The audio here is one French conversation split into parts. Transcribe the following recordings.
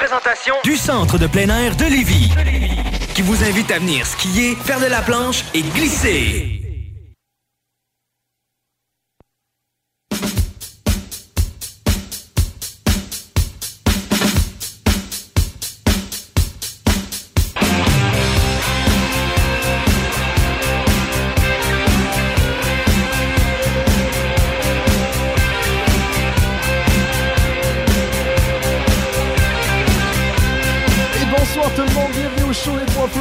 Présentation du centre de plein air de Lévis qui vous invite à venir skier, faire de la planche et glisser.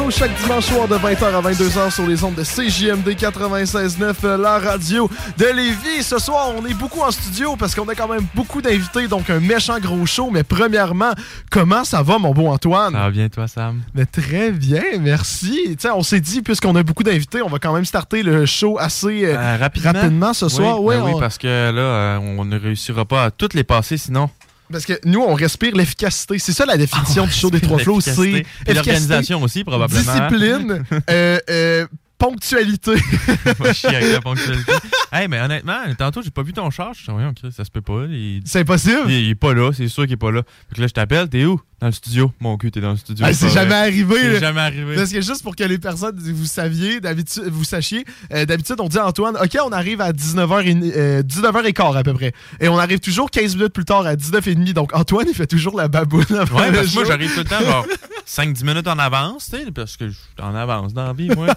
Chaque dimanche soir de 20h à 22h sur les ondes de CJMD 96.9, euh, la radio de Lévis. Ce soir, on est beaucoup en studio parce qu'on a quand même beaucoup d'invités, donc un méchant gros show. Mais premièrement, comment ça va mon beau Antoine? Ça va bien toi Sam? Mais très bien, merci. Tu sais, on s'est dit, puisqu'on a beaucoup d'invités, on va quand même starter le show assez euh, Euh, rapidement? ce soir. Oui, Ouais, ben oui, on- parce que là, on ne réussira pas à toutes les passer sinon. Parce que nous, on respire l'efficacité. C'est ça la définition du show des trois flots. C'est l'organisation aussi, probablement. Discipline, euh, euh, ponctualité. Va chier avec la ponctualité. hey, mais honnêtement, tantôt, j'ai pas vu ton char. Je suis voyons, ça se peut pas. Il... C'est impossible. Il, il est pas là, c'est sûr qu'il est pas là. Fait que là, je t'appelle, t'es où? Dans le studio? Mon cul, t'es dans le studio. Ah, c'est jamais arrivé. C'est jamais arrivé. Parce que juste pour que les personnes, vous saviez, d'habitude, vous sachiez, euh, d'habitude, on dit à Antoine, OK, on arrive à 19h, euh, 19h15 à peu près. Et on arrive toujours 15 minutes plus tard à 19h30. Donc Antoine, il fait toujours la baboune. avant Ouais, parce que moi, j'arrive tout le temps, genre, 5-10 minutes en avance, tu sais, parce que je suis en avance dans la vie, moi.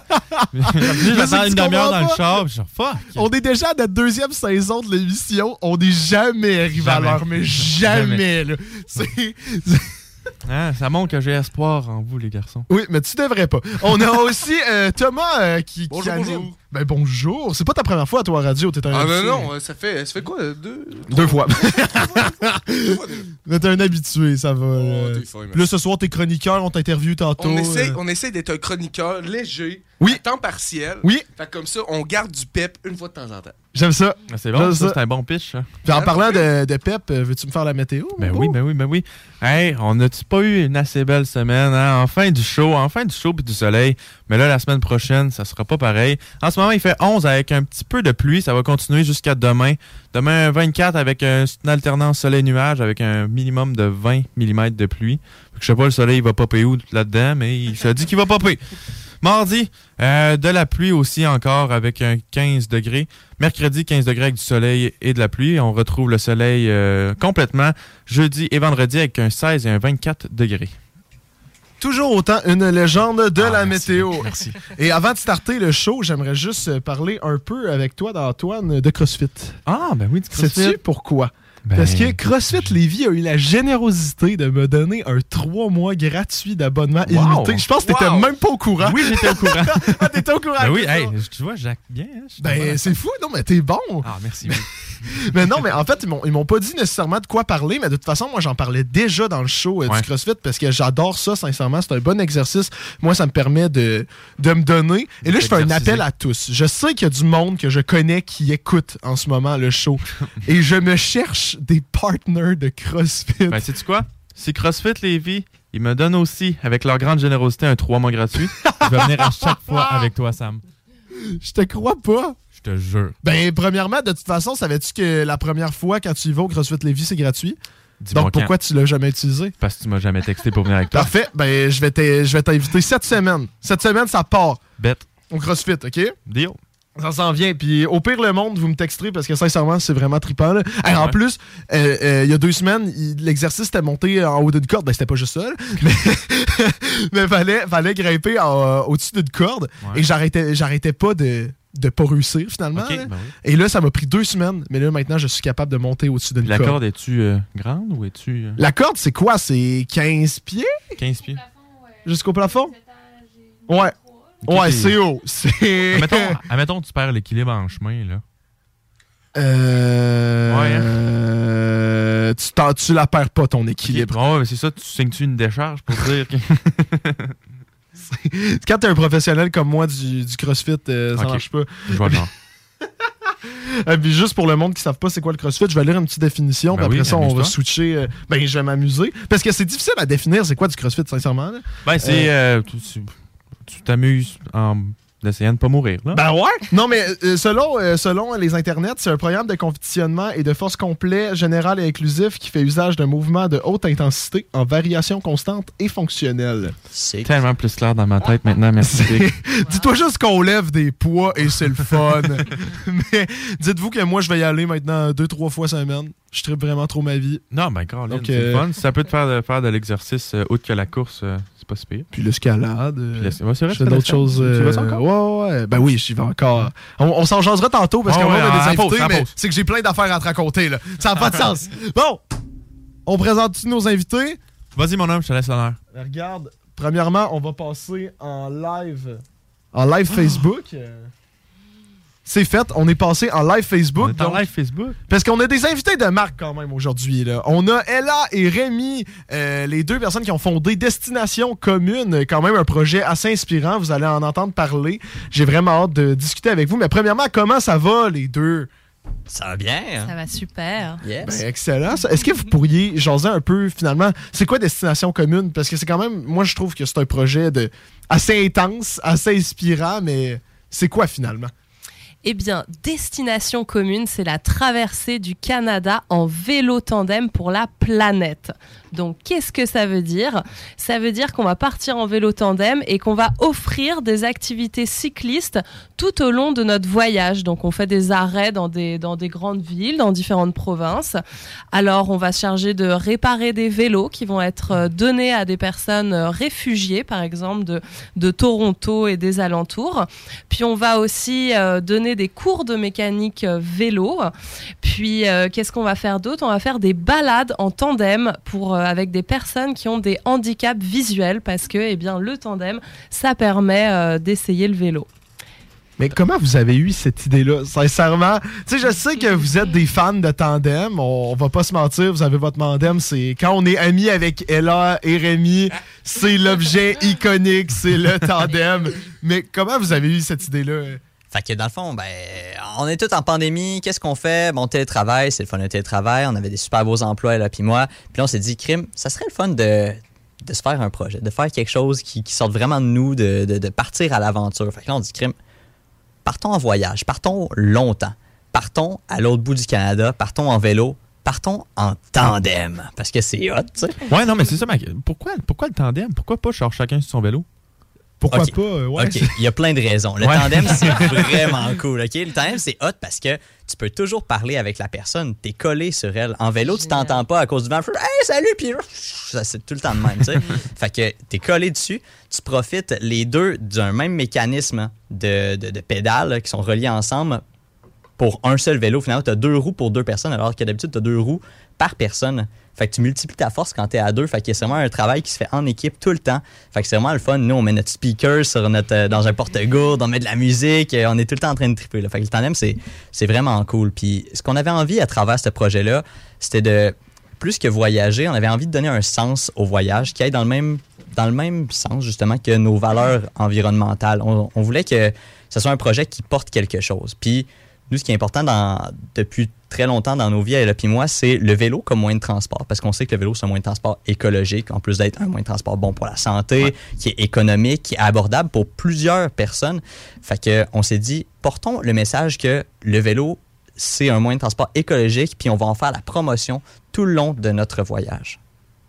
J'attends une demi-heure dans le char, je fuck. On est déjà à notre deuxième saison de l'émission. On n'est jamais arrivé à Jamais. l'heure, mais jamais. là. C'est- Hein, ça montre que j'ai espoir en vous, les garçons. Oui, mais tu devrais pas. On a aussi euh, Thomas euh, qui, qui Bonjour, anime. bonjour. Ben bonjour. C'est pas ta première fois à toi à radio. T'es un Ah non, habitué. non, ça fait, ça fait quoi, euh, deux? Deux fois. Deux fois déjà. Mais t'es un habitué, ça va. t'es fin, Puis là, ce soir, t'es chroniqueur, on t'interviewe tantôt. On essaie, euh. on essaie d'être un chroniqueur léger, Oui. à temps partiel. Oui. Fait que comme ça, on garde du pep une fois de temps en temps. J'aime ça. Ah, C'est bon, ça, c'est un bon pitch, ça. Puis en parlant de, de Pep, euh, veux-tu me faire la météo? Ben oui, ben oui, ben oui. Hey, on n'a-tu pas eu une assez belle semaine, hein? Enfin du chaud, enfin du chaud puis du soleil. Mais là, la semaine prochaine, ça sera pas pareil. En ce moment, il fait 11 avec un petit peu de pluie. Ça va continuer jusqu'à demain. Demain, 24 avec un- une alternance soleil-nuage avec un minimum de 20 mm de pluie. Je sais pas, le soleil il va popper où là-dedans, mais il se dit qu'il va popper. Mardi, euh, de la pluie aussi encore avec un 15 degrés. Mercredi, 15 degrés avec du soleil et de la pluie. On retrouve le soleil euh, complètement. Jeudi et vendredi avec un 16 et un 24 degrés. Toujours autant une légende de Ah, la merci, météo. merci. Et avant de starter le show, j'aimerais juste euh, parler un peu avec toi d'Antoine de CrossFit. Ah, ben oui, du Sais-tu CrossFit. pourquoi? Ben, Parce que CrossFit Lévis a eu la générosité de me donner un 3 mois gratuit d'abonnement Wow. illimité. Je pense que t'étais Wow. même pas au courant. Oui, j'étais au courant. ah, t'étais au courant. ben oui, hey, tu vois, Jacques, bien. hein, Ben, c'est fou, non, mais t'es bon. Ah, merci. mais non, mais en fait, ils m'ont, pas dit nécessairement de quoi parler, mais de toute façon, moi, j'en parlais déjà dans le show euh, Ouais. du CrossFit parce que j'adore ça, sincèrement. C'est un bon exercice. Moi, ça me permet de, de me donner. Et là, je fais un appel à tous. Je sais qu'il y a du monde que je connais qui écoute en ce moment le show. et je me cherche des partners de CrossFit. Ben, sais-tu quoi? Si CrossFit Lévis, ils me donnent aussi, avec leur grande générosité, un 3 mois gratuit, je vais venir à chaque fois avec toi, Sam. Je te crois pas. Te jure. Ben, premièrement, de toute façon, savais-tu que la première fois, quand tu y vas au CrossFit Lévis, c'est gratuit? Dis-moi Donc, pourquoi tu l'as jamais utilisé? quand. Parce que tu m'as jamais texté pour venir avec toi. Parfait. Ben, je vais t'in- je vais t'inviter cette semaine. Cette semaine, ça part Bête. au CrossFit, OK? Deal. Ça s'en vient. Puis au pire, le monde, vous me texterez parce que sincèrement, c'est vraiment trippant. là. Hey, En plus, euh, euh, il y a deux semaines, l'exercice était monté en haut d'une corde. Ben, c'était pas juste ça. là. Mais, mais fallait, fallait grimper euh, au-dessus d'une corde. Ouais. Et j'arrêtais, j'arrêtais pas de de pas réussir finalement. Là. ben oui. Et là, ça m'a pris deux semaines. Mais là, maintenant, je suis capable de monter au-dessus d'une La corde. corde, es-tu euh, grande ou es-tu euh, La corde, c'est quoi? C'est 15 pieds? 15 pieds? jusqu'au plafond? Ouais. Ouais, c'est haut. C'est... Admettons, admettons que tu perds l'équilibre en chemin, là. Euh... Ouais, hein? euh, tu, tu la perds pas, ton équilibre. C'est ça, tu signes-tu une décharge pour dire que. Quand t'es un professionnel comme moi du, du CrossFit, euh, ça Ok. marche pas. Je vois genre. Euh, puis juste pour le monde qui ne savent pas c'est quoi le CrossFit, je vais lire une petite définition, Ben puis après oui, ça, on va switcher. euh, ben, je vais m'amuser. Parce que c'est difficile à définir c'est quoi du CrossFit, sincèrement. là. Ben, c'est. euh, tu- tu tu t'amuses en essayant de pas mourir, là. Ben ouais! Non, mais euh, selon, euh, selon les internets, c'est un programme de compétitionnement et de force complet, général et inclusif qui fait usage d'un mouvement de haute intensité en variation constante et fonctionnelle. C'est tellement plus clair dans ma tête maintenant, merci. Dick. Dis-toi juste qu'on lève des poids et c'est le fun. mais dites-vous que moi, je vais y aller maintenant deux, trois fois semaine. Je tripe vraiment trop ma vie. Non, ben, Donc, c'est le euh, fun. Ça peut te faire de, faire de l'exercice euh, autre que la course, euh, c'est pas si pire. Puis l'escalade. euh, ouais, c'est vrai, je tu fais fais d'autres choses. Tu euh, vas-ça encore? Ouais, ouais. Ben oui, j'y vais encore. On, on s'en jasera tantôt parce Ah qu'on ouais, a des invités, mais c'est que j'ai plein d'affaires à te raconter. Là. Ça n'a pas de sens. Bon, on présente nos invités? Vas-y, mon homme, je te laisse l'honneur. Ben, Regarde, premièrement, on va passer en live. En live Facebook. C'est fait, on est passé en live Facebook. On est en donc- live Facebook. Parce qu'on a des invités de marque quand même aujourd'hui. On a Ella et Rémi, euh, les deux personnes qui ont fondé Destination Commune, quand même un projet assez inspirant. Vous allez en entendre parler. J'ai vraiment hâte de discuter avec vous. Mais premièrement, comment ça va les deux? Ça va bien. hein? Ça va super. Yes. Ben, excellent. Est-ce que vous pourriez jaser un peu finalement, c'est quoi Destination Commune? Parce que c'est quand même, moi je trouve que c'est un projet de assez intense, assez inspirant, mais c'est quoi finalement? Eh bien, destination commune, c'est la traversée du Canada en vélo tandem pour la planète. Donc, qu'est-ce que ça veut dire? Ça veut dire qu'on va partir en vélo tandem et qu'on va offrir des activités cyclistes tout au long de notre voyage. Donc, on fait des arrêts dans des, dans des grandes villes, dans différentes provinces. Alors, on va se charger de réparer des vélos qui vont être euh, donnés à des personnes euh, réfugiées, par exemple, de, de Toronto et des alentours. Puis on va aussi euh, donner des cours de mécanique vélo. Puis qu'est-ce qu'on va faire d'autre? On va faire des balades en tandem pour avec des personnes qui ont des handicaps visuels parce que eh bien le tandem ça permet euh, d'essayer le vélo. Mais comment vous avez eu cette idée-là? Sincèrement, tu sais, je sais que vous êtes des fans de tandem. On, on va pas se mentir, vous avez votre tandem. C'est quand on est amis avec Ella et Rémi, c'est l'objet iconique, c'est le tandem. Mais comment vous avez eu cette idée-là? Fait que dans le fond, ben, on est tous en pandémie. Qu'est-ce qu'on fait? Bon, télétravail, c'est le fun de télétravail. On avait des super beaux emplois, là, puis moi. Puis là, on s'est dit, crime, ça serait le fun de, de se faire un projet, de faire quelque chose qui, qui sorte vraiment de nous, de, partir à l'aventure. Fait que là, on dit, crime, partons en voyage, partons longtemps, partons à l'autre bout du Canada, partons en vélo, partons en tandem. Parce que c'est hot, tu sais. Ouais, non, mais c'est ça, ma... pourquoi, pourquoi le tandem? Pourquoi pas genre chacun sur son vélo? Pourquoi Ok. pas? euh, ouais, OK, il y a plein de raisons. Le Ouais. tandem, c'est vraiment cool. OK? Le tandem, c'est hot parce que tu peux toujours parler avec la personne. Tu es collé sur elle. En vélo, tu t'entends pas à cause du vent. Hey, salut! Puis ça, c'est tout le temps de même. tu sais. fait que tu es collé dessus. Tu profites les deux d'un même mécanisme de, de, de pédales qui sont reliés ensemble pour un seul vélo. Finalement, tu as deux roues pour deux personnes, alors que d'habitude, tu as deux roues par personne. Fait que tu multiplies ta force quand tu es à deux. Fait que c'est vraiment un travail qui se fait en équipe tout le temps. Fait que c'est vraiment le fun. Nous, on met notre speaker sur notre, euh, dans un porte-gourde, on met de la musique, euh, on est tout le temps en train de triper. Fait que le tandem, c'est, c'est vraiment cool. Puis ce qu'on avait envie à travers ce projet-là, c'était de, plus que voyager, on avait envie de donner un sens au voyage qui aille dans le même, dans le même sens, justement, que nos valeurs environnementales. On, on voulait que ce soit un projet qui porte quelque chose. Puis nous, ce qui est important dans, depuis très longtemps dans nos vies, elle puis moi, c'est le vélo comme moyen de transport. Parce qu'on sait que le vélo, c'est un moyen de transport écologique, en plus d'être un moyen de transport bon pour la santé, qui est économique, qui est abordable pour plusieurs personnes. Fait que on s'est dit, portons le message que le vélo, c'est un moyen de transport écologique, puis on va en faire la promotion tout le long de notre voyage.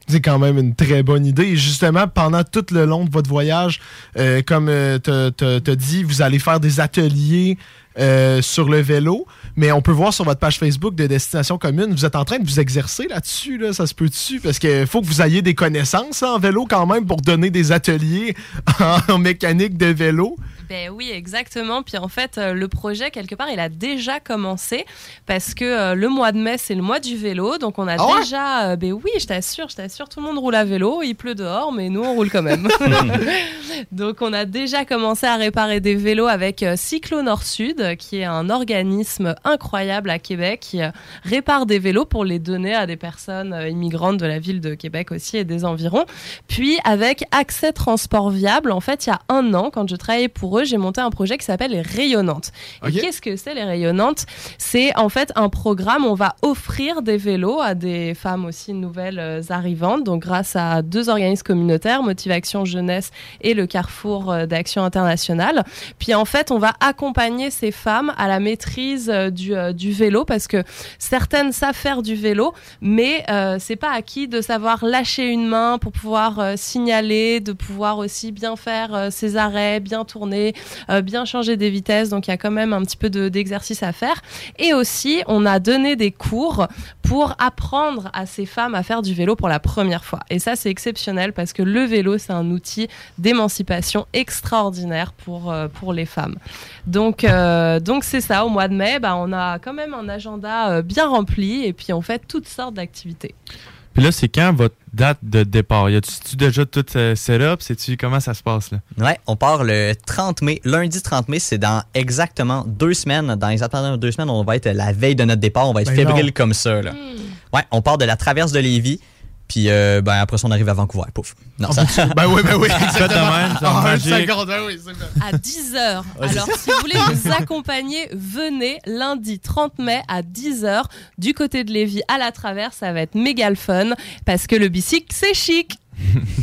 C'est quand même une très bonne idée. Et justement, pendant tout le long de votre voyage, euh, comme tu as dit, vous allez faire des ateliers euh, sur le vélo, mais on peut voir sur votre page Facebook de Destination Commune, vous êtes en train de vous exercer là-dessus, là, ça se peut dessus, parce qu'il faut que vous ayez des connaissances en vélo quand même pour donner des ateliers en mécanique de vélo. Ben oui, exactement. Puis en fait, euh, le projet, quelque part, il a déjà commencé parce que euh, le mois de mai, c'est le mois du vélo. Donc on a Ah ouais? déjà. euh, ben oui, je t'assure, je t'assure, tout le monde roule à vélo. Il pleut dehors, mais nous, on roule quand même. donc on a déjà commencé à réparer des vélos avec euh, Cyclo Nord-Sud, qui est un organisme incroyable à Québec qui répare des vélos pour les donner à des personnes immigrantes de la ville de Québec aussi et des environs. Puis avec Accès Transport Viable, en fait, il y a un an, quand je travaillais pour eux, j'ai monté un projet qui s'appelle les Rayonnantes. Et qu'est-ce que c'est les Rayonnantes? C'est en fait un programme où on va offrir des vélos à des femmes aussi nouvelles euh, arrivantes. Donc grâce à deux organismes communautaires, Motivation Jeunesse et le Carrefour euh, d'Action Internationale. Puis en fait, on va accompagner ces femmes à la maîtrise euh, du, du vélo parce que certaines savent faire du vélo, mais euh, c'est pas acquis de savoir lâcher une main pour pouvoir euh, signaler, de pouvoir aussi bien faire euh, ses arrêts, bien tourner, euh, bien changer des vitesses. Donc il y a quand même un petit peu de- d'exercice à faire. Et aussi, on a donné des cours pour apprendre à ces femmes à faire du vélo pour la première fois. Et ça, c'est exceptionnel parce que le vélo, c'est un outil d'émancipation extraordinaire pour, euh, pour les femmes. Donc, euh, donc c'est ça. Au mois de mai, bah, on a quand même un agenda bien rempli et puis on fait toutes sortes d'activités. Puis là, c'est quand votre date de départ? Y a-tu déjà tout euh, set-up? Sais-tu comment ça se passe là? Ouais, on part le 30 mai. Lundi 30 mai, c'est dans exactement deux semaines. Dans exactement deux semaines, on va être la veille de notre départ. On va être Ben fébrile non. comme ça. Là. Ouais, on part de la traverse de Lévis. Puis euh, ben, après ça, on arrive à Vancouver. Pouf. Non, ça- Ben oui, ben oui, même, ça Ah, seconde, ah oui, c'est à 10h. Alors, si vous voulez nous accompagner, venez lundi 30 mai à 10h du côté de Lévis à la traverse. Ça va être méga le fun parce que le bicycle, c'est chic.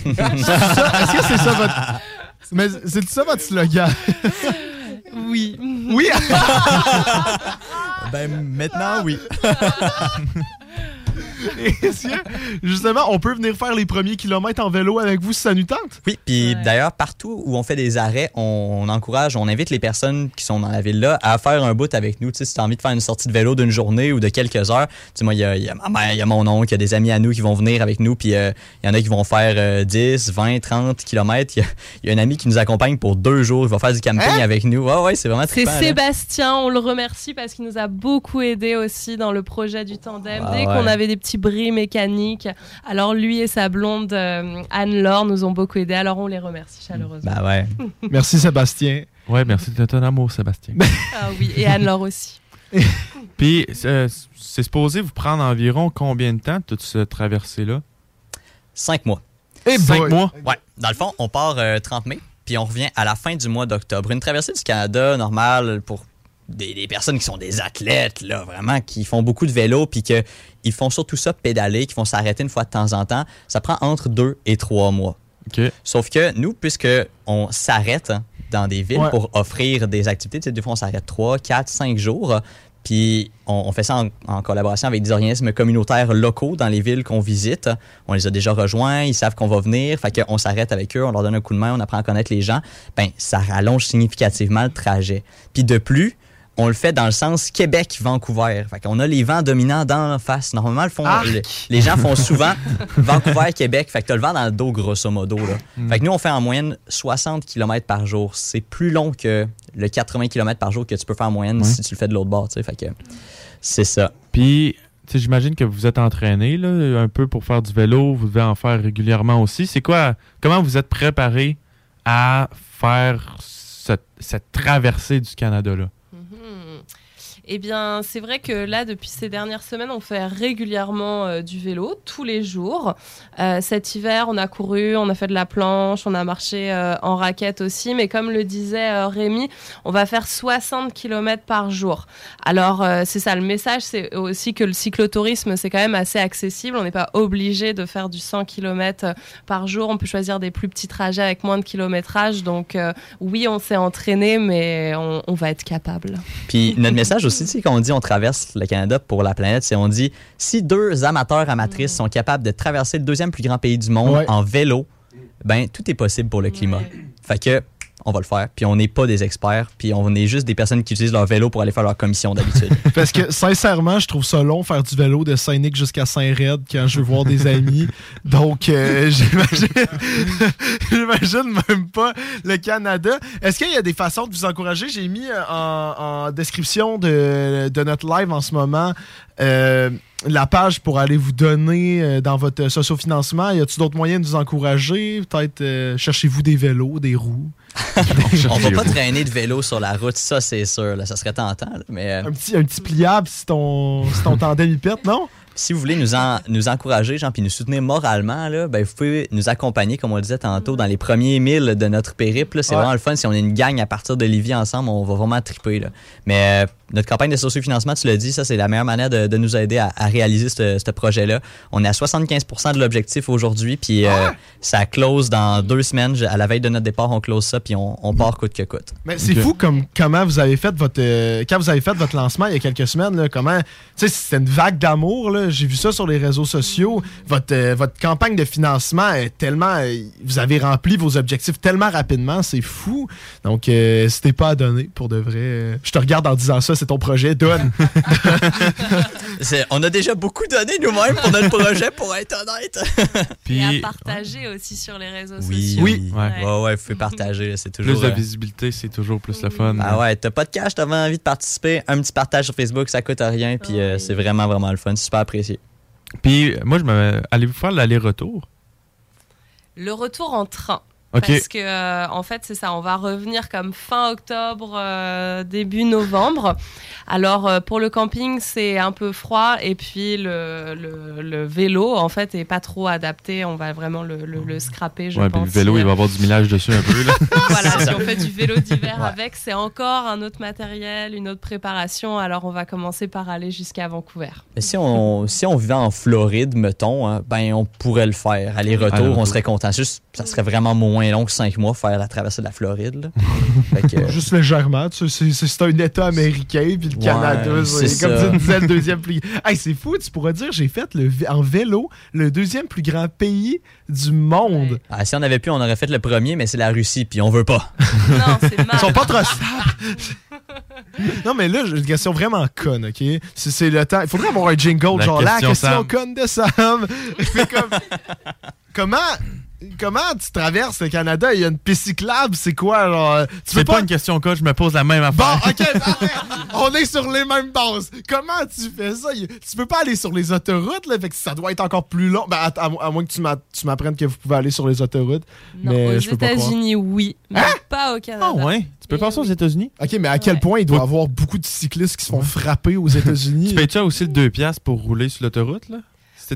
Est-ce que c'est ça votre. Mais c'est ça votre slogan? Oui. Oui! ben maintenant, oui. Est-ce que, justement, on peut venir faire les premiers kilomètres en vélo avec vous si ça nous tente? Oui, puis Ouais. d'ailleurs, partout où on fait des arrêts, on, on encourage, on invite les personnes qui sont dans la ville-là à faire un bout avec nous. Tu sais, si tu as envie de faire une sortie de vélo d'une journée ou de quelques heures, tu sais, moi, il y a, il y a ma mère, il y a mon oncle, il y a des amis à nous qui vont venir avec nous, puis euh, il y en a qui vont faire euh, 10, 20, 30 kilomètres. Il y, a, il y a un ami qui nous accompagne pour deux jours, il va faire du camping Hein? avec nous. Ouais, ouais, c'est vraiment C'est là. Sébastien, on le remercie parce qu'il nous a beaucoup aidé aussi dans le projet du tandem. Ah Dès ouais. qu'on avait des petits bris mécaniques, alors lui et sa blonde euh, Anne-Laure nous ont beaucoup aidé. Alors on les remercie chaleureusement. Ben ouais. Merci Sébastien. Ouais, merci de ton amour, Sébastien. Ah oui, et Anne-Laure aussi. Puis, euh, c'est supposé vous prendre environ combien de temps, toute cette traversée-là? Cinq mois. Eh Cinq boy. mois? Ouais. Dans le fond, on part euh, 30 mai, puis on revient à la fin du mois d'octobre. Une traversée du Canada normale pour des, des personnes qui sont des athlètes, là, vraiment, qui font beaucoup de vélo, puis que ils font surtout ça pédaler, qui vont s'arrêter une fois de temps en temps. Ça prend entre deux et trois mois. Sauf que nous, puisque on s'arrête dans des villes Ouais. pour offrir des activités, tu sais, des fois on s'arrête 3, 4, 5 jours, puis on, on fait ça en, en collaboration avec des organismes communautaires locaux dans les villes qu'on visite. On les a déjà rejoints, ils savent qu'on va venir, fait qu'on s'arrête avec eux, on leur donne un coup de main, on apprend à connaître les gens. Ben, ça rallonge significativement le trajet. Puis de plus, on le fait dans le sens Québec-Vancouver. Fait qu'on a les vents dominants dans la face. Normalement, le font, Arc! le- les gens font souvent Vancouver-Québec. Fait que t'as le vent dans le dos, grosso modo. Là. Fait que nous, on fait en moyenne 60 km par jour. C'est plus long que le 80 km par jour que tu peux faire en moyenne Ouais. si tu le fais de l'autre bord. tu sais. Fait que c'est ça. Puis, j'imagine que vous êtes entraîné là, un peu pour faire du vélo. Vous devez en faire régulièrement aussi. C'est quoi, comment vous êtes préparé à faire cette, cette traversée du Canada-là? Eh bien, c'est vrai que là, depuis ces dernières semaines, on fait régulièrement euh, du vélo, tous les jours. Euh, cet hiver, on a couru, on a fait de la planche, on a marché euh, en raquette aussi. Mais comme le disait Rémi, on va faire 60 km par jour. Alors, c'est ça, le message, c'est aussi que le cyclotourisme, c'est quand même assez accessible. On n'est pas obligé de faire du 100 km par jour. On peut choisir des plus petits trajets avec moins de kilométrage. Donc, oui, on s'est entraîné, mais on, on va être capable. Puis notre message aussi, tu sais, quand on dit on traverse le Canada pour la planète, c'est on dit si deux amateurs amatrices sont capables de traverser le deuxième plus grand pays du monde Ouais. en vélo, ben tout est possible pour le climat. Ouais. Fait que on va le faire. Puis on n'est pas des experts, puis on est juste des personnes qui utilisent leur vélo pour aller faire leur commission d'habitude. Parce que sincèrement, je trouve ça long faire du vélo de Saint-Nic jusqu'à Saint-Red quand je veux voir des amis. Donc, euh, j'imagine, j'imagine même pas le Canada. Est-ce qu'il y a des façons de vous encourager? J'ai mis euh, en, en description de, de notre live en ce moment euh, la page pour aller vous donner euh, dans votre sociofinancement. Y a-t-il d'autres moyens de vous encourager? Peut-être euh, cherchez-vous des vélos, des roues? on va pas traîner de vélo sur la route, ça c'est sûr. Là, ça serait tentant. là, mais euh, Un petit, un petit pliable si ton, si ton tandem y pète, non? si vous voulez nous, en- nous encourager, genre, puis nous soutenir moralement, là, ben, vous pouvez nous accompagner, comme on le disait tantôt, dans les premiers milles de notre périple. C'est Ouais. vraiment le fun. Si on est une gang à partir de Livy ensemble, on va vraiment triper. Là. Mais euh, notre campagne de sociofinancement, tu l'as dit, ça, c'est la meilleure manière de, de nous aider à, à réaliser ce projet-là. On est à 75 de l'objectif aujourd'hui, puis euh, ça close dans deux semaines. À la veille de notre départ, on close ça, puis on, on part coûte que coûte. Mais c'est fou comme comment vous avez fait votre euh, quand vous avez fait votre lancement il y a quelques semaines là, comment tu sais c'était une vague d'amour là, j'ai vu ça sur les réseaux sociaux, votre euh, votre campagne de financement est tellement vous avez rempli vos objectifs tellement rapidement, c'est fou. Donc euh, c'était pas à donner pour de vrai. je te regarde en disant ça, c'est ton projet, donne. On a déjà beaucoup donné nous-mêmes pour notre projet, pour être honnête. Et à Puis partager aussi sur les réseaux Oui, sociaux. Oui. Ouais, ouais, ouais, vous pouvez partager, c'est toujours. plus de euh, visibilité, c'est toujours plus le fun. Ah ouais, t'as pas de cash, t'avais envie de participer, un petit partage sur Facebook, ça coûte rien, puis euh, Oui. c'est vraiment, vraiment le fun, c'est super apprécié. Puis moi, je me. Allez-vous faire l'aller-retour? Le retour en train. Parce que, euh, en fait, c'est ça. On va revenir comme fin octobre, euh, début novembre. Alors, euh, pour le camping, c'est un peu froid. Et puis, le, le, le vélo, en fait, est pas trop adapté. On va vraiment le, le, le scraper, je ouais, pense. le vélo, il va avoir du millage dessus un peu. Là. voilà, si on fait du vélo d'hiver Ouais. avec, c'est encore un autre matériel, une autre préparation. Alors, on va commencer par aller jusqu'à Vancouver. Mais si on, si on vivait en Floride, mettons, hein, ben on pourrait le faire. Aller-retour, Aller-retour. on serait content. Juste, ça serait vraiment moins long que cinq mois faire la traversée de la Floride. là. Fait que, euh, Juste légèrement, tu sais, c'est c'est un État américain, puis le Ouais, Canada, c'est comme ça. tu disais, le deuxième plus. Hey, c'est fou, tu pourrais dire, j'ai fait le, en vélo le deuxième plus grand pays du monde. Ouais. ah, si on avait pu, on aurait fait le premier, mais c'est la Russie, puis on veut pas. Non, c'est mal. Ils sont pas trop non, mais là, j'ai une question vraiment conne, OK? C'est le temps. Il faudrait avoir un jingle, La genre la question Sam. conne de Sam. Comme- comment. Comment tu traverses le Canada? Il y a une piste cyclable, c'est quoi? Genre, euh, tu C'est pas pas. une question que je me pose la même Bon, affaire. ok, parfait. On est sur les mêmes bases. Comment tu fais ça? Tu peux pas aller sur les autoroutes, là, fait que ça doit être encore plus long. Ben, à, à- à moins que tu m'a- tu m'apprennes que vous pouvez aller sur les autoroutes. Non, mais aux je peux pas croire. États-Unis, oui, mais pas au Canada. Ah ouais? Tu peux faire ça aux. États-Unis? Ok, mais à quel Ouais. point il doit y avoir beaucoup de cyclistes qui se font frapper aux États-Unis? Tu payes-tu aussi le 2 piastres pour rouler sur l'autoroute, là?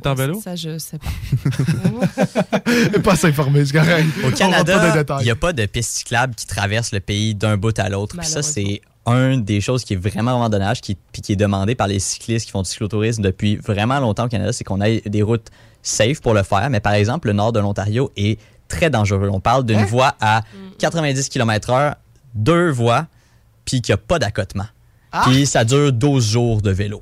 En vélo? Ça, je sais pas. pas s'informer, c'est correct. Au Canada, il n'y a pas de piste cyclable qui traverse le pays d'un bout à l'autre. Puis ça, c'est un des choses qui est vraiment, vraiment dommage, qui, puis qui est demandé par les cyclistes qui font du cyclotourisme depuis vraiment longtemps au Canada, c'est qu'on ait des routes safe pour le faire. Mais par exemple, le nord de l'Ontario est très dangereux. On parle d'une voie à 90 km/h, deux voies, puis qu'il n'y a pas d'accotement. Puis ça dure 12 jours de vélo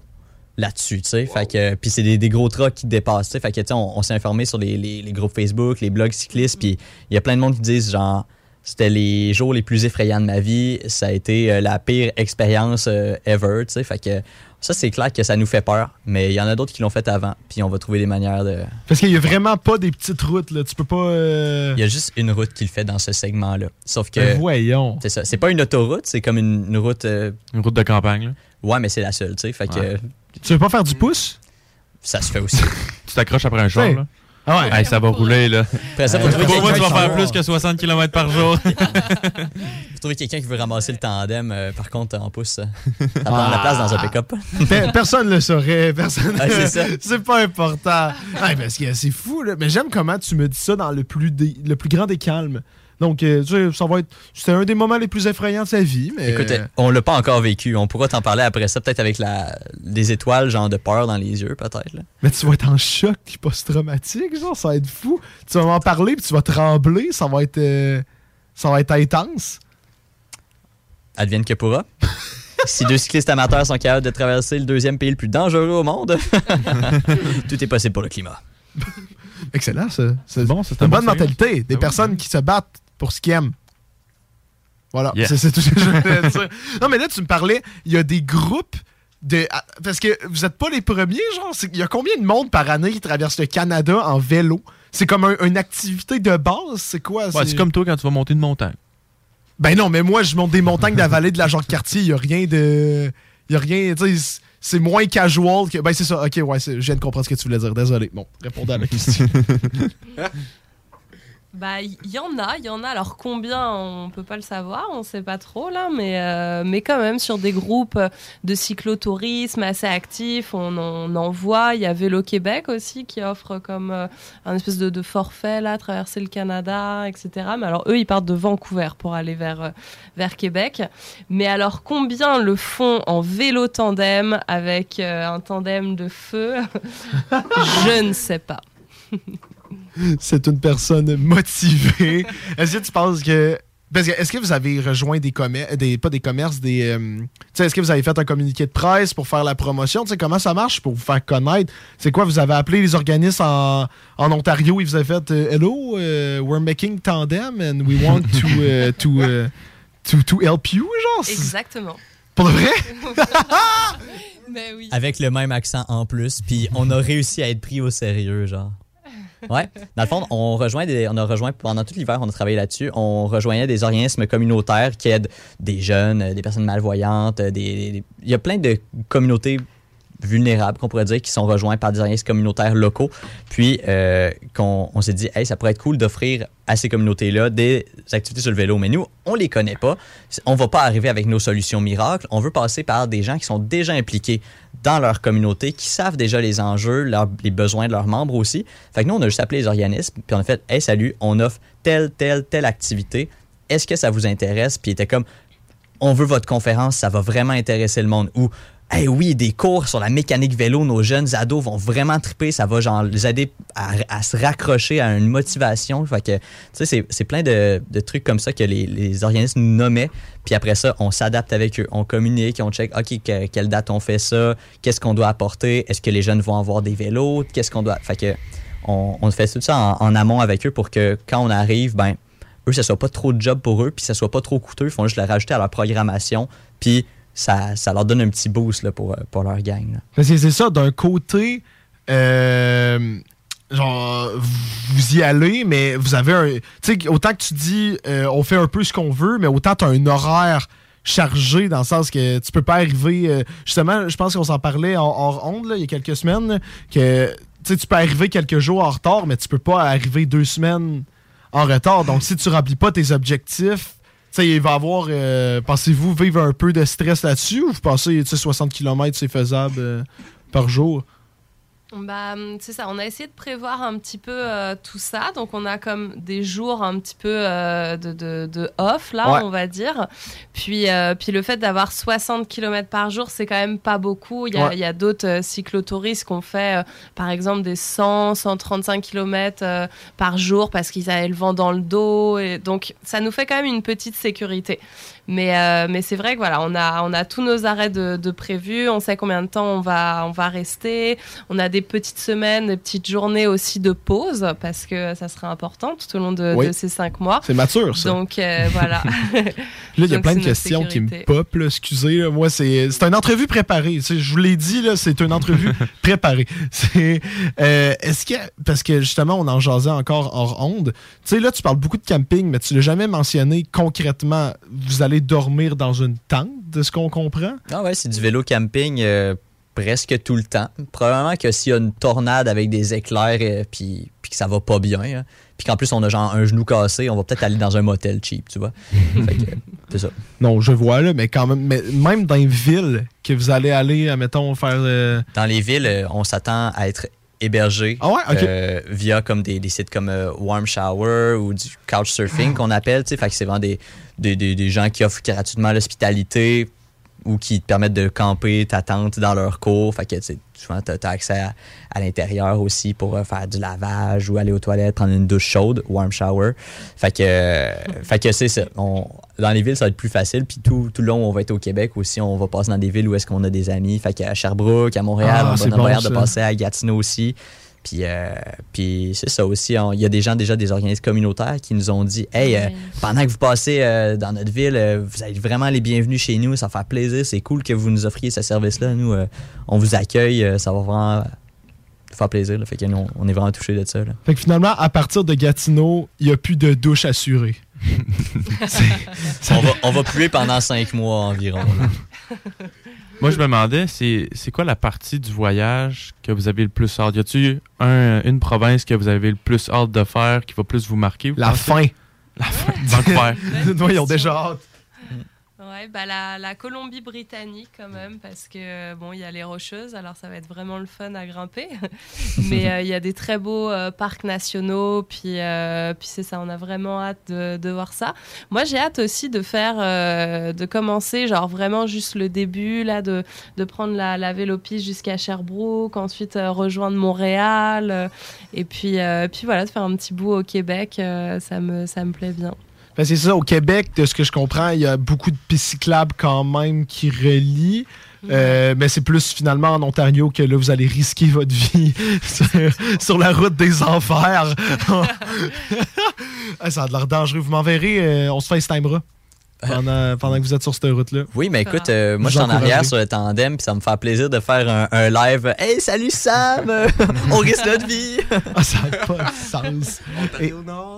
là-dessus, tu sais. Fait que puis c'est des, des gros trucks qui dépassent, tu sais. Fait que tu sais, on, on s'est informé sur les, les- les groupes Facebook, les blogs cyclistes, puis il y a plein de monde qui disent genre c'était les jours les plus effrayants de ma vie, ça a été euh, la pire expérience euh, ever, tu sais. Fait que ça c'est clair que ça nous fait peur, mais il y en a d'autres qui l'ont fait avant, puis on va trouver des manières de Parce qu'il y a vraiment pas des petites routes, là. Tu peux pas. euh, il y a juste une route qui le fait dans ce segment-là. Sauf que Ben voyons. c'est ça, c'est pas une autoroute, c'est comme une, une route euh, Une route de campagne, là. Ouais, mais c'est la seule, tu sais. Fait que Ouais. Tu veux pas faire du pouce? ça se fait aussi. Tu t'accroches après un char, Ouais. là. Ah ouais. Hey, ça va rouler, là. Après ça, faut Euh, trouver Pour moi, quelqu'un tu vas qui- faire plus que 60 km par jour. Faut trouver quelqu'un qui veut ramasser le tandem, euh, par contre, en pouce. Ça ça prend la place dans un pick-up. Pe- personne le saurait. Personne. Ah, c'est ça. c'est pas important. Ouais, parce que c'est fou, là. Mais j'aime comment tu me dis ça dans le plus, le plus grand des calmes. Donc, euh, tu sais, ça va être. C'était un des moments les plus effrayants de sa vie, mais. Écoute, on l'a pas encore vécu. On pourra t'en parler après ça, peut-être avec la, des étoiles, genre de peur dans les yeux, peut-être. Mais tu vas être en choc post-traumatique, genre, ça va être fou. Tu vas m'en parler, puis tu vas trembler, ça va être. euh, ça va être intense. Advienne que pourra. si deux cyclistes amateurs sont capables de traverser le deuxième pays le plus dangereux au monde, tout est possible pour le climat. Excellent, ça. C'est bon, c'est une un bonne mentalité. Des Ah oui, personnes oui. qui se battent pour ce qu'ils aiment. Voilà, Yeah. c'est tout ce que je voulais dire. Non, mais là, tu me parlais, il y a des groupes de. ah, Parce que vous n'êtes pas les premiers, genre. Il y a combien de monde par année qui traverse le Canada en vélo? C'est comme un- une activité de base? C'est quoi? Ouais, c'est comme toi quand tu vas monter une montagne. Ben non, mais moi, je monte des montagnes de la vallée de la Jacques-Cartier. Il n'y a rien de. Il y a rien. Tu sais, c'est moins casual que. Ben c'est ça. Ok, ouais, je viens de comprendre ce que tu voulais dire. Désolé. Bon, répondez à la question. Bah, il y, en a, il y en a. Alors combien, on peut pas le savoir, on sait pas trop là, mais, euh, mais quand même sur des groupes de cyclotourisme assez actifs, on en, on en voit. Il y a Vélo Québec aussi qui offre comme euh, un espèce de, de forfait là, traverser le Canada, etc. Mais alors eux, ils partent de Vancouver pour aller vers, euh, vers Québec. Mais alors combien le font en vélo tandem avec euh, un tandem de feu? Je ne sais pas. c'est une personne motivée. Est-ce que tu penses que. Parce que est-ce que vous avez rejoint des commerces, des, pas des commerces, des. euh, tu sais, est-ce que vous avez fait un communiqué de presse pour faire la promotion? Tu sais, comment ça marche pour vous faire connaître? C'est quoi, vous avez appelé les organismes en, en Ontario et vous avez fait euh, Hello, euh, we're making tandem and we want to, euh, to, euh, to, to help you, genre? Exactement. Pour de vrai? Mais oui. Avec le même accent en plus, puis on a réussi à être pris au sérieux, genre. Ouais. Dans le fond, on, a rejoint pendant tout l'hiver, on a travaillé là-dessus. On rejoignait des organismes communautaires qui aident des jeunes, euh, des personnes malvoyantes. euh, il y a plein de communautés vulnérables, qu'on pourrait dire, qui sont rejoints par des organismes communautaires locaux. Puis, euh, on s'est dit, hey, ça pourrait être cool d'offrir à ces communautés-là des activités sur le vélo. Mais nous, on les connaît pas. On va pas arriver avec nos solutions miracles. On veut passer par des gens qui sont déjà impliqués dans leur communauté, qui savent déjà les enjeux, les besoins de leurs membres aussi. Fait que nous, on a juste appelé les organismes, puis on a fait, hey, salut, on offre telle, telle, telle activité. Est-ce que ça vous intéresse? Puis il était comme, on veut votre conférence, ça va vraiment intéresser le monde. Ou, hey, oui, des cours sur la mécanique vélo, nos jeunes ados vont vraiment triper, ça va genre les aider à, se raccrocher à une motivation. Fait tu sais, c'est- plein de, trucs comme ça que les, les organismes nous nommaient. Puis après ça, on s'adapte avec eux, on communique, on check, OK, que- quelle date on fait ça, qu'est-ce qu'on doit apporter, est-ce que les jeunes vont avoir des vélos, qu'est-ce qu'on doit. Fait que, on, fait tout ça en, en amont avec eux pour que quand on arrive, ben, eux, ça soit pas trop de job pour eux, puis ça soit pas trop coûteux. Ils font juste le rajouter à leur programmation, puis ça, ça leur donne un petit boost là, pour, euh, pour leur gang. c'est ça, d'un côté, euh, genre, vous y allez, mais vous avez un. Tu sais, autant que tu dis, euh, on fait un peu ce qu'on veut, mais autant tu as un horaire chargé dans le sens que tu peux pas arriver. euh, justement, je pense qu'on s'en parlait en hors onde il y a quelques semaines, que tu peux arriver quelques jours en retard, mais tu peux pas arriver deux semaines en retard. Donc, si tu remplis pas tes objectifs, sais, il va avoir. euh, Pensez-vous vivre un peu de stress là-dessus ou vous pensez tu sais, 60 km c'est faisable euh, par jour? Bah, c'est ça, on a essayé de prévoir un petit peu euh, tout ça. Donc, on a comme des jours un petit peu euh, de, de- de off, là, Ouais. on va dire. Puis, euh, puis le fait d'avoir 60 km par jour, c'est quand même pas beaucoup. Il y a, Ouais. d'autres cyclotouristes qui ont fait, par exemple, des 100, 135 km par jour parce qu'ils avaient le vent dans le dos. Et donc, ça nous fait quand même une petite sécurité. Mais, euh, mais c'est vrai que voilà, on a, on a tous nos arrêts de, de prévus, on sait combien de temps on va, on va rester, on a des petites semaines, des petites journées aussi de pause parce que ça serait important tout au long de, Oui. de ces cinq mois. C'est mature, ça. Donc euh, voilà. Là, il y a plein de questions qui me sécurité. pop, là, excusez. là. Moi, c'est une entrevue préparée. Je vous l'ai dit, là, c'est une entrevue préparée. C'est euh, Est-ce que... Parce que, justement, on en jasait encore hors onde. Tu sais, là, tu parles beaucoup de camping, mais tu l'as jamais mentionné concrètement. Vous allez dormir dans une tente, de ce qu'on comprend? Ah ouais, c'est du vélo camping euh, presque tout le temps. Probablement que s'il y a une tornade avec des éclairs euh, puis, puis que ça va pas bien, hein, puis qu'en plus on a genre un genou cassé, on va peut-être aller dans un motel cheap, tu vois. Fait que, c'est ça. Non, je vois, là, mais quand même... Mais même dans les villes que vous allez aller, admettons, faire... euh, Dans les villes, euh, on s'attend à être hébergé Ah ouais? Euh, via comme des, des sites comme euh, Warm Shower ou du Couchsurfing Ah. qu'on appelle. Fait que c'est vraiment des, des, des- des gens qui offrent gratuitement l'hospitalité ou qui te permettent de camper ta tente dans leur cours. Fait que souvent, tu as, accès à, à l'intérieur aussi pour euh, faire du lavage ou aller aux toilettes, prendre une douche chaude, warm shower. Fait que, euh, fait que c'est ça. On- dans les villes, ça va être plus facile. Puis tout, tout le long on va être au Québec aussi, on va passer dans des villes où est-ce qu'on a des amis. Fait qu'à Sherbrooke, à Montréal, Ah, on va bon, de passer à Gatineau aussi. Puis, euh, puis c'est ça aussi. Il y a des gens, déjà des organismes communautaires qui nous ont dit Hey, euh, pendant que vous passez euh, dans notre ville, euh, vous êtes vraiment les bienvenus chez nous. Ça va faire plaisir. C'est cool que vous nous offriez ce service-là. Nous, euh, on vous accueille. euh, ça va vraiment faire plaisir. là. Fait que nous, on- on est vraiment touchés de ça. là. Fait que finalement, à partir de Gatineau, il n'y a plus de douche assurée. On va, on va puer pendant cinq mois environ. là. Moi, je me demandais, c'est c'est quoi la partie du voyage que vous avez le plus hâte? Y a-tu un, une province que vous avez le plus hâte de faire qui va plus vous marquer? vous La pensez? fin. La fin. Vancouver. Nous, ils ont déjà hâte. Ouais, bah la, la Colombie-Britannique quand même, parce que euh, bon, il y a les Rocheuses, alors ça va être vraiment le fun à grimper. Mais euh, il y a des très beaux euh, parcs nationaux, puis, euh, puis c'est ça, on a vraiment hâte de, de voir ça. Moi, j'ai hâte aussi de faire, de commencer, genre vraiment juste le début, là, de, de prendre la, la vélopiste jusqu'à Sherbrooke, ensuite rejoindre Montréal, et puis, puis voilà, de faire un petit bout au Québec, ça, me, ça me plaît bien. Ben, c'est ça, au Québec, de ce que je comprends, il y a beaucoup de pistes cyclables quand même qui relient. Euh, mais c'est plus finalement en Ontario que là, vous allez risquer votre vie sur, sur la route des enfers. Ah, ça a de l'air dangereux. Vous m'enverrez, euh, on se FaceTimera pendant, pendant que vous êtes sur cette route-là. Oui, mais écoute, euh, moi, je suis en arrière sur le tandem, puis ça me fait plaisir de faire un, un live. Hey, salut Sam! On risque notre vie! Ah, ça n'a pas de sens. Ontario Nord.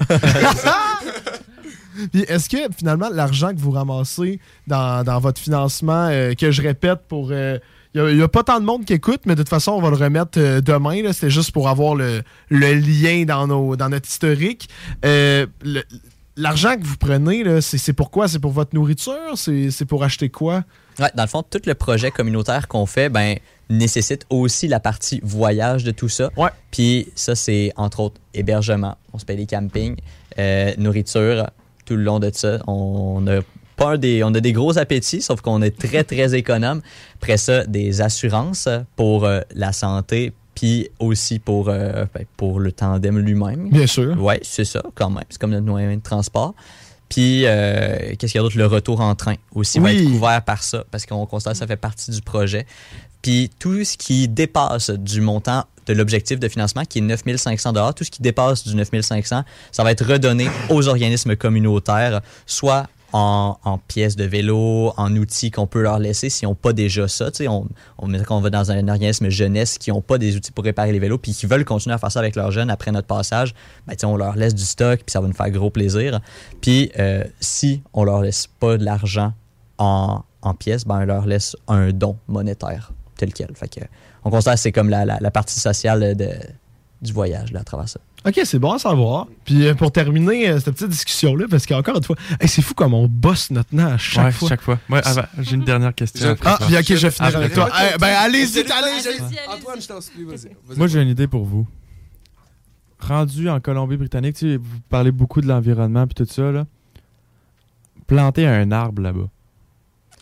Puis est-ce que finalement l'argent que vous ramassez dans, dans votre financement, euh, que je répète pour. Il n'y a, pas tant de monde qui écoute, mais de toute façon, on va le remettre euh, demain. C'était juste pour avoir le, le lien dans, nos, dans notre historique. Euh, L'argent que vous prenez, c'est c'est pourquoi? C'est pour votre nourriture? C'est c'est pour acheter quoi? Ouais, dans le fond, tout le projet communautaire qu'on fait, ben, nécessite aussi la partie voyage de tout ça. Ouais. Puis ça, c'est entre autres hébergement. On se paye des campings, euh, nourriture, tout le long de ça. On a pas des, on a des gros appétits, sauf qu'on est très, très économe. Après ça, des assurances pour euh, la santé, puis aussi pour, euh, ben, pour le tandem lui-même. Bien sûr. Oui, c'est ça, quand même. C'est comme notre moyen de transport. Puis, euh, qu'est-ce qu'il y a d'autre? Le retour en train aussi va être couvert par ça, parce qu'on constate que ça fait partie du projet. Puis, tout ce qui dépasse du montant de l'objectif de financement, qui est 9500 tout ce qui dépasse du 9500 ça va être redonné aux organismes communautaires, soit en, pièces de vélo, en outils qu'on peut leur laisser s'ils n'ont pas déjà ça. On, on qu'on va dans un organisme jeunesse qui n'ont pas des outils pour réparer les vélos puis qui veulent continuer à faire ça avec leurs jeunes après notre passage, ben, on leur laisse du stock puis ça va nous faire gros plaisir. Puis euh, si on leur laisse pas de l'argent en, en pièces, ben, on leur laisse un don monétaire tel quel. Fait que, on constate que c'est comme la, la- la partie sociale de, du voyage là, à travers ça. Ok, c'est bon à savoir. Puis euh, pour terminer euh, cette petite discussion-là, parce qu'encore une fois, hey, c'est fou comme on bosse notre nom à chaque Ouais, fois. chaque fois. Ouais, j'ai une dernière question. Ah, bien ok, je vais finir avec toi. Eh, ben allez-y, allez-y. Antoine, je t'en supplie, vas-y. Moi, j'ai une idée pour vous. Rendu en Colombie-Britannique, tu sais, vous parlez beaucoup de l'environnement puis tout ça, là. Plantez un arbre là-bas.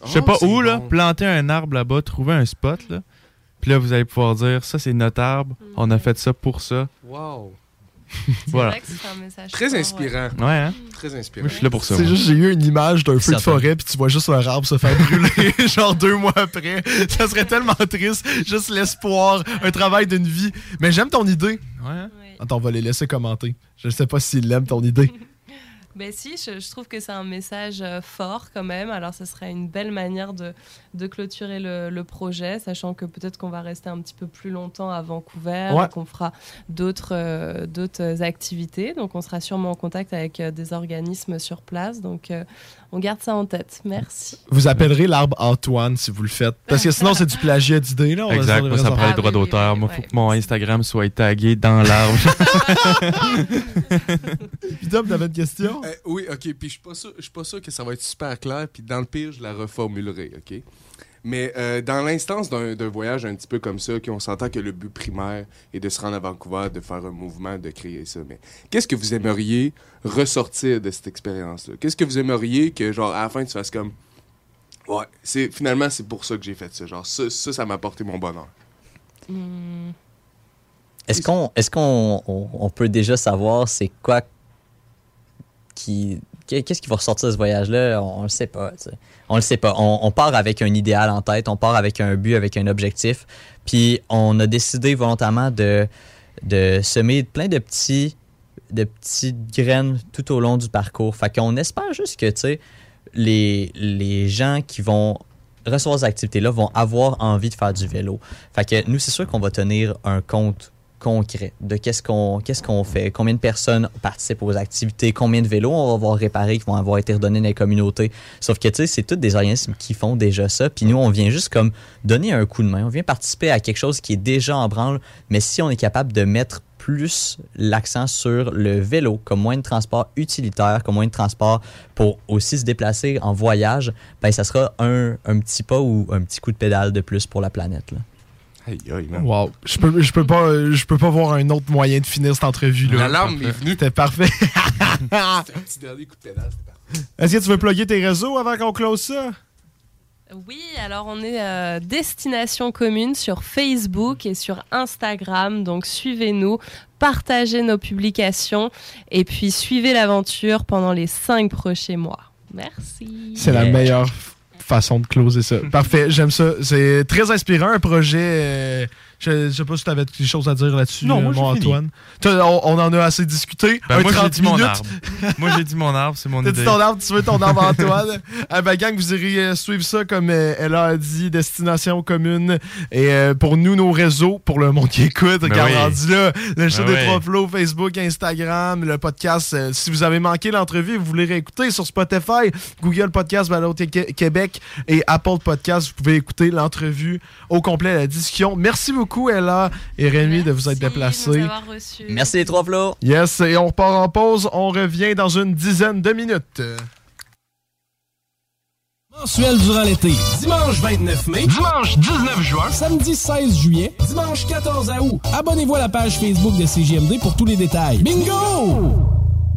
Je sais Oh, pas où, là. bon. Plantez un arbre là-bas, trouvez un spot, là. Puis là, vous allez pouvoir dire, ça, c'est notre arbre. On a fait ça pour ça. Wow. C'est Voilà. vrai que c'est un message Très fort, inspirant. Ouais, hein? Très inspirant. Moi, je suis là pour ça. C'est juste, j'ai eu une image d'un feu de forêt, puis tu vois juste un arbre se faire brûler, genre deux mois après. Ça serait tellement triste. Juste l'espoir, un travail d'une vie. Mais j'aime ton idée. Ouais, hein? Attends, on va les laisser commenter. Je sais pas s'ils l'aiment, ton idée. Ben si, je, je trouve que c'est un message euh, fort quand même. Alors, ce serait une belle manière de, de clôturer le, le projet, sachant que peut-être qu'on va rester un petit peu plus longtemps à Vancouver, Ouais. et qu'on fera d'autres euh, d'autres activités. Donc, on sera sûrement en contact avec euh, des organismes sur place. Donc, on garde ça en tête. Merci. Vous appellerez l'arbre Antoine si vous le faites. Parce que sinon, c'est du plagiat d'idées, Exact, moi, ça prend les droits d'auteur. moi, ouais. faut que mon Instagram soit tagué dans l'arbre. Puis Dom, t'avais une question? Euh, oui, ok. Puis je suis pas sûr, je suis pas sûr que ça va être super clair. Puis dans le pire, je la reformulerai, ok? Mais euh, dans l'instance d'un voyage un petit peu comme ça, on s'entend que le but primaire est de se rendre à Vancouver, de faire un mouvement, de créer ça. Mais qu'est-ce que vous aimeriez ressortir de cette expérience-là? Qu'est-ce que vous aimeriez que genre à la fin tu fasses comme ouais, c'est finalement c'est pour ça que j'ai fait ça. Genre ça, ça, m'a apporté mon bonheur. Hmm. Est-ce qu'on est-ce qu'on on, on peut déjà savoir c'est quoi qui qu'est-ce qui va ressortir de ce voyage-là? On, on le sait pas. On le sait pas. On, part avec un idéal en tête, on part avec un but, avec un objectif, puis on a décidé volontairement de semer plein de petits de petites graines tout au long du parcours. Fait qu'on espère juste que, les, les gens qui vont recevoir ces activités-là vont avoir envie de faire du vélo. Fait que nous, c'est sûr qu'on va tenir un compte concret de qu'est-ce qu'on fait, combien de personnes participent aux activités, combien de vélos on va avoir réparés qui vont avoir été redonnés dans les communautés. Sauf que tu sais, c'est tous des organismes qui font déjà ça, puis nous on vient juste comme donner un coup de main, on vient participer à quelque chose qui est déjà en branle, mais si on est capable de mettre plus l'accent sur le vélo comme moyen de transport utilitaire, comme moyen de transport pour aussi se déplacer en voyage, ben ça sera un, petit pas ou un petit coup de pédale de plus pour la planète. Aïe, aïe, man. Wow. Je peux, je peux pas, je peux pas voir un autre moyen de finir cette entrevue-là. L'alarme est venue. C'était parfait. C'était un petit dernier coup de pédale. c'était parfait. Est-ce que tu veux plugger tes réseaux avant qu'on close ça? Oui, alors on est euh, Destination Commune sur Facebook et sur Instagram, donc suivez-nous, partagez nos publications et puis suivez l'aventure pendant les cinq prochains mois. Merci. C'est la meilleure façon de closer ça. Parfait, j'aime ça. C'est très inspirant, un projet. Euh, je, je sais pas si tu avais quelque chose à dire là-dessus, Non, euh, moi, mon j'ai fini. Antoine. Toi, on, on en a assez discuté. Ben, moi, j'ai 30 dit mon arbre. moi, j'ai dit mon arbre, c'est mon T'as idée. dit ton arbre, tu veux ton arbre Antoine? ah ben gang, vous irez euh, suivre ça comme euh, elle a dit, Destination Commune. Et euh, pour nous, nos réseaux, pour le monde qui écoute, Ben regarde oui. là, le show Ben des oui. trois flots, Facebook, Instagram, le podcast. euh, si vous avez manqué l'entrevue, vous voulez réécouter sur Spotify, Google Podcast, Qué- Québec et Apple Podcast, vous pouvez écouter l'entrevue au complet, la discussion. Merci beaucoup Ella et Rémi de vous être déplacés. Merci les trois flots. Yes, et on repart en pause. On revient dans une dizaine de minutes. Mensuel durant l'été. Dimanche 29 mai. Dimanche 19 juin. Samedi 16 juillet. Dimanche 14 août. Abonnez-vous à la page Facebook de CGMD pour tous les détails. Bingo!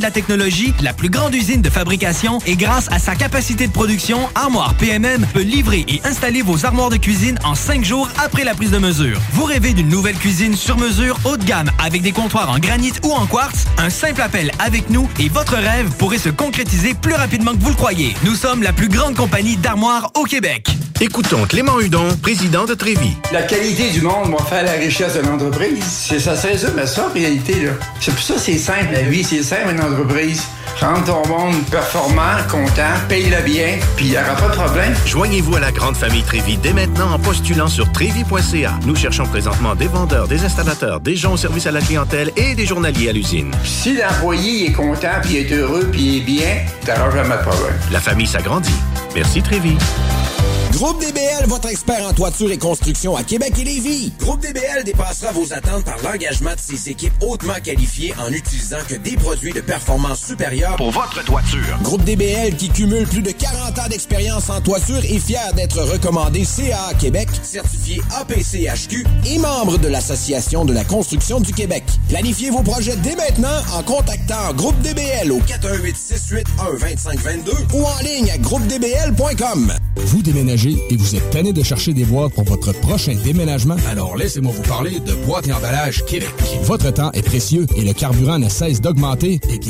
de la technologie, la plus grande usine de fabrication et grâce à sa capacité de production, Armoire PMM peut livrer et installer vos armoires de cuisine en cinq jours après la prise de mesure. Vous rêvez d'une nouvelle cuisine sur mesure haut de gamme avec des comptoirs en granit ou en quartz? Un simple appel avec nous et votre rêve pourrait se concrétiser plus rapidement que vous le croyez. Nous sommes la plus grande compagnie d'armoires au Québec. Écoutons Clément Hudon, président de Trévis. La qualité du monde va faire la richesse de l'entreprise. C'est ça, c'est ça, mais ça, en réalité, là. C'est pour ça c'est simple, la vie, c'est simple, une entreprise. Rendre ton monde performant, content, paye-le bien, puis il n'y aura pas de problème. Joignez-vous à la grande famille Trévis dès maintenant en postulant sur trévis.ca. Nous cherchons présentement des vendeurs, des installateurs, des gens au service à la clientèle et des journaliers à l'usine. Si l'employé est content, puis il est heureux, puis il est bien, t'auras jamais de problème. La famille s'agrandit. Merci Trévis. Groupe DBL, votre expert en toiture et construction à Québec et Lévis. Groupe DBL dépassera vos attentes par l'engagement de ses équipes hautement qualifiées en utilisant que des produits de performance supérieure Pour votre toiture. Groupe DBL qui cumule plus de 40 ans d'expérience en toiture est fier d'être recommandé CA Québec, certifié APCHQ et membre de l'Association de la construction du Québec. Planifiez vos projets dès maintenant en contactant Groupe DBL au 418 681 2522 ou en ligne à groupedbl.com. Vous déménagez et vous êtes tanné de chercher des boîtes pour votre prochain déménagement? Alors laissez-moi vous parler de Boîte et Emballage Québec. Votre temps est précieux et le carburant ne cesse d'augmenter. Eh bien,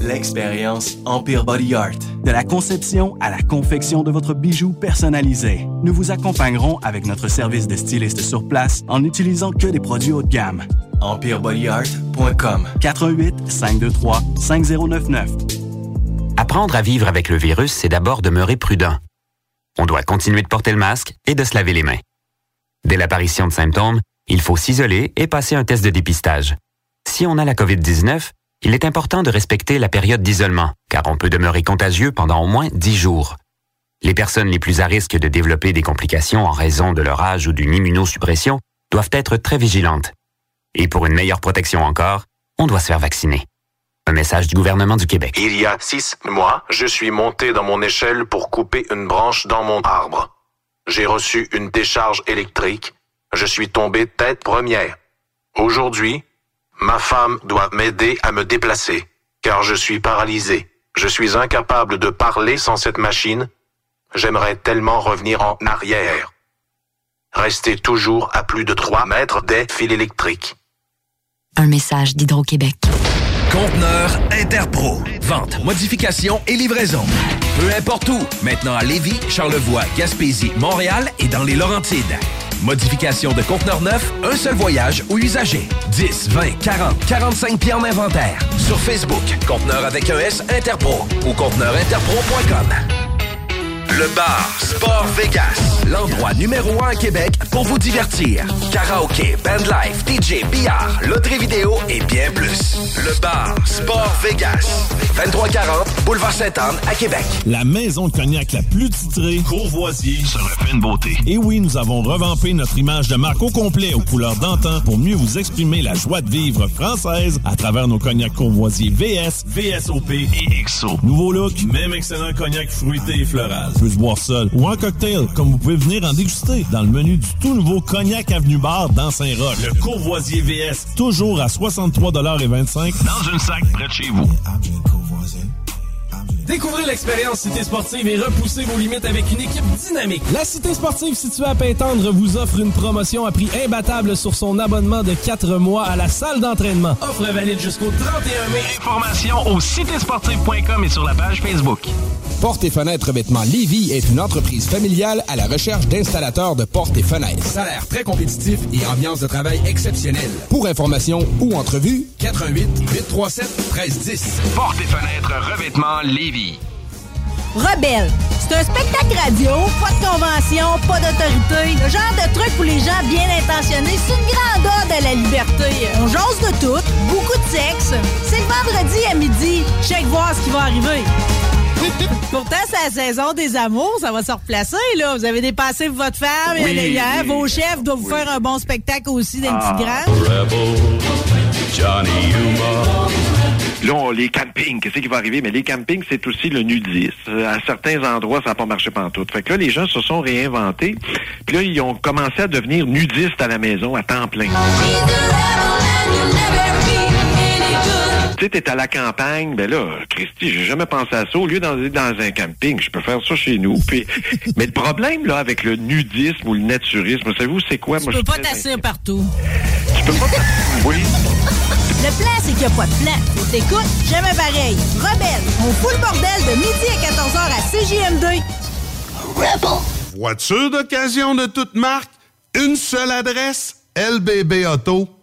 L'expérience Empire Body Art. De la conception à la confection de votre bijou personnalisé. Nous vous accompagnerons avec notre service de styliste sur place en n'utilisant que des produits haut de gamme. EmpireBodyArt.com 418 523 5099 Apprendre à vivre avec le virus, c'est d'abord demeurer prudent. On doit continuer de porter le masque et de se laver les mains. Dès l'apparition de symptômes, il faut s'isoler et passer un test de dépistage. Si on a la COVID-19, il est important de respecter la période d'isolement, car on peut demeurer contagieux pendant au moins 10 jours. Les personnes les plus à risque de développer des complications en raison de leur âge ou d'une immunosuppression doivent être très vigilantes. Et pour une meilleure protection encore, on doit se faire vacciner. Un message du gouvernement du Québec. Il y a six mois, je suis monté dans mon échelle pour couper une branche dans mon arbre. J'ai reçu une décharge électrique. Je suis tombé tête première. Aujourd'hui, ma femme doit m'aider à me déplacer, car je suis paralysé. Je suis incapable de parler sans cette machine. J'aimerais tellement revenir en arrière. Restez toujours à plus de 3 mètres des fils électriques. Un message d'Hydro-Québec. Conteneur Interpro. Vente, modification et livraison. Peu importe où. Maintenant à Lévis, Charlevoix, Gaspésie, Montréal et dans les Laurentides. Modification de conteneur neuf, un seul voyage ou usager. 10, 20, 40, 45 pieds en inventaire. Sur Facebook, conteneur avec un S Interpro ou conteneurinterpro.com. Le bar Sport Vegas, l'endroit numéro un à Québec pour vous divertir. Karaoke, bandlife, DJ, billard, loterie vidéo et bien plus. Le bar Sport Vegas, 2340 Boulevard Sainte-Anne à Québec. La maison de cognac la plus titrée, Courvoisier, se refait une beauté. Et oui, nous avons revampé notre image de marque au complet aux couleurs d'antan pour mieux vous exprimer la joie de vivre française à travers nos cognacs Courvoisier VS, VSOP et XO. Nouveau look, même excellent cognac fruité et floral. Peut se boire seul ou en cocktail, comme vous pouvez venir en déguster dans le menu du tout nouveau Cognac Avenue Bar dans Saint-Roch. Le Courvoisier VS, toujours à 63,25 dans une sac près de chez vous. Découvrez l'expérience Cité Sportive et repoussez vos limites avec une équipe dynamique. La Cité Sportive située à Pintendre vous offre une promotion à prix imbattable sur son abonnement de 4 mois à la salle d'entraînement. Offre valide jusqu'au 31 mai. Informations au citésportive.com et sur la page Facebook. Portes et fenêtres revêtement Lévis est une entreprise familiale à la recherche d'installateurs de portes et fenêtres. Salaire très compétitif et ambiance de travail exceptionnelle. Pour information ou entrevue, 88 837 1310. Portes et fenêtres revêtement Lévis. Rebelle, c'est un spectacle radio, pas de convention, pas d'autorité, le genre de truc pour les gens bien intentionnés, c'est une grande ode à la liberté. On jase de tout, beaucoup de sexe. C'est le vendredi à midi, check voir ce qui va arriver. Pourtant, c'est la saison des amours, ça va se replacer, là. Vous avez dépassé votre femme Oui. hier, vos chefs doivent vous faire un bon spectacle aussi d'un Ah. petit grand. Johnny Humor. Là, on- les campings, qu'est-ce qui va arriver? Mais les campings, c'est aussi le nudisme. À certains endroits, ça n'a pas marché pantoute. Fait que là, les gens se sont réinventés. Puis là, ils ont commencé à devenir nudistes à la maison à temps plein. Tu sais, t'es à la campagne, ben là, Christy, j'ai jamais pensé à ça. Au lieu d'aller dans un camping, je peux faire ça chez nous. Puis, mais le problème, là, avec le nudisme ou le naturisme, savez-vous, c'est quoi? Tu Moi, peux pas t'asseoir partout. Tu peux pas Oui. Le plan, c'est qu'il n'y a pas de plan. On t'écoute, jamais pareil. Rebelle, on fout le bordel de midi à 14h à CJM2. Voiture d'occasion de toute marque, une seule adresse, lbbauto.com.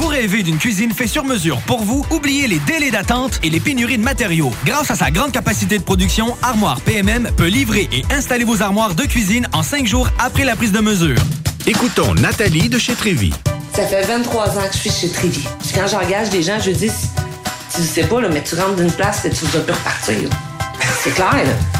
Vous rêvez d'une cuisine faite sur mesure pour vous? Oubliez les délais d'attente et les pénuries de matériaux. Grâce à sa grande capacité de production, Armoire PMM peut livrer et installer vos armoires de cuisine en cinq jours après la prise de mesure. Écoutons Nathalie de chez Trévy. Ça fait 23 ans que je suis chez Trévy. Quand j'engage des gens, je dis, tu sais pas, là, mais tu rentres d'une place et tu vas plus repartir. C'est clair, là.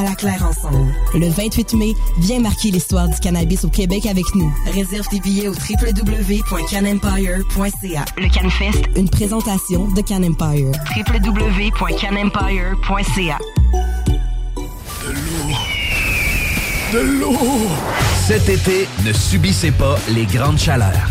À la Claire ensemble. Le 28 mai, viens marquer l'histoire du cannabis au Québec avec nous. Réserve tes billets au www.canempire.ca. le CanFest, Une présentation de Can Empire. www.canempire.ca. De l'eau! Cet été, ne subissez pas les grandes chaleurs.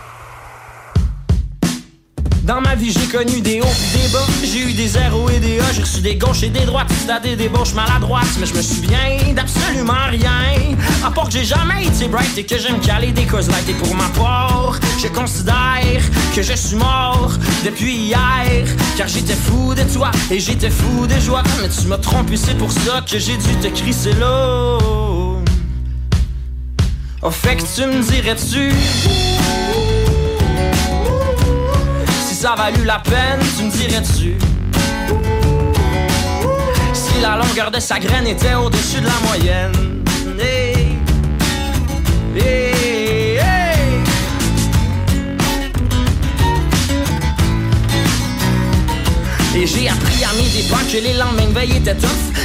Dans ma vie, j'ai connu des hauts pis des bas. J'ai eu des zéros et des A. J'ai reçu des gauches et des droites. C'était des débauches maladroites. Mais je me souviens d'absolument rien. À part que j'ai jamais été bright et que j'aime caler des causes light. Et pour ma part, je considère que je suis mort depuis hier. Car j'étais fou de toi et j'étais fou de joie. Mais tu m'as trompé, c'est pour ça que j'ai dû te crisser là. Oh, fait que tu me dirais-tu ça valut la peine, tu me dirais-tu Si la longueur de sa graine était au-dessus de la moyenne Et j'ai appris à mes dépens que les lendemains de veille étaient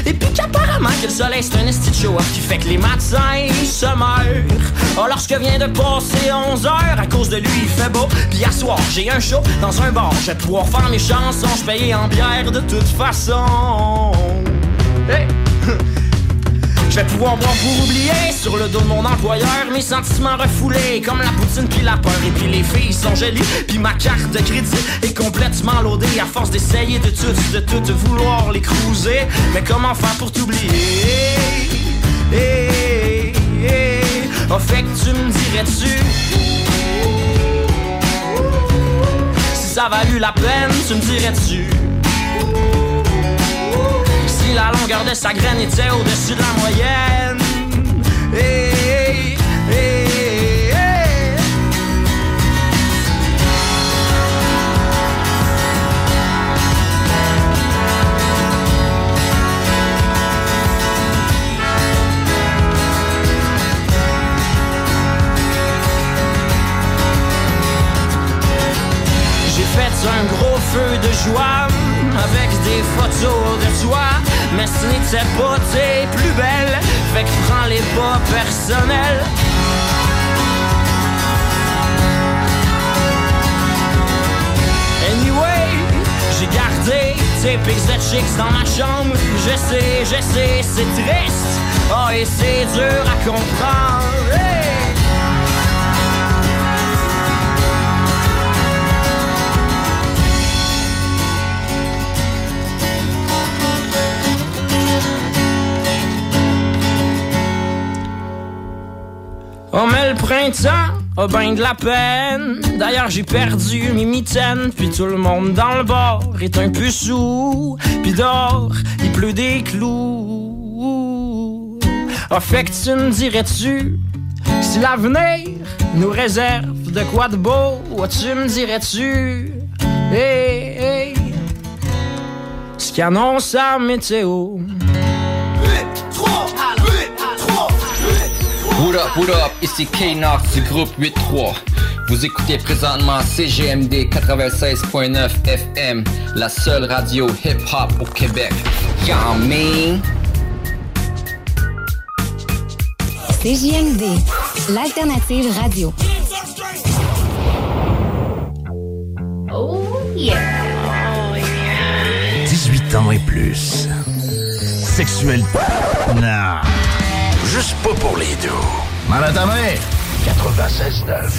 Et puis qu'apparemment que le soleil c'est un esti show Qui fait que les matins se meurent. Oh lorsque vient de passer 11 heures À cause de lui il fait beau. Puis à soir j'ai un show dans un bar. Je vais pouvoir faire mes chansons Je paye en bière de toute façon je vais pouvoir boire pour oublier. Sur le dos de mon employeur mes sentiments refoulés. Comme la poutine puis la peur. Et puis les filles sont jolies. Puis ma carte de crédit est complètement loadée. À force d'essayer de tout de tout vouloir les cruiser. Mais comment faire pour t'oublier? Hey, hey. Oh, fait que tu me dirais-tu? Si ça valut la peine tu me dirais-tu? La longueur de sa graine était au-dessus de la moyenne. J'ai fait un gros feu de joie avec des photos de toi. Mais ce n'était pas tes plus belles, fait que prends les pas personnels. Anyway, j'ai gardé tes pics chicks dans ma chambre. Je sais, je sais, c'est triste. Oh, et c'est dur à comprendre. Oh mais le printemps a ben de la peine. D'ailleurs j'ai perdu mes mitaines Puis tout le monde dans le bord est un peu sous. Puis dehors il pleut des clous. Ah fait que tu me dirais-tu Si l'avenir nous réserve de quoi de beau Ah, Tu me dirais-tu Hey hey. Ce qu'annonce la météo What up, what up, ici K-Nox du groupe 8-3. Vous écoutez présentement CGMD 96.9 FM, la seule radio hip-hop au Québec. Y'all mean? CJMD, l'alternative radio. Oh yeah. 18 ans et plus. Sexuel. Non. Juste pas pour les deux. Mal à ta mère. 96.9.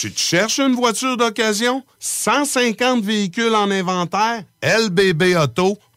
Tu te cherches une voiture d'occasion? 150 véhicules en inventaire? lbbauto.com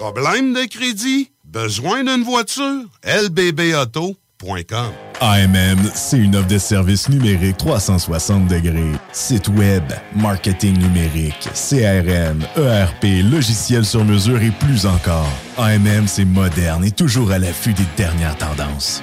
Problème de crédit? Besoin d'une voiture? lbbauto.com AMM, c'est une offre de services numériques 360 degrés. Site web, marketing numérique, CRM, ERP, logiciel sur mesure et plus encore. AMM, c'est moderne et toujours à l'affût des dernières tendances.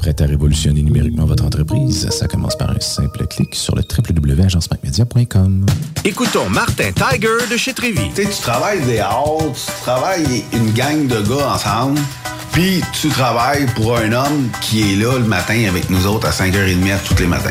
Prêt à révolutionner numériquement votre entreprise? Ça commence par un simple clic sur le www.agencemacmedia.com. Écoutons Martin Tiger de chez Trévi. Tu sais, tu travailles des heures, tu travailles une gang de gars ensemble, puis tu travailles pour un homme qui est là le matin avec nous autres à 5h30 tous les matins.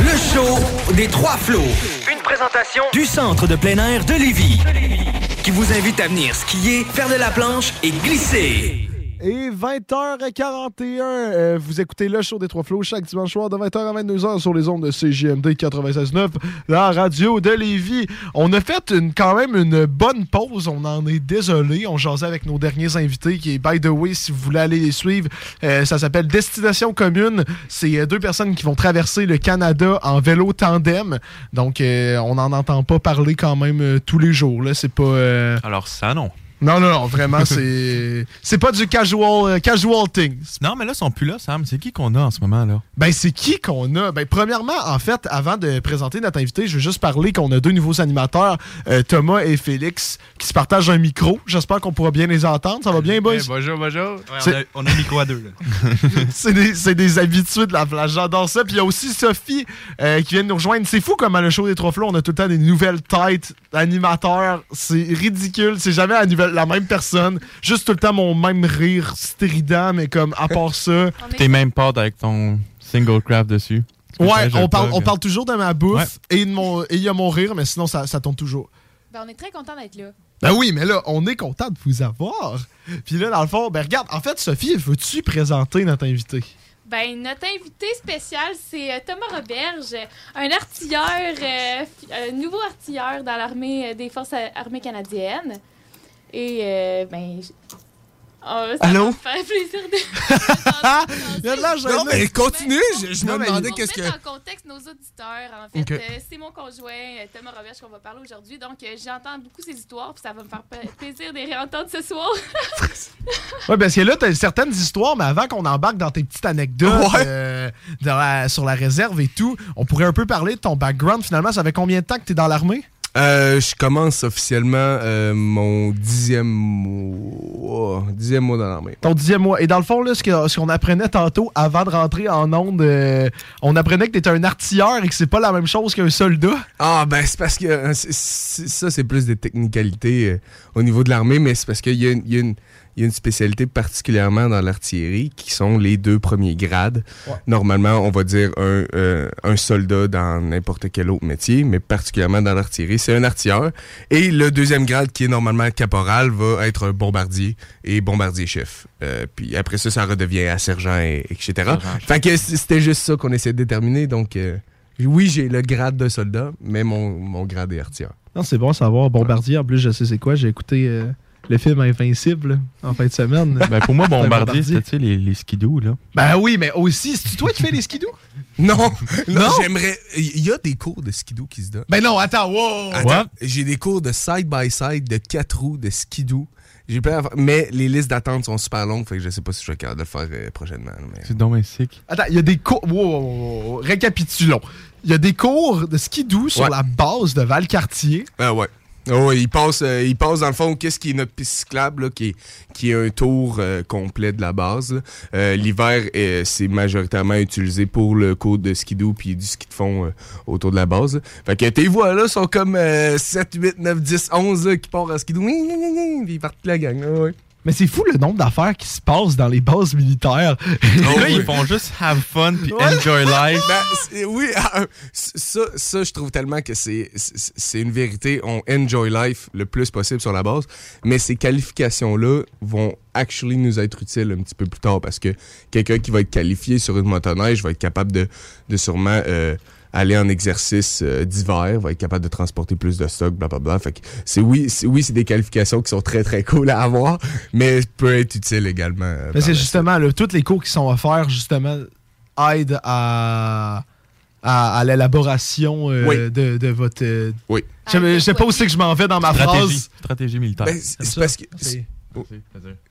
Le show des trois flots. Une présentation du centre de plein air de Lévis. Qui vous invite à venir skier, faire de la planche et glisser. Et 20h41, euh, vous écoutez le show des Trois Flots chaque dimanche soir de 20h à 22h sur les ondes de CJMD 96.9, la radio de Lévis. On a fait une, quand même une bonne pause, on en est désolé. On jasait avec nos derniers invités qui est, by the way, si vous voulez aller les suivre, euh, ça s'appelle Destination Commune. C'est euh, deux personnes qui vont traverser le Canada en vélo tandem. Donc, on n'en entend pas parler quand même tous les jours. Là. C'est pas... Alors ça, non. Non, non, non, vraiment, c'est. C'est pas du casual, euh, casual thing. Non, mais là, ils sont plus là, Sam. C'est qui qu'on a en ce moment, là? Ben, c'est qui qu'on a? Ben, premièrement, en fait, avant de présenter notre invité, je veux juste parler qu'on a deux nouveaux animateurs, euh, Thomas et Félix, qui se partagent un micro. J'espère qu'on pourra bien les entendre. Ça va bien, boys? Eh, bonjour, bonjour. C'est- on, a, on a un micro à deux, là. c'est des, c'est des habitués de la plage. J'adore ça. Puis il y a aussi Sophie euh, qui vient de nous rejoindre. C'est fou comme à le show des trois flots, on a tout le temps des nouvelles têtes d'animateurs. C'est ridicule. C'est jamais la, nouvelle, la même personne. Juste tout le temps mon même rire strident, mais comme à part ça. T'es même pas avec ton single craft dessus. Ouais, on le parle, on parle toujours de ma bouffe Ouais. et de mon- et il y a mon rire, mais sinon ça, ça tombe toujours. Ben, on est très content d'être là. Ben oui, mais là, on est content de vous avoir. Puis là, dans le fond, ben regarde, en fait, Sophie, veux-tu présenter notre invité? Ben, notre invité spécial, c'est euh, Thomas Roberge, un artilleur, euh, un nouveau artilleur dans l'armée euh, des Forces euh, armées canadiennes. Et, euh, ben. Oh, ça Allô? va me faire plaisir de. Il y a de la Non, mais continue, je, je Non, me mais- demandais qu'est-ce que. mettre en contexte nos auditeurs, en fait, euh, c'est mon conjoint, euh, Thomas Roberge, qu'on va parler aujourd'hui. Donc, euh, j'entends beaucoup ses histoires, puis ça va me faire plaisir de les réentendre ce soir. Ouais, parce que là, t'as certaines histoires, mais avant qu'on embarque dans tes petites anecdotes Ouais. euh, dans la- sur la réserve et tout, on pourrait un peu parler de ton background. Finalement, ça fait combien de temps que t'es dans l'armée? Euh, je commence officiellement euh, mon dixième mois, dixième mois dans l'armée. Ton dixième mois. Et dans le fond, là, ce qu'on apprenait tantôt avant de rentrer en onde, euh, on apprenait que t'étais un artilleur et que c'est pas la même chose qu'un soldat. Ah ben c'est parce que c'est- ça c'est plus des technicalités au niveau de l'armée, mais c'est parce qu'il y, y a une- il y a une spécialité particulièrement dans l'artillerie qui sont les deux premiers grades. Ouais. Normalement, on va dire un, euh, un soldat dans n'importe quel autre métier, mais particulièrement dans l'artillerie, c'est un artilleur. Et le deuxième grade, qui est normalement caporal, va être un bombardier et bombardier-chef. Euh, puis après ça, ça redevient à sergent, et, etc. Sergent-chef. Fait que c'était juste ça qu'on essayait de déterminer. Donc, euh, oui, j'ai le grade de soldat, mais mon, mon grade est artilleur. Non, c'est bon à savoir. Bombardier, en plus, je sais c'est quoi. J'ai écouté le film Invincible là, en fin de semaine. Ben, pour moi, bombardier, c'était tu sais, les, les skidoo, là. Ben oui, mais aussi, c'est toi qui fais les skidoo? Non, non, Non? j'aimerais. Il y a des cours de skidoo qui se donnent. Ben non, attends, wow! Attends, j'ai des cours de side-by-side, de quatre roues, de skidoo. J'ai plein d'affaires, mais les listes d'attente sont super longues, fait que je sais pas si je vais capable de le faire euh, prochainement. mais- C'est sick. Attends, il y a des cours. wow, wow, wow, wow. Récapitulons. Il y a des cours de skidoo sur Ouais. la base de Valcartier. Ah ouais. Oh, il passe, euh, il passe dans le fond, qu'est-ce qui est notre piste cyclable, qui, est, un tour euh, complet de la base. Euh, L'hiver, euh, c'est majoritairement utilisé pour le cours de skidoo puis du ski de fond autour de la base. Fait que tes voix là sont comme euh, 7, 8, 9, 10, 11 là, qui partent en skidoo. Puis ils partent la gang. là. Mais c'est fou le nombre d'affaires qui se passent dans les bases militaires. Et là, ils font juste have fun puis enjoy life. Ben, oui, ah, ça, ça, je trouve tellement que c'est une vérité. On enjoy life le plus possible sur la base, mais ces qualifications-là vont actually nous être utiles un petit peu plus tard parce que quelqu'un qui va être qualifié sur une motoneige va être capable de, de sûrement euh, aller en exercice euh, d'hiver, va être capable de transporter plus de stock, blablabla. Fait que c'est oui, c'est oui, c'est des qualifications qui sont très très cool à avoir, mais peut être utile également. euh, Mais par c'est la justement, là, tous les cours qui sont offerts, justement, aident à, à, à l'élaboration euh, Oui. de, de votre. euh, Oui. Je sais- pas où c'est que je m'en vais dans ma Stratégie. phrase. Stratégie militaire. Ben, c'est c'est parce que. Oh. Tu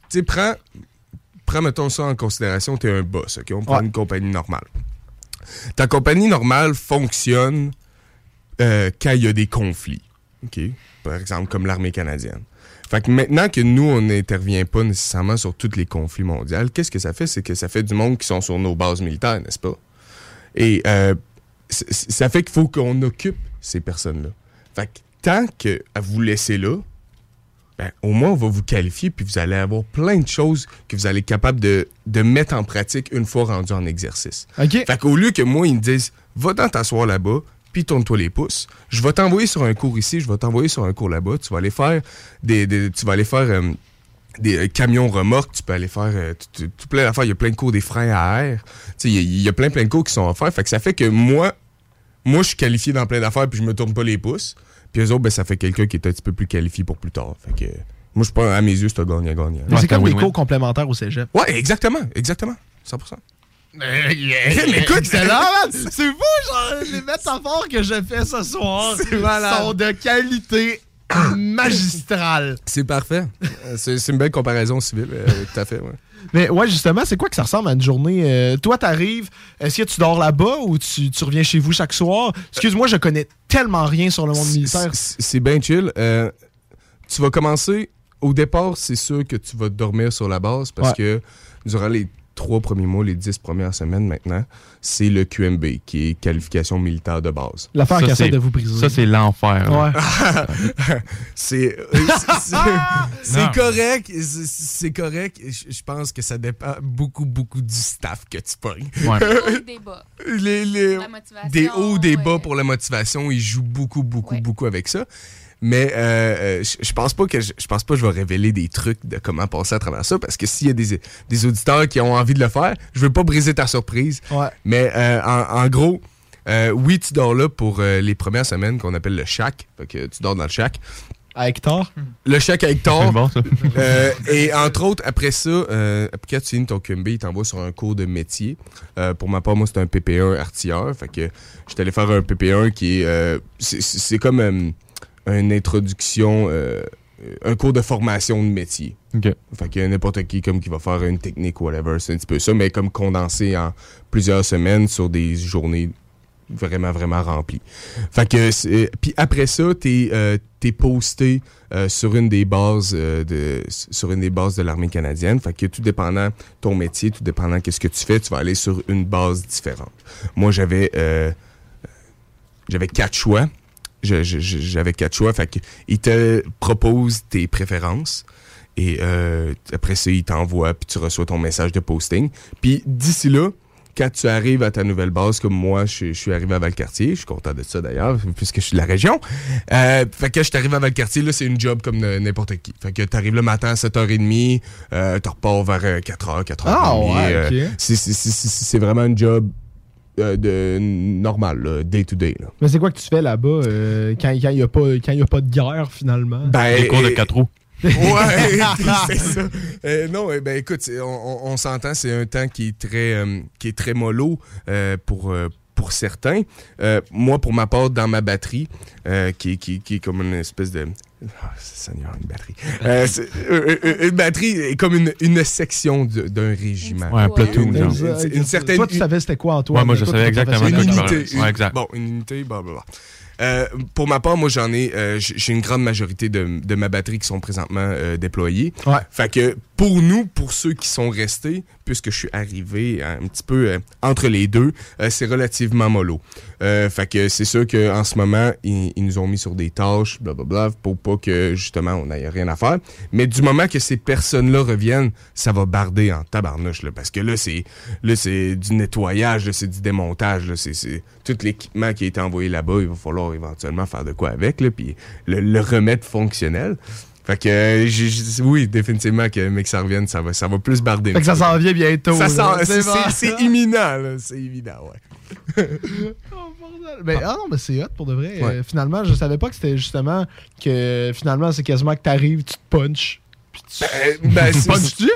sais, prends, prends, mettons ça en considération, tu es un boss, OK? On prend Ouais. une compagnie normale. Ta compagnie normale fonctionne euh, quand il y a des conflits? Par exemple, comme l'armée canadienne. Fait que maintenant que nous, on n'intervient pas nécessairement sur tous les conflits mondiaux, qu'est-ce que ça fait? C'est que ça fait du monde qui sont sur nos bases militaires, n'est-ce pas? Et euh, ça fait qu'il faut qu'on occupe ces personnes-là. Fait que tant que à vous laisser là, ben, au moins, on va vous qualifier, puis vous allez avoir plein de choses que vous allez être capable de, de mettre en pratique une fois rendu en exercice. OK. Fait qu'au lieu que moi, ils me disent, va dans t'asseoir là-bas, puis tourne-toi les pouces, je vais t'envoyer sur un cours ici, je vais t'envoyer sur un cours là-bas, tu vas aller faire des, des- tu vas aller faire euh, des euh, camions remorques, tu peux aller faire euh, plein d'affaires, il y a plein de cours des freins à air, tu sais, il y, y a plein plein de cours qui sont offerts, fait que ça fait que moi, moi, je suis qualifié dans plein d'affaires, puis je me tourne pas les pouces, puis eux autres, ben, ça fait quelqu'un qui est un petit peu plus qualifié pour plus tard, fait que moi, je pense, à mes yeux, c'est un gagnant-gagnant. Mais c'est comme des cours complémentaires au cégep. Ouais, exactement, exactement, 100%. Mais Mais écoute, c'est là, man. C'est fou, genre, les métaphores que je fais ce soir sont de qualité magistrale. C'est parfait. C'est c'est une belle comparaison civile, euh, tout à fait. Ouais. Mais ouais, justement, c'est quoi que ça ressemble à une journée? euh, toi, t'arrives, est-ce que tu dors là-bas ou tu, tu reviens chez vous chaque soir? Excuse-moi, je connais tellement rien sur le monde militaire. C'est bien chill. Euh, tu vas commencer. Au départ, c'est sûr que tu vas dormir sur la base parce Ouais. que durant les trois premiers mois, les dix premières semaines maintenant, c'est le QMB qui est qualification militaire de base. L'affaire qui essaie c'est- de vous briser. Ça, c'est l'enfer. Ouais. c'est euh, c'est- correct, c'est- correct. Je pense que ça dépend beaucoup, beaucoup du staff que tu pognes. Ouais. Des bas. Les- les- La motivation, des hauts, des bas ouais. pour la motivation, ils jouent beaucoup, beaucoup, beaucoup avec ça. Mais euh, euh, je pense pas que je, pense pas que je vais révéler des trucs de comment passer à travers ça parce que s'il y a des, des auditeurs qui ont envie de le faire, je veux pas briser ta surprise. Ouais. Mais euh, en, en gros, euh, oui, tu dors là pour euh, les premières semaines qu'on appelle le shack. Fait que tu dors dans le shack. À Hector? Le chèque à Hector. C'est bon, ça. Euh, et entre autres, après ça, euh, après quand tu signes ton QMB, il t'envoie sur un cours de métier. Euh, pour ma part, moi, c'est un PP1 artilleur. Fait que je suis allé faire un PP1 qui est... euh, c'est- comme euh, une introduction... euh, un cours de formation de métier. OK. Fait que n'importe qui comme qui va faire une technique ou whatever, c'est un petit peu ça, mais comme condensé en plusieurs semaines sur des journées vraiment, vraiment remplies. Fait que, c'est- puis après ça, t'es euh, posté euh, sur une des bases euh, de sur une des bases de l'armée canadienne. Fait que tout dépendant ton métier, tout dépendant qu'est-ce que tu fais, tu vas aller sur une base différente. Moi, j'avais euh, j'avais quatre choix. J'avais quatre choix. Fait que ils te proposent tes préférences. Et euh, après ça, ils t'envoient, puis tu reçois ton message de posting. Puis d'ici là, quand tu arrives à ta nouvelle base, comme moi, je, je suis arrivé à Valcartier, je suis content de ça d'ailleurs, puisque je suis de la région. Euh, fait que je suis arrivé à Valcartier, là, c'est une job comme euh, n'importe qui. Fait que tu arrives le matin à 7h30, euh, tu repars vers euh, 4h, 4h30. Ah, ouais, euh, ok. c'est- vraiment un job euh, de normal, là, day to day. Là. Mais c'est quoi que tu fais là-bas euh, quand il n'y a, pas- quand y a pas de guerre, finalement? Ben, Des cours de et- quatre roues. Ouais, c'est ça. Euh, non, eh ben écoute, on, on- on s'entend, c'est un temps qui est très, euh, qui est très mollo euh, pour. euh, pour certains. Euh, moi, pour ma part, dans ma batterie, euh, qui, qui, qui est comme une espèce de... Ah, Seigneur, une batterie. Euh, euh, euh, une batterie est comme une, une section d'un régiment. Ouais, un platoon, Une, genre. une- une certaine... Toi, tu savais c'était quoi, Antoine? Ouais, moi, je Toi, savais exactement Une unité. Ouais, exact. Bon, une unité, blablabla. Euh, pour ma part, moi, j'en ai, euh, j'ai une grande majorité de, de ma batterie qui sont présentement euh, déployées. Ouais. Fait que pour nous, pour ceux qui sont restés, puisque je suis arrivé un petit peu euh, entre les deux, euh, c'est relativement mollo. Euh, fait que c'est sûr qu'en ce moment, ils, nous ont mis sur des tâches, blablabla, pour pas que justement on n'ait rien à faire. Mais du moment que ces personnes-là reviennent, ça va barder en tabarnouche, là, parce que là, c'est là c'est du nettoyage, c'est du démontage, c'est tout l'équipement qui a été envoyé là-bas, il va falloir éventuellement faire de quoi avec, là, puis le, le remettre fonctionnel. Fait que euh, j'ai- oui, définitivement que mec ça revienne, ça va, ça va plus barder. Fait que ça s'en vient bientôt. C'est, imminent, là, c'est évident, ouais. Ben, ah non, mais c'est hot pour de vrai. Ouais. Euh, finalement, je savais pas que c'était justement que finalement, c'est quasiment que t'arrives, tu te punches. Ben, ben, Punches-tu?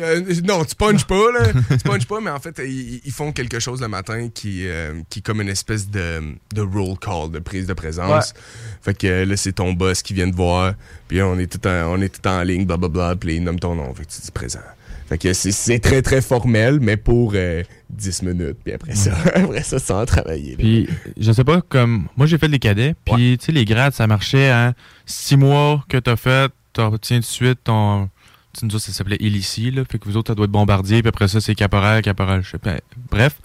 Euh, non, tu punches pas, là. tu punches pas, mais en fait, ils, ils font quelque chose le matin qui, euh, qui est comme une espèce de, de roll call, de prise de présence. Fait que euh, là, c'est ton boss qui vient te voir, puis on est tout en, on est tout en ligne, blablabla, puis il nomme ton nom, fait que tu dis présent. Fait que c'est- très, très formel, mais pour euh, 10 minutes, puis après ça, après ça, sans travailler. là. Puis, je sais pas, comme. Moi, j'ai fait les cadets, puis, tu sais, les grades, ça marchait, hein. Six mois que t'as fait, tu obtiens tout de suite ton. Tu nous autres, ça s'appelait Illici, là. Fait que vous autres, ça doit être bombardier, puis après ça, c'est caporal, caporal, je sais pas. Bref.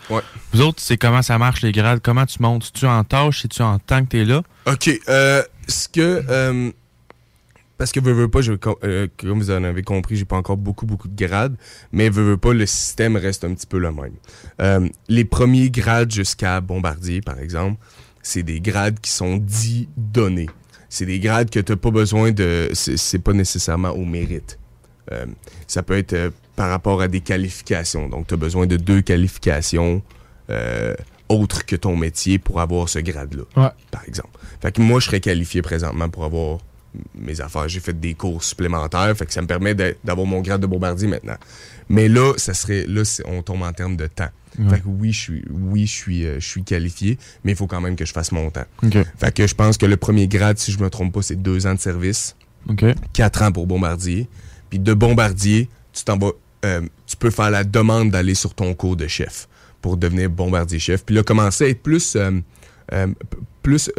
Vous autres, c'est comment ça marche, les grades, comment tu montes? tu en tâche, si tu en tant que t'es là? OK. Euh, ce que. euh, parce que veux, veux pas, je- euh, comme vous en avez compris, j'ai pas encore beaucoup, beaucoup de grades, mais veux, veux pas, le système reste un petit peu le même. Les premiers grades jusqu'à bombardier, par exemple, c'est des grades qui sont dits donnés. C'est des grades que t'as pas besoin de. C'est pas nécessairement au mérite. Euh, ça peut être euh, par rapport à des qualifications. Donc, tu as besoin de deux qualifications euh, autres que ton métier pour avoir ce grade-là, Ouais. par exemple. Fait que moi, je serais qualifié présentement pour avoir mes affaires. J'ai fait des cours supplémentaires, fait que ça me permet d'avoir mon grade de bombardier maintenant. Mais là, ça serait là, on tombe en termes de temps. Ouais. Fait que oui, je suis, oui, je suis, euh, je suis qualifié, mais il faut quand même que je fasse mon temps. Fait que je pense que le premier grade, si je me trompe pas, c'est deux ans de service. Quatre ans pour bombardier. Puis de bombardier, tu t'en vas. euh, tu peux faire la demande d'aller sur ton cours de chef pour devenir bombardier chef. Puis là, commencer à être plus. euh, euh, plus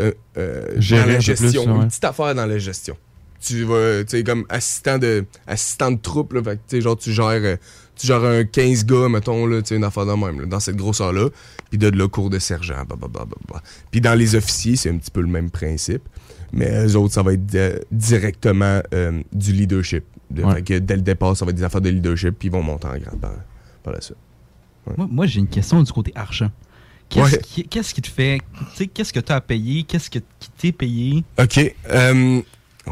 Gérer dans la gestion. plus, ouais. Une petite affaire dans la gestion. Tu vas, tu sais, comme assistant de, assistant de troupe, là. Fait tu genre, tu gères, tu gères un 15 gars, mettons, là, tu sais, une affaire de même, là, dans cette grosseur-là. Puis de, de le cours de sergent, blablabla. Puis dans les officiers, c'est un petit peu le même principe. Mais eux autres, ça va être euh, directement euh, du leadership. De- Ouais. fait que dès le départ, ça va être des affaires de leadership, puis ils vont monter en grade par, par la suite. Moi, moi, j'ai une question du côté argent. Qu'est-ce Ouais. qui, qui te fait. Tu sais, qu'est-ce que tu as à payer? Qu'est-ce que, qui t'est payé? OK. euh,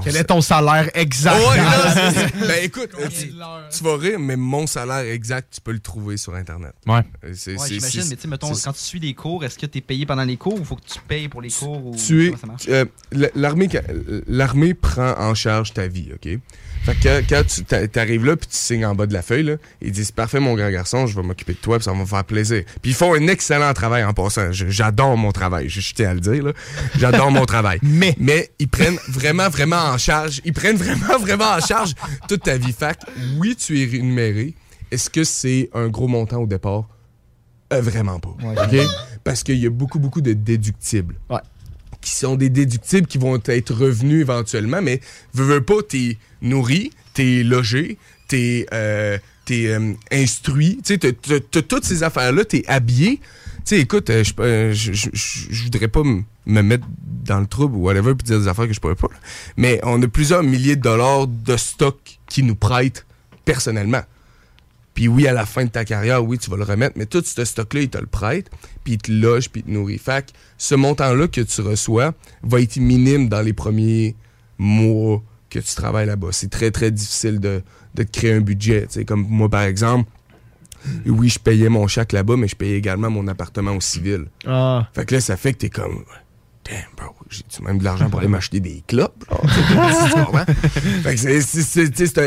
Quel est ton salaire exact? Là, ben écoute, euh, tu, tu vas rire, mais mon salaire exact, tu peux le trouver sur Internet. Ouais. Euh, j'imagine, mais tu sais, mettons, quand tu suis des cours, est-ce que tu es payé pendant les cours ou faut que tu payes pour les cours? Ou... tu es, comment ça marche? euh, ca- l'armée prend en charge ta vie, OK? Fait que quand tu t'a- t'arrives là puis tu signes en bas de la feuille, là, ils disent parfait mon grand garçon, je vais m'occuper de toi puis ça va me faire plaisir. Puis ils font un excellent travail en passant. J'adore mon travail, je, je tiens à le dire là. J'adore mon travail. Mais mais ils prennent vraiment vraiment en charge, ils prennent vraiment vraiment en charge toute ta vie. Fait que, oui, tu es rémunéré. Est-ce que c'est un gros montant au départ? Euh, Vraiment pas. Parce qu'il y a beaucoup beaucoup de déductibles qui sont des déductibles qui vont être revenus éventuellement, mais veux, veux pas, t'es nourri, t'es logé, t'es euh, euh, instruit, tu sais, toutes ces affaires-là, t'es habillé. Tu sais, écoute, euh, je euh, je- je- je- voudrais pas me mettre dans le trouble ou whatever puis dire des affaires que je pourrais pas, mais on a plusieurs milliers de dollars de stock qui nous prêtent personnellement. Puis oui, à la fin de ta carrière, oui, tu vas le remettre, mais tout ce stock-là, il te le prête, puis il te loge, puis il te nourrit. Fait que ce montant-là que tu reçois va être minime dans les premiers mois que tu travailles là-bas. C'est très, très difficile de, de te créer un budget. Tu sais, comme moi, par exemple, oui, je payais mon chèque là-bas, mais je payais également mon appartement au civil. Ah. Fait que là, ça fait que t'es comme... Damn, bro, j'ai-tu même de l'argent pour aller m'acheter des clopes? que c'est-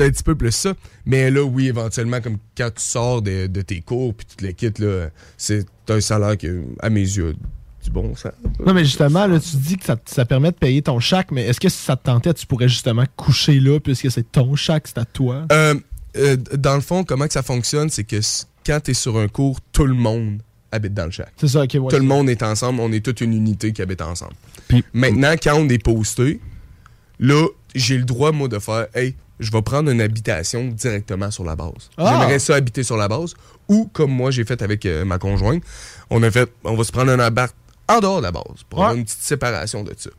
un, petit peu plus ça. Mais là, oui, éventuellement, comme quand tu sors de, de tes cours puis tu te les quittes, là, c'est un salaire que, à mes yeux, du bon sens. Non, mais justement, là, tu dis que ça, ça permet de payer ton chac, mais est-ce que si ça te tentait, tu pourrais justement coucher là, puisque c'est ton chac, c'est à toi? Euh, euh, dans le fond, comment que ça fonctionne, c'est que quand tu es sur un cours, tout le monde habite dans le shack. C'est ça, ok, ouais, Tout le monde est ensemble, on est toute une unité qui habite ensemble. Maintenant, quand on est posté, là, j'ai le droit, moi, de faire Hey, je vais prendre une habitation directement sur la base. Ah! J'aimerais ça habiter sur la base. Ou, comme moi, j'ai fait avec euh, ma conjointe, on a fait On va se prendre un appart en dehors de la base pour avoir une petite séparation de ça.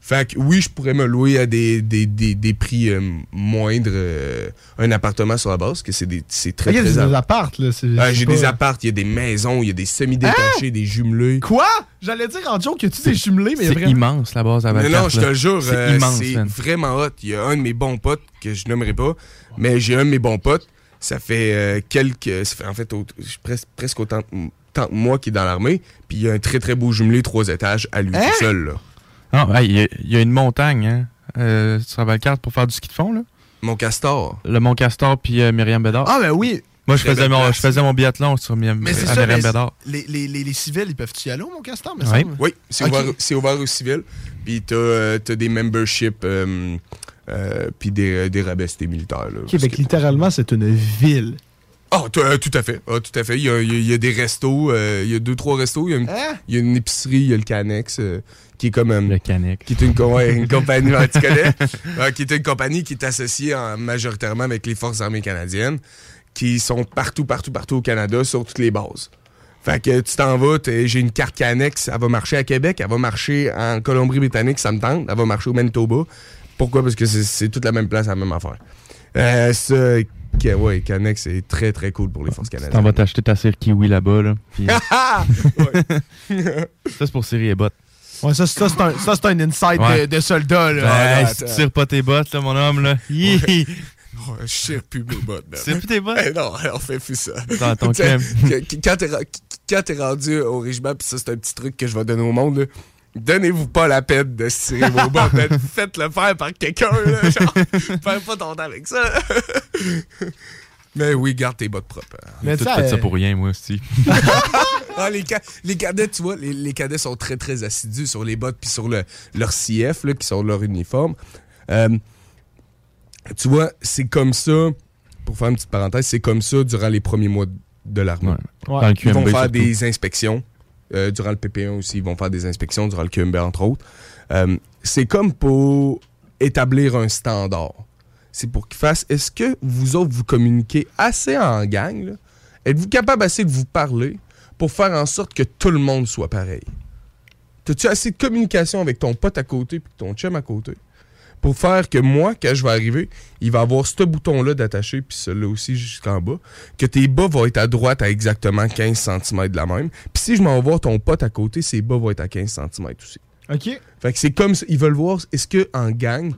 Fait que oui, je pourrais me louer à des, des, des, des prix euh, moindres euh, un appartement sur la base, que c'est des- c'est très, Il y a très des appartes, là. c'est- Ah, J'ai pas- des appartes, il y a des maisons, il y a des semi-détachés, des jumelés. Quoi? J'allais dire en joke que tu t'es jumelé, mais C'est vraiment. immense, la base à Non, non, je te jure, C'est euh, immense, c'est man. vraiment hot. Il y a un de mes bons potes que je nommerai pas, mais j'ai un de mes bons potes. Ça fait euh, quelques. Ça fait en fait presque, presque autant, tant que moi qui est dans l'armée. Puis il y a un très très beau jumelé, trois étages à lui Hein? tout seul. Là. Ah, ouais, il y, a- il y a une montagne, hein, euh, sur Valcarce pour faire du ski de fond, là. Mon Castor. Le Mont Castor puis euh, Myriam Bédard. Ah, ben oui. Moi, je faisais, mon, je faisais mon biathlon sur Myriam, Mais c'est à ça, Myriam mais Bédard. les, les, les, les civils, ils peuvent-tu y aller au mon castor, me Oui. Oui, c'est Ok. ouvert, ouvert aux civils. Puis t'as euh, t'as des memberships, euh, euh, puis des, des rabais, c'était militaire. Là, Ok, fait que littéralement, c'est une ville. Ah, euh, tout à fait. Ah, tout à fait. Il y a, il y des restos. euh, il y a deux, trois restos. Il y a une, Hein? il y a une épicerie, il y a le Canex, euh, qui est comme... le Canex. Qui est une, co- ouais, une compagnie, ouais, tu connais? Ouais, qui est une compagnie qui est associée en- majoritairement avec les Forces armées canadiennes, qui sont partout, partout, partout au Canada, sur toutes les bases. Fait que tu t'en vas, t'es- j'ai une carte Canex, elle va marcher à Québec, elle va marcher en Colombie-Britannique, ça me tente, elle va marcher au Manitoba. Pourquoi? Parce que c'est- c'est toute la même place, la même affaire. Euh, ça, que- ouais, Canex, c'est très, très cool pour les Forces T'en canadiennes. vas t'acheter ta cire kiwi là-bas, là. puis- ça, c'est pour cirer les bottes. Ouais, ça, ça, c'est un, ça, c'est un insight Ouais. de, de soldat, là. Ouais, Ouais, si tu tires pas tes bottes, là, mon homme, là. Je tire plus mes bottes, man. Tu tires plus tes bottes? Eh non, on fait plus ça. Dans ton Quand t'es rendu au régiment, pis ça, c'est un petit truc que je vais donner au monde, là, Donnez-vous pas la peine de se tirer vos bottes. man. Faites-le faire par quelqu'un. perds pas ton temps avec ça. Mais oui, garde tes bottes propres. hein. J'ai tout fait ça pour rien, moi aussi. Ah, les, ca- les cadets, tu vois, les, les cadets sont très, très assidus sur les bottes puis sur le, leur CF, là, qui sont leur uniforme. Euh, tu vois, c'est comme ça, pour faire une petite parenthèse, c'est comme ça durant les premiers mois de l'armée. Ouais. Ils vont faire surtout. des inspections. Euh, durant le PP1 aussi, ils vont faire des inspections durant le QMB, entre autres. Euh, c'est comme pour établir un standard. C'est pour qu'ils fassent, est-ce que vous autres, vous communiquez assez en gang? Êtes-vous capable assez de vous parler pour faire en sorte que tout le monde soit pareil? T'as-tu assez de communication avec ton pote à côté puis ton chum à côté? Pour faire que moi, quand je vais arriver, il va avoir ce bouton-là d'attacher, puis celui-là aussi jusqu'en bas, que tes bas vont être à droite à exactement 15 cm de la même. Puis si je m'en vais voir ton pote à côté, ses bas vont être à 15 cm aussi. OK. Fait que c'est comme ça. Ils veulent voir, est-ce que en gang,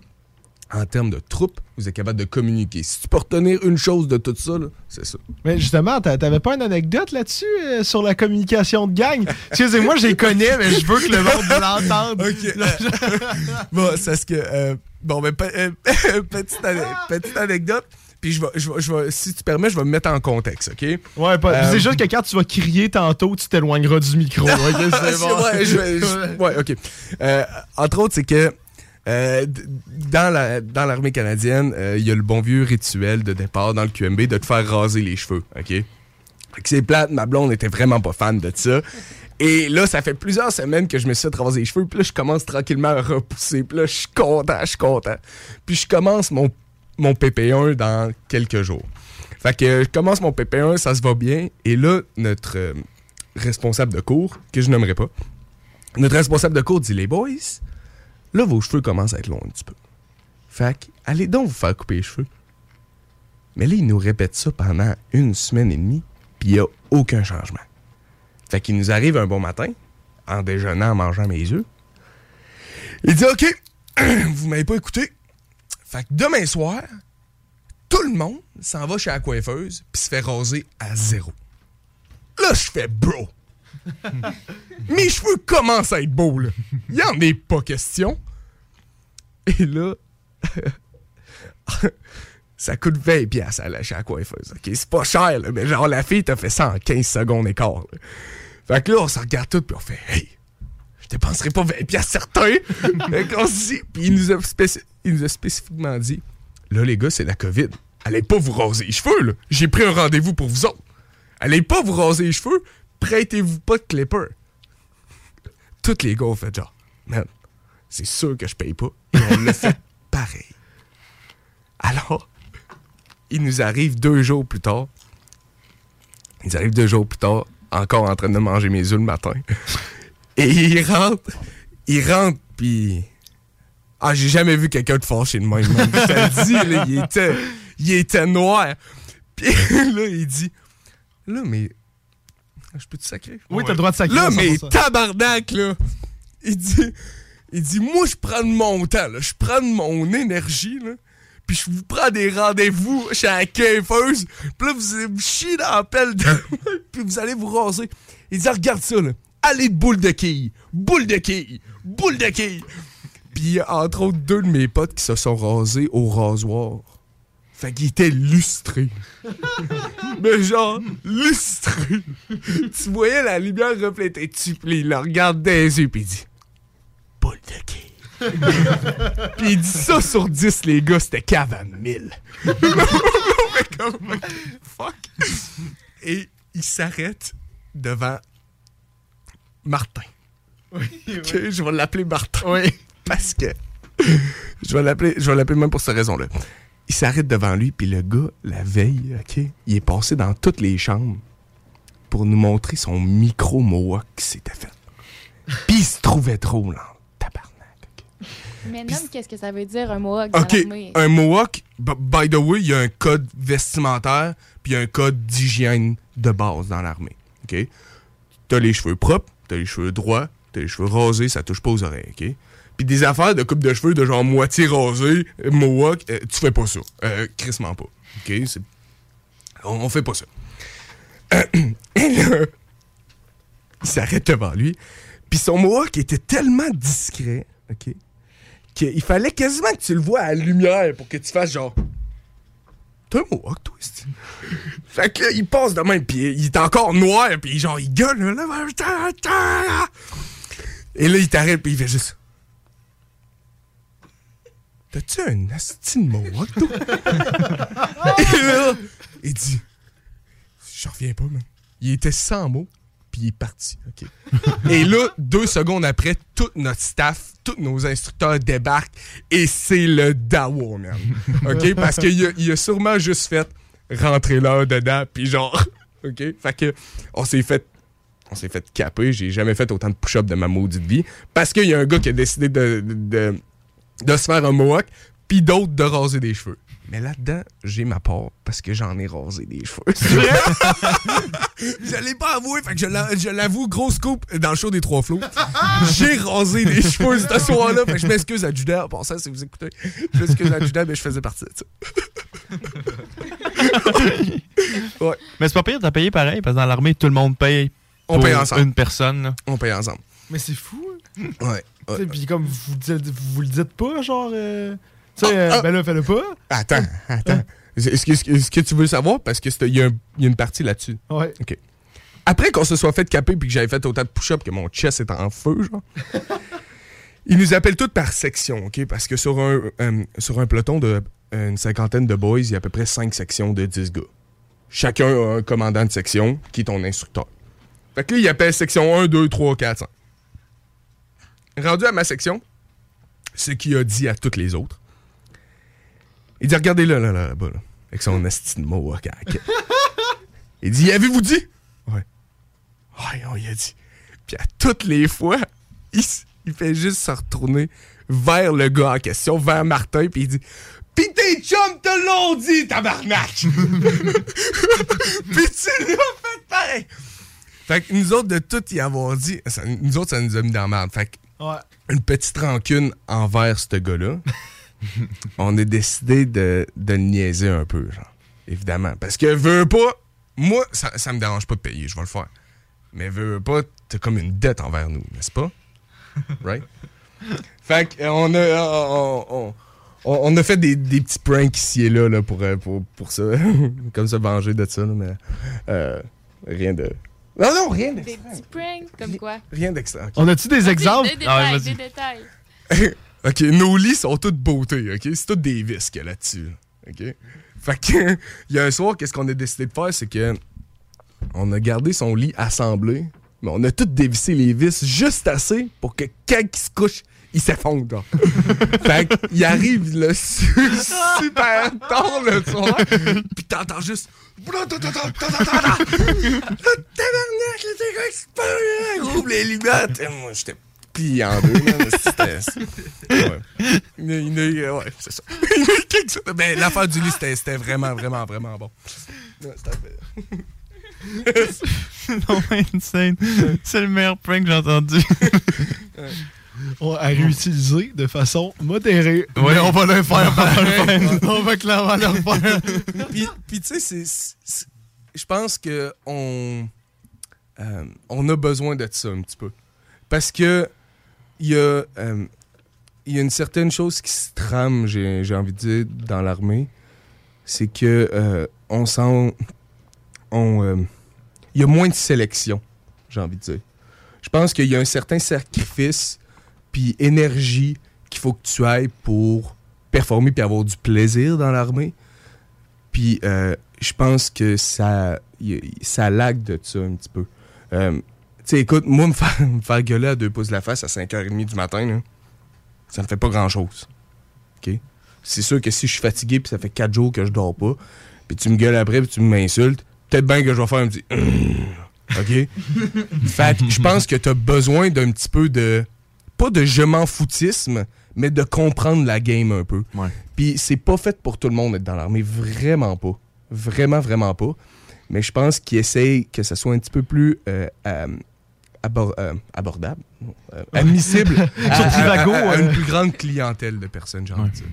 en termes de troupe, vous êtes capable de communiquer? Si tu peux retenir une chose de tout ça, c'est ça. Mais justement, t'a- t'avais pas une anecdote là-dessus euh, sur la communication de gang? Excusez-moi, je les connais, mais je veux que le monde l'entende. bon, c'est ce que. euh, bon, ben, pe- euh, petite, ane- petite anecdote. Puis je vais, je, vais, je vais- si tu permets, je vais me mettre en contexte, OK? Ouais, pas- Euh, c'est juste que quand tu vas crier tantôt, tu t'éloigneras du micro. ok? C'est bon? ouais, je vais- je- ouais, OK. Euh, entre autres, c'est que euh, dans la- dans l'armée canadienne, euh, il y a le bon vieux rituel de départ dans le QMB de te faire raser les cheveux, OK? Fait que c'est plate, ma blonde était vraiment pas fan de ça. Et là, ça fait plusieurs semaines que je me suis fait raser les cheveux, puis là, je commence tranquillement à repousser, puis là, je suis content, je suis content. Puis je commence mon, mon PP1 dans quelques jours. Fait que je commence mon PP1, ça se va bien, et là, notre euh, responsable de cours, que je nommerai pas, notre responsable de cours dit Les boys, là, vos cheveux commencent à être longs un petit peu. Fait que, allez donc vous faire couper les cheveux. Mais là, il nous répète ça pendant une semaine et demie, puis il n'y a aucun changement. Fait qu'il nous arrive un bon matin, en déjeunant, en mangeant mes yeux. Il dit OK, vous m'avez pas écouté. Fait que demain soir, tout le monde s'en va chez la coiffeuse, puis se fait raser à zéro. Là, je fais bro. Mes cheveux commencent à être beaux, là. Il y en est pas question. Et là, ça coûte 20 pièces à la chez la coiffeuse. OK, c'est pas cher, là, mais genre la fille t'a fait ça en 15 secondes et quart. là. Fait que là, on se regarde tout puis on fait Hey, je dépenserai pas 20 pièces certain. fait qu'on se dit, puis il nous, a il nous a spécifiquement dit Là, les gars, c'est la COVID. Allez pas vous raser les cheveux, là. J'ai pris un rendez-vous pour vous autres. Allez pas vous raser les cheveux, prêtez-vous pas de clipper. Tous les gars ont fait genre, man, c'est sûr que je paye pas. Et on l'a fait pareil. Alors, il nous arrive deux jours plus tard. Il nous arrive deux jours plus tard, encore en train de manger mes œufs le matin. Et il rentre, il rentre, puis. Ah, j'ai jamais vu quelqu'un de fâché de même. man. Je te le dis, là, il était, il était noir. Puis là, il dit, là, mais. Je peux te sacrer? Oui, t'as le droit de sacrer, Là, mais tabarnak, là. Il dit, il dit, moi, je prends de mon temps, là. Je prends de mon énergie, là. Puis je vous prends des rendez-vous chez la coiffeuse. Puis là, vous allez vous chier dans la pelle de... Puis vous allez vous raser. Il dit, regarde ça, là. Allez de boule de quilles. Boule de quilles. Boule de quilles. Puis il y a entre autres deux de mes potes qui se sont rasés au rasoir. Fait qu'ils étaient lustrés. Mais genre, lustrés. tu voyais la lumière reflétée dessus, puis il le regarde les yeux, puis il dit Boule de quille. puis il dit ça sur 10, les gars, c'était cave à 1000. comme, fuck. Et il s'arrête devant Martin. Ok, je vais l'appeler Martin. Oui. Parce que je vais l'appeler, je vais l'appeler même pour cette raison-là. Il s'arrête devant lui, puis le gars, la veille, ok, il est passé dans toutes les chambres pour nous montrer son micro mohawk qui s'était fait. Puis il se trouvait trop là. Mais nomme, qu'est-ce que ça veut dire un mohawk dans l'armée? un mohawk, by the way, il y a un code vestimentaire puis il y a un code d'hygiène de base dans l'armée. OK? T'as les cheveux propres, t'as les cheveux droits, t'as les cheveux rasés, ça touche pas aux oreilles, OK? Puis des affaires de coupe de cheveux de genre moitié rasé, euh, mohawk, euh, tu fais pas ça. Euh, crissement pas. OK? On, on fait pas ça. Et là, il s'arrête devant lui. Puis son mohawk était tellement discret, OK? Qu'il fallait quasiment que tu le vois à la lumière pour que tu fasses genre. T'as un mohawk, toi, Fait que là, il passe de même, puis il est encore noir, puis genre, il gueule, là. Et là, il t'arrête, puis il fait juste. T'as-tu un asti de mohawk, toi? Et là, il dit. J'en reviens pas, man. Il était sans mots, puis il est parti? Et là, deux secondes après, tout notre staff, tous nos instructeurs débarquent et c'est le dawa, man. OK? Parce qu'il a, il a sûrement juste fait rentrer là dedans, puis genre, OK? Fait que on s'est fait on s'est fait caper. J'ai jamais fait autant de push-up de ma maudite vie. Parce qu'il y a un gars qui a décidé de, de, de- de se faire un mohawk, puis d'autres de raser des cheveux. Mais là-dedans, j'ai ma part parce que j'en ai rasé des cheveux. Je l'ai pas avoué, fait que je l'a- je l'avoue, grosse coupe dans le show des trois flots. J'ai rasé des cheveux ce soir-là, fait que je m'excuse à Judas en passant si vous écoutez. Je m'excuse à Judas, mais je faisais partie de ça. Mais c'est pas pire, t'as payé pareil, parce que dans l'armée, tout le monde paye. On pour paye ensemble. Une personne. là. On paye ensemble. Mais c'est fou. hein. Ouais. Puis comme vous, dites- vous le dites pas, genre. euh, tu sais, euh, Ah, ah. ben là, fais-le pas. Attends, attends. Est-ce que, tu veux savoir? Parce qu'il y, y a une partie là-dessus. Ouais. OK. Après qu'on se soit fait caper puis que j'avais fait autant de push-up que mon chest est en feu, genre. Ils nous appellent tous par section, OK? Parce que sur un, euh, sur un peloton de euh, une cinquantaine de boys, il y a à peu près cinq sections de 10 gars. Chacun a un commandant de section qui est ton instructeur. Fait que là, il appelle section 1, 2, 3, 4, 5. Rendu à ma section, ce qu'il a dit à toutes les autres, il dit Regardez là, là, là, là-bas, là, avec son esti de mohawk à la queue. Il dit Avez-vous dit Ouais. Ouais, on y a dit. Puis à toutes les fois, il, fait juste se retourner vers le gars en question, vers Martin, puis il dit Pis tes chums te l'ont dit, tabarnak! Pis tu l'as fait pareil! Fait que nous autres, de tout y avoir dit, ça- nous autres, ça nous a mis dans la merde. Fait que Ouais. une petite rancune envers ce gars-là, on a décidé de, de le niaiser un peu, genre. Évidemment. Parce que veux pas, moi, ça, ça me dérange pas de payer, je vais le faire. Mais veux pas, t'as comme une dette envers nous, n'est-ce pas? Right? fait que, euh, on a, on, on- on- on a fait des, des petits pranks ici et là, là pour, euh, pour, pour ça. comme se venger de ça, là, mais euh, rien de. Non, non, rien Des d'extra. petits pranks, comme quoi? Rien d'extra. On a-tu des exemples? Des Ah détails, des détails. OK, nos lits sont tous beautés, OK? C'est tous des vis qu'il y a là-dessus, là, OK? Fait que, il y a un soir, qu'est-ce qu'on a décidé de faire, c'est que on a gardé son lit assemblé, mais on a tout dévissé les vis juste assez pour que quand il se couche, il s'effondre. fait qu'il arrive le su- super tard le soir, pis t'entends juste... Tabarnak, le gars, il se ouvre les lumières. Moi, j'étais plié en deux. c'était- Ouais. A- ouais, c'est ça. Ben, l'affaire du lit, c'était c'était vraiment, vraiment, vraiment bon. Ouais, c'était- non, insane. C'est le meilleur prank que j'ai entendu. On à réutiliser de façon modérée. Ouais, Mais on va le faire. Ouais. on va clairement le faire. puis, puis tu sais, c'est- c'est- c'est- je pense que on, euh, on a besoin de ça un petit peu. Parce que il y, a, euh, il y a une certaine chose qui se trame, j'ai envie de dire, dans l'armée. C'est que euh, on sent. On, euh, il y a moins de sélection, j'ai envie de dire. Je pense qu'il y a un certain sacrifice puis énergie qu'il faut que tu ailles pour performer puis avoir du plaisir dans l'armée. Puis euh, je pense que ça, ça lag de ça un petit peu. Tu sais, écoute, moi, me faire, me faire gueuler à deux pouces de la face à 5h30 du matin, là, ça me fait pas grand-chose. OK? C'est sûr que si je suis fatigué puis ça fait 4 jours que je dors pas, puis tu me gueules après puis tu m'insultes, peut-être bien que je vais faire un petit... OK? fait que je pense que tu as besoin d'un petit peu de... Pas de je m'en foutisme, mais de comprendre la game un peu. Puis c'est pas fait pour tout le monde d'être dans l'armée. Vraiment pas. Vraiment, vraiment pas. Mais je pense qu'ils essayent que ça soit un petit peu plus euh, euh, abor- euh, abordable, euh, admissible à, Sur à- Trivago, à- à une plus grande clientèle de personnes, j'ai envie dire.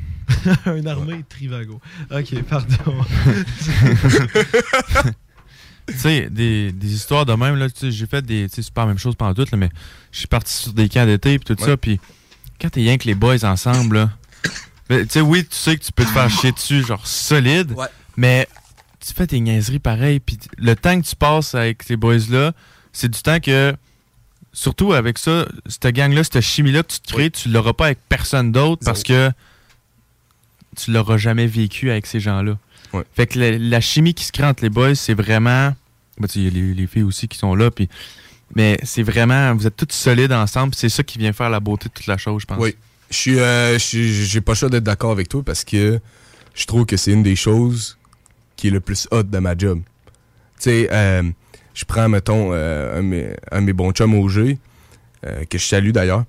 Une armée Trivago. Ok, pardon. tu sais, des, des histoires de même, là, tu sais, j'ai fait des. Tu sais, c'est pas la même chose pendant tout, là, mais je suis parti sur des camps d'été et tout Ouais. ça, puis quand t'es rien que les boys ensemble, là. ben, Tu sais, oui, tu sais que tu peux te faire chier dessus, genre solide, mais tu fais tes niaiseries pareil, puis le temps que tu passes avec ces boys-là, c'est du temps que. Surtout avec ça, cette gang-là, cette chimie-là que tu te crées, tu l'auras pas avec personne d'autre parce que tu l'auras jamais vécu avec ces gens-là. Fait que la, la chimie qui se crée entre les boys, c'est vraiment. bah, sais, Il y a les, les filles aussi qui sont là, puis. Mais c'est vraiment. Vous êtes tous solides ensemble, c'est ça qui vient faire la beauté de toute la chose, je pense. Oui. Je suis, euh, j'ai pas le choix d'être d'accord avec toi parce que je trouve que c'est une des choses qui est le plus hot de ma job. Tu sais, euh, je prends, mettons, euh, un, de mes, de mes bons chums au G, euh, que je salue d'ailleurs.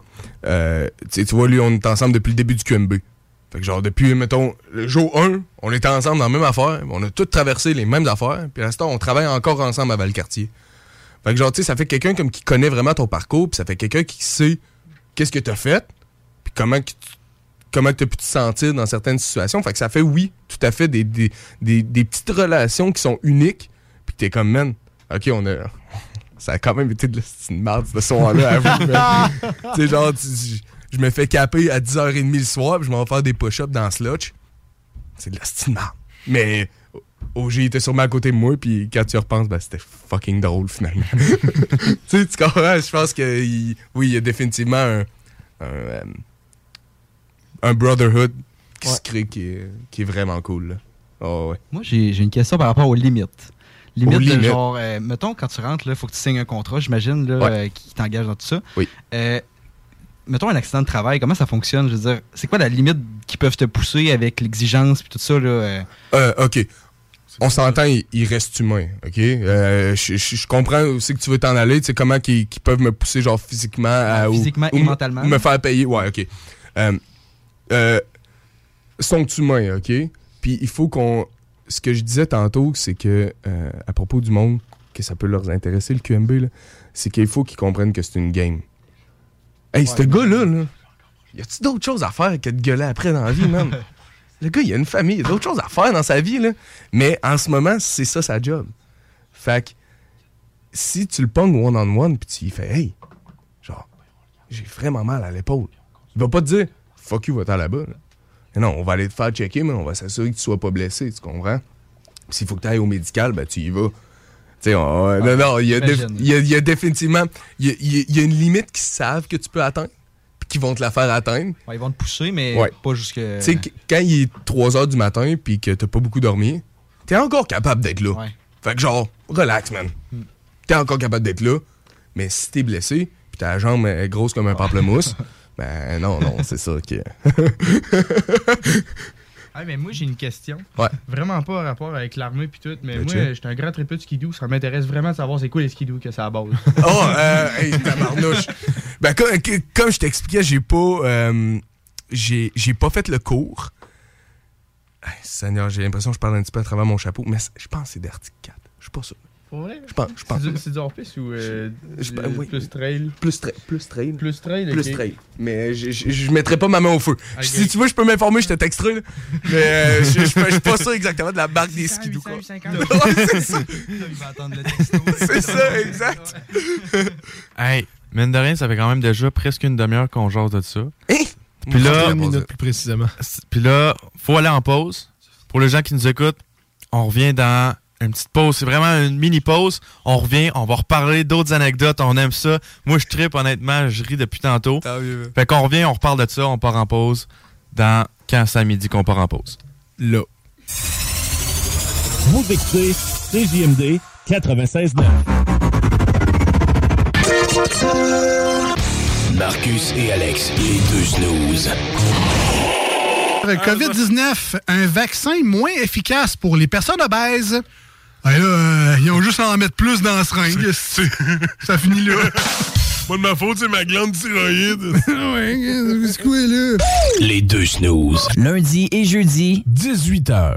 Euh, tu vois, lui, on est ensemble depuis le début du QMB. Fait que genre, depuis, mettons, le jour 1, on était ensemble dans la même affaire. On a tous traversé les mêmes affaires. Puis à l'instant, on travaille encore ensemble à Valcartier. Fait que genre, tu sais, ça fait quelqu'un comme qui connaît vraiment ton parcours, puis ça fait quelqu'un qui sait qu'est-ce que t'as fait, puis comment tu comment tu as pu te sentir dans certaines situations. Fait que ça fait, oui, tout à fait des, des, des- des petites relations qui sont uniques, puis que t'es comme, man, ok, on a... Ça a quand même été de la merde, ce soir-là, à vous. mais- Tu sais, genre, tu- je me fais caper à 10h30 le soir, puis je m'en vais faire des push-ups dans Slutch. C'est de la petite merde. Mais OG était sûrement à côté de moi, puis quand tu y repenses, ben, c'était fucking drôle, finalement. tu sais, tu comprends? Je pense que, il- oui, il y a définitivement un... un, euh, un brotherhood qui se crée qui est, qui est vraiment cool. Là. Oh, ouais. Moi, j'ai une question par rapport aux limites. Limites Aux de genre, euh, mettons, quand tu rentres, il faut que tu signes un contrat, j'imagine, là, Ouais. euh, qui t'engage dans tout ça. Oui. Euh, mettons un accident de travail, comment ça fonctionne? Je veux dire, c'est quoi la limite qui peuvent te pousser avec l'exigence et tout ça? Là, euh? Euh, ok. On s'entend, il, il reste humain, ok? Euh, je, je- je comprends aussi que tu veux t'en aller, tu sais, comment qu'ils qu'ils peuvent me pousser, genre, physiquement, à, ou- physiquement ou et me- mentalement. Me faire payer, ouais, ok. Euh, euh, sont humains, ok? Puis il faut qu'on. Ce que je disais tantôt, c'est que, euh, à propos du monde, que ça peut leur intéresser, le QMB, là, c'est qu'il faut qu'ils comprennent que c'est une game. Hey, ce gars-là, là, y a-tu d'autres choses à faire que de gueuler après dans la vie, man? Le gars, il a une famille, il a d'autres choses à faire dans sa vie, là. Mais en ce moment, c'est ça sa job. Fait que, si tu le pognes one-on-one, puis tu lui fais, hey, genre, j'ai vraiment mal à l'épaule, il va pas te dire, fuck you, va-t'en là-bas. là. Mais non, on va aller te faire checker, mais on va s'assurer que tu sois pas blessé, tu comprends? S'il faut que tu ailles au médical, ben tu y vas. Tu sais, on- non, non, il y, a y y définitivement, il y a, y une limite qu'ils savent que tu peux atteindre, puis qu'ils vont te la faire atteindre. Ouais, ils vont te pousser, mais Ouais. pas jusque. Tu sais, qu- quand il est 3 h du matin puis que t'as pas beaucoup dormi, t'es encore capable d'être là. Fait que genre, relax, man. T'es encore capable d'être là, mais si t'es blessé puis ta jambe est grosse comme un pamplemousse, ben non, non, c'est ça qui Ah, mais moi, j'ai une question. Ouais. Vraiment pas en rapport avec l'armée puis tout, mais Ben, moi, j'étais un grand tripeux de skidoo. Ça m'intéresse vraiment de savoir c'est quoi les skidoo que ça à base. Oh, euh, hey, tabarnouche. Ben, comme, comme je t'expliquais, j'ai pas. euh, j'ai j'ai pas fait le cours. Hey, Seigneur, j'ai l'impression que je parle un petit peu à travers mon chapeau, mais je pense que c'est d'Arctique 4. Je suis pas sûr. Pour vrai? Je pense. Je pense. C'est du- hors-piste ou euh, Je- du- oui. plus trail? Plus, tra- plus trail. Plus trail, Plus trail. Mais je, je, mettrai pas ma main au feu. Si tu veux, je peux m'informer, je te texterai. là. Mais euh, je, suis pas sûr exactement de la marque des skidoo. Ouais, c'est ça. Il va attendre le texto. C'est ça, exact. Hey, mine de rien, ça fait quand même déjà presque une demi-heure qu'on jase de ça. Puis On là, prend une minute plus précisément. Puis là, faut aller en pause. Pour les gens qui nous écoutent, on revient dans une petite pause. C'est vraiment une mini pause. On revient, on va reparler d'autres anecdotes. On aime ça. Moi, je tripe honnêtement. Je ris depuis tantôt. Fait qu'on revient, on reparle de ça. On part en pause dans Quand c'est à midi qu'on part en pause. Là. Vous écoutez CJMD 96.9. Marcus et Alex, les deux snooze. Avec COVID-19, un vaccin moins efficace pour les personnes obèses. Ah là, euh, ils ont juste à en mettre plus dans la seringue. Ça finit là. Pas de ma faute, c'est ma glande thyroïde. ouais, c'est quoi là? Les deux snooze. Lundi et jeudi, 18h.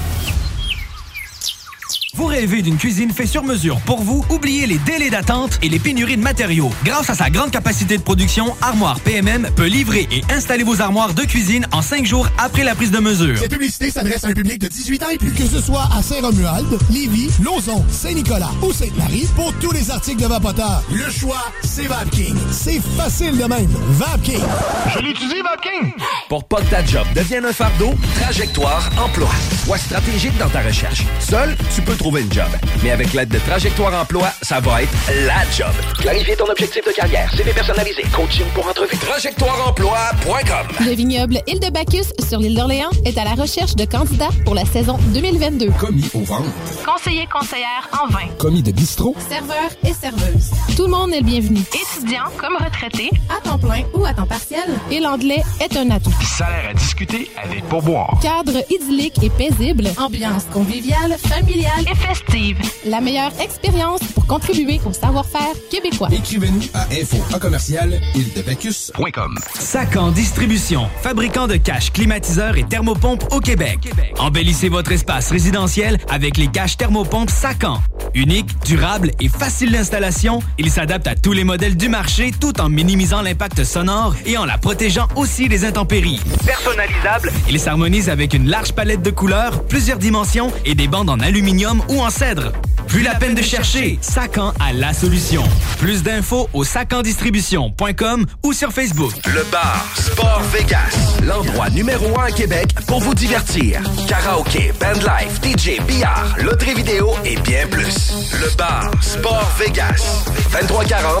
Vous rêvez d'une cuisine faite sur mesure pour vous? Oubliez les délais d'attente et les pénuries de matériaux. Grâce à sa grande capacité de production, Armoire PMM peut livrer et installer vos armoires de cuisine en cinq jours après la prise de mesure. Cette publicité s'adresse à un public de 18 ans et plus. Que ce soit à Saint-Romuald, Lévis, Lauson, Saint-Nicolas ou Sainte-Marie, pour tous les articles de Vapoteur, le choix, c'est VapKing. C'est facile de même. VapKing. Je l'utilise, VapKing. Pour pas que ta job devienne un fardeau, Trajectoire Emploi. Sois stratégique dans ta recherche. Seul, tu peux trouver une job. Mais avec l'aide de Trajectoire Emploi, ça va être la job. Clarifier ton objectif de carrière, CV personnalisé, coaching pour entrevue. TrajectoireEmploi.com Le vignoble Île de Bacchus sur l'île d'Orléans est à la recherche de candidats pour la saison 2022. Commis au ventre. Conseiller conseillère en vin. Commis de bistrot. Serveur et serveuse. Tout le monde est le bienvenu. Étudiant comme retraité, à temps plein ou à temps partiel. Et l'anglais est un atout. Salaire à discuter avec pourboire. Cadre idyllique et paisible, ambiance conviviale, familiale et festive. La meilleure expérience pour contribuer au savoir-faire québécois. Écrivez-nous à info à commercial. Sacan Distribution, fabricant de caches climatiseurs et thermopompes au Québec. Embellissez votre espace résidentiel avec les caches thermopompes Sacan. Unique, durable et facile d'installation, il s'adapte à tous les modèles du marché tout en minimisant l'impact sonore et en la protégeant aussi des intempéries. Personnalisable, il s'harmonise avec une large palette de couleurs, plusieurs dimensions et des bandes en aluminium ou en cèdre. Plus la peine de chercher, Sacan a la solution. Plus d'infos au sacandistribution.com ou sur Facebook. Le bar Sport Vegas, l'endroit numéro un à Québec pour vous divertir. Karaoke, bandlife, DJ, billard, loterie vidéo et bien plus. Le bar Sport Vegas, 2340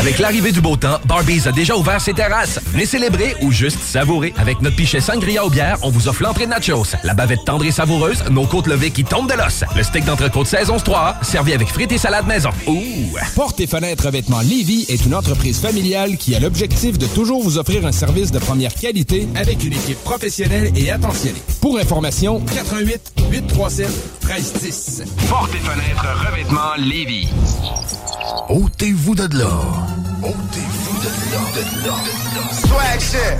Avec l'arrivée du beau temps, Barbies a déjà ouvert ses terrasses. Venez célébrer ou juste savourer. Avec notre pichet sangria aux bières, on vous offre l'entrée de nachos, la bavette tendre et savoureuse, nos côtes levées qui tombent de l'os, le steak d'entrecôte saison 3 servi avec frites et salade maison. Ouh! Porte et fenêtres revêtements Lévy est une entreprise familiale qui a l'objectif de toujours vous offrir un service de première qualité avec une équipe professionnelle et attentionnée. Pour information, 88 837 1310. Porte et fenêtres revêtements Lévis. Ôtez-vous de là. Ôtez-vous de là. De là. Swag shit.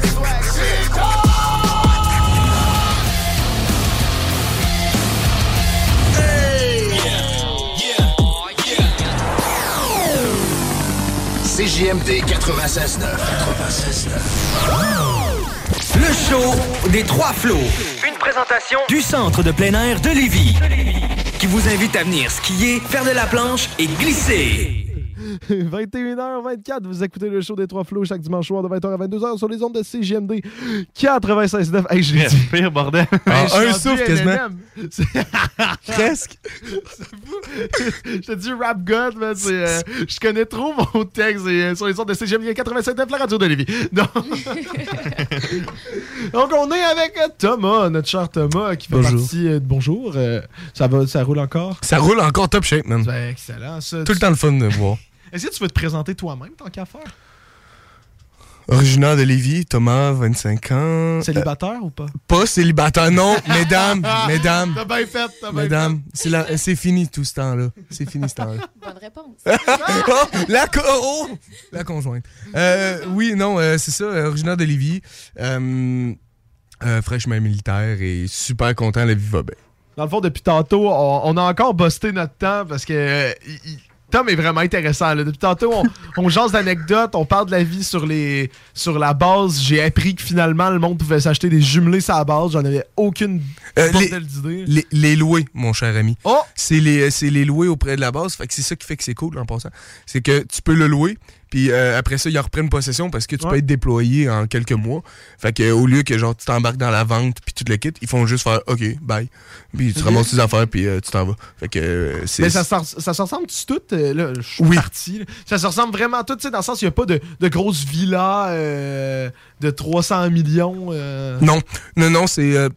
CJMD 96.9. 96.9. Le show des trois flots. Une présentation du centre de plein air de Lévis. Qui vous invite à venir skier, faire de la planche et glisser. 21h24, vous écoutez le show des Trois Flots chaque dimanche soir de 20h à 22h sur les ondes de CGMD 96.9. Hey, je l'ai dit. Pire bordel. Hey, un souffle quasiment. C'est- Presque. je te dis rap god, mais c'est, euh, je connais trop mon texte et, euh, sur les ondes de CGMD 96.9, la radio de Lévis. Donc, Donc, on est avec euh, Thomas, notre cher Thomas, qui fait Bonjour. partie euh, de Bonjour. euh, ça, va, ça roule encore? Ça roule encore top shape, man. Ben, excellent. ça. Tout le temps le fun de voir. Est-ce que tu veux te présenter toi-même, tant qu'à faire? Originaire de Lévis, Thomas, 25 ans. Célibataire ou pas? Euh, pas célibataire, non. mesdames, mesdames. T'as bien fait, t'as bien Mesdames, c'est la- c'est fini tout ce temps-là. C'est fini ce temps-là. Bonne réponse. oh, la, co- oh, la conjointe. Euh, oui, non, euh, c'est ça, originaire de Lévis. Euh, euh, fraîchement militaire et super content, la vie va bien. Dans le fond, depuis tantôt, on, on a encore busté notre temps parce que euh, Tom est vraiment intéressant. là. Depuis tantôt, on, on jase d'anecdotes, on parle de la vie sur les sur la base. J'ai appris que finalement, le monde pouvait s'acheter des jumelés sur la base. J'en avais aucune Euh. Les, les louer, mon cher ami. Oh! C'est les, c'est les louer auprès de la base. Fait que c'est ça qui fait que c'est cool en passant. C'est que tu peux le louer, puis euh, après ça, ils en reprennent possession parce que tu Ouais. peux être déployé en quelques mois. Fait que euh, au lieu que genre tu t'embarques dans la vente puis tu te le quittes, ils font juste faire OK, bye. Puis tu ramasses tes affaires puis euh, tu t'en vas. Fait que euh, c'est. Mais ça, se ça se ressemble-tu tout? euh, là, je suis Oui. parti. là. Ça se ressemble vraiment tout, tu sais, dans le sens, il n'y a pas de, de grosses villas euh, de 300 millions. euh. Non, non, non, c'est.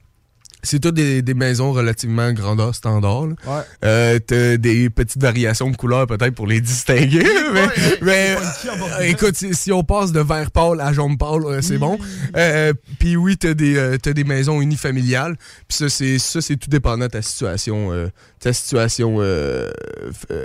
C'est toutes des, des maisons relativement grandeur standard. là. Ouais. Euh, t'as des petites variations de couleurs peut-être pour les distinguer. mais mais, euh, écoute, si, si on passe de vert pâle à jaune pâle, euh, c'est bon. Euh, Puis oui, t'as des, t'as des maisons unifamiliales. Puis ça, c'est ça, c'est tout dépendant de ta situation, euh, ta situation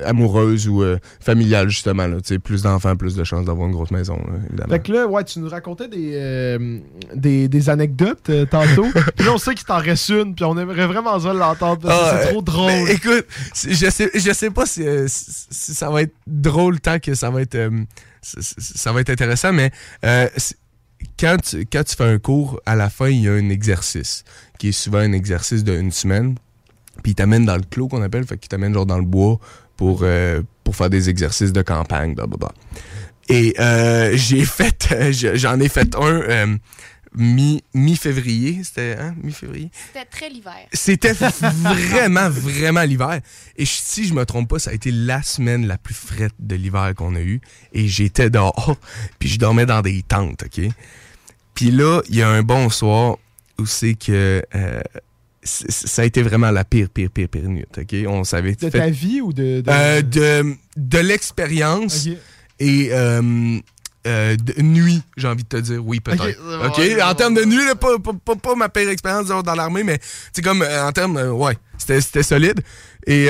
amoureuse ou familiale justement. Là. Tu sais, Plus d'enfants, plus de chances d'avoir une grosse maison, là, évidemment. Fait que là, ouais, tu nous racontais des, euh, des, des anecdotes tantôt. puis là, on sait qu'il t'en reste une, puis on aimerait vraiment ça l'entendre parce que Ah, c'est euh, trop drôle. ben, écoute, je sais, je sais pas si, euh, si- ça va être drôle tant que ça va être, euh, ça va être intéressant, mais euh, quand tu, quand tu fais un cours, à la fin, il y a un exercice qui est souvent un exercice d'une semaine. Puis il t'amène dans le clos qu'on appelle, fait qu'il t'amène genre dans le bois pour, euh, pour faire des exercices de campagne, blablabla. Et euh, j'ai fait, euh, je- j'en ai fait un euh, mi- mi-février, c'était, hein, mi-février? C'était très l'hiver. C'était vraiment, vraiment l'hiver. Et si je me trompe pas, ça a été la semaine la plus frette de l'hiver qu'on a eu. Et j'étais dehors, puis je dormais dans des tentes, OK? Puis là, il y a un bon soir où c'est que euh, ça a été vraiment la pire, pire, pire, pire nuit, OK? On savait... de ta vie ou de. de- Euh, de, de l'expérience et euh, euh, nuit, j'ai envie de te dire, oui, peut-être. Ok, ouais, en termes de nuit, là, pas, pas, pas- pas ma pire expérience dans l'armée, mais c'est comme euh, en termes, euh, ouais, c'était solide. Et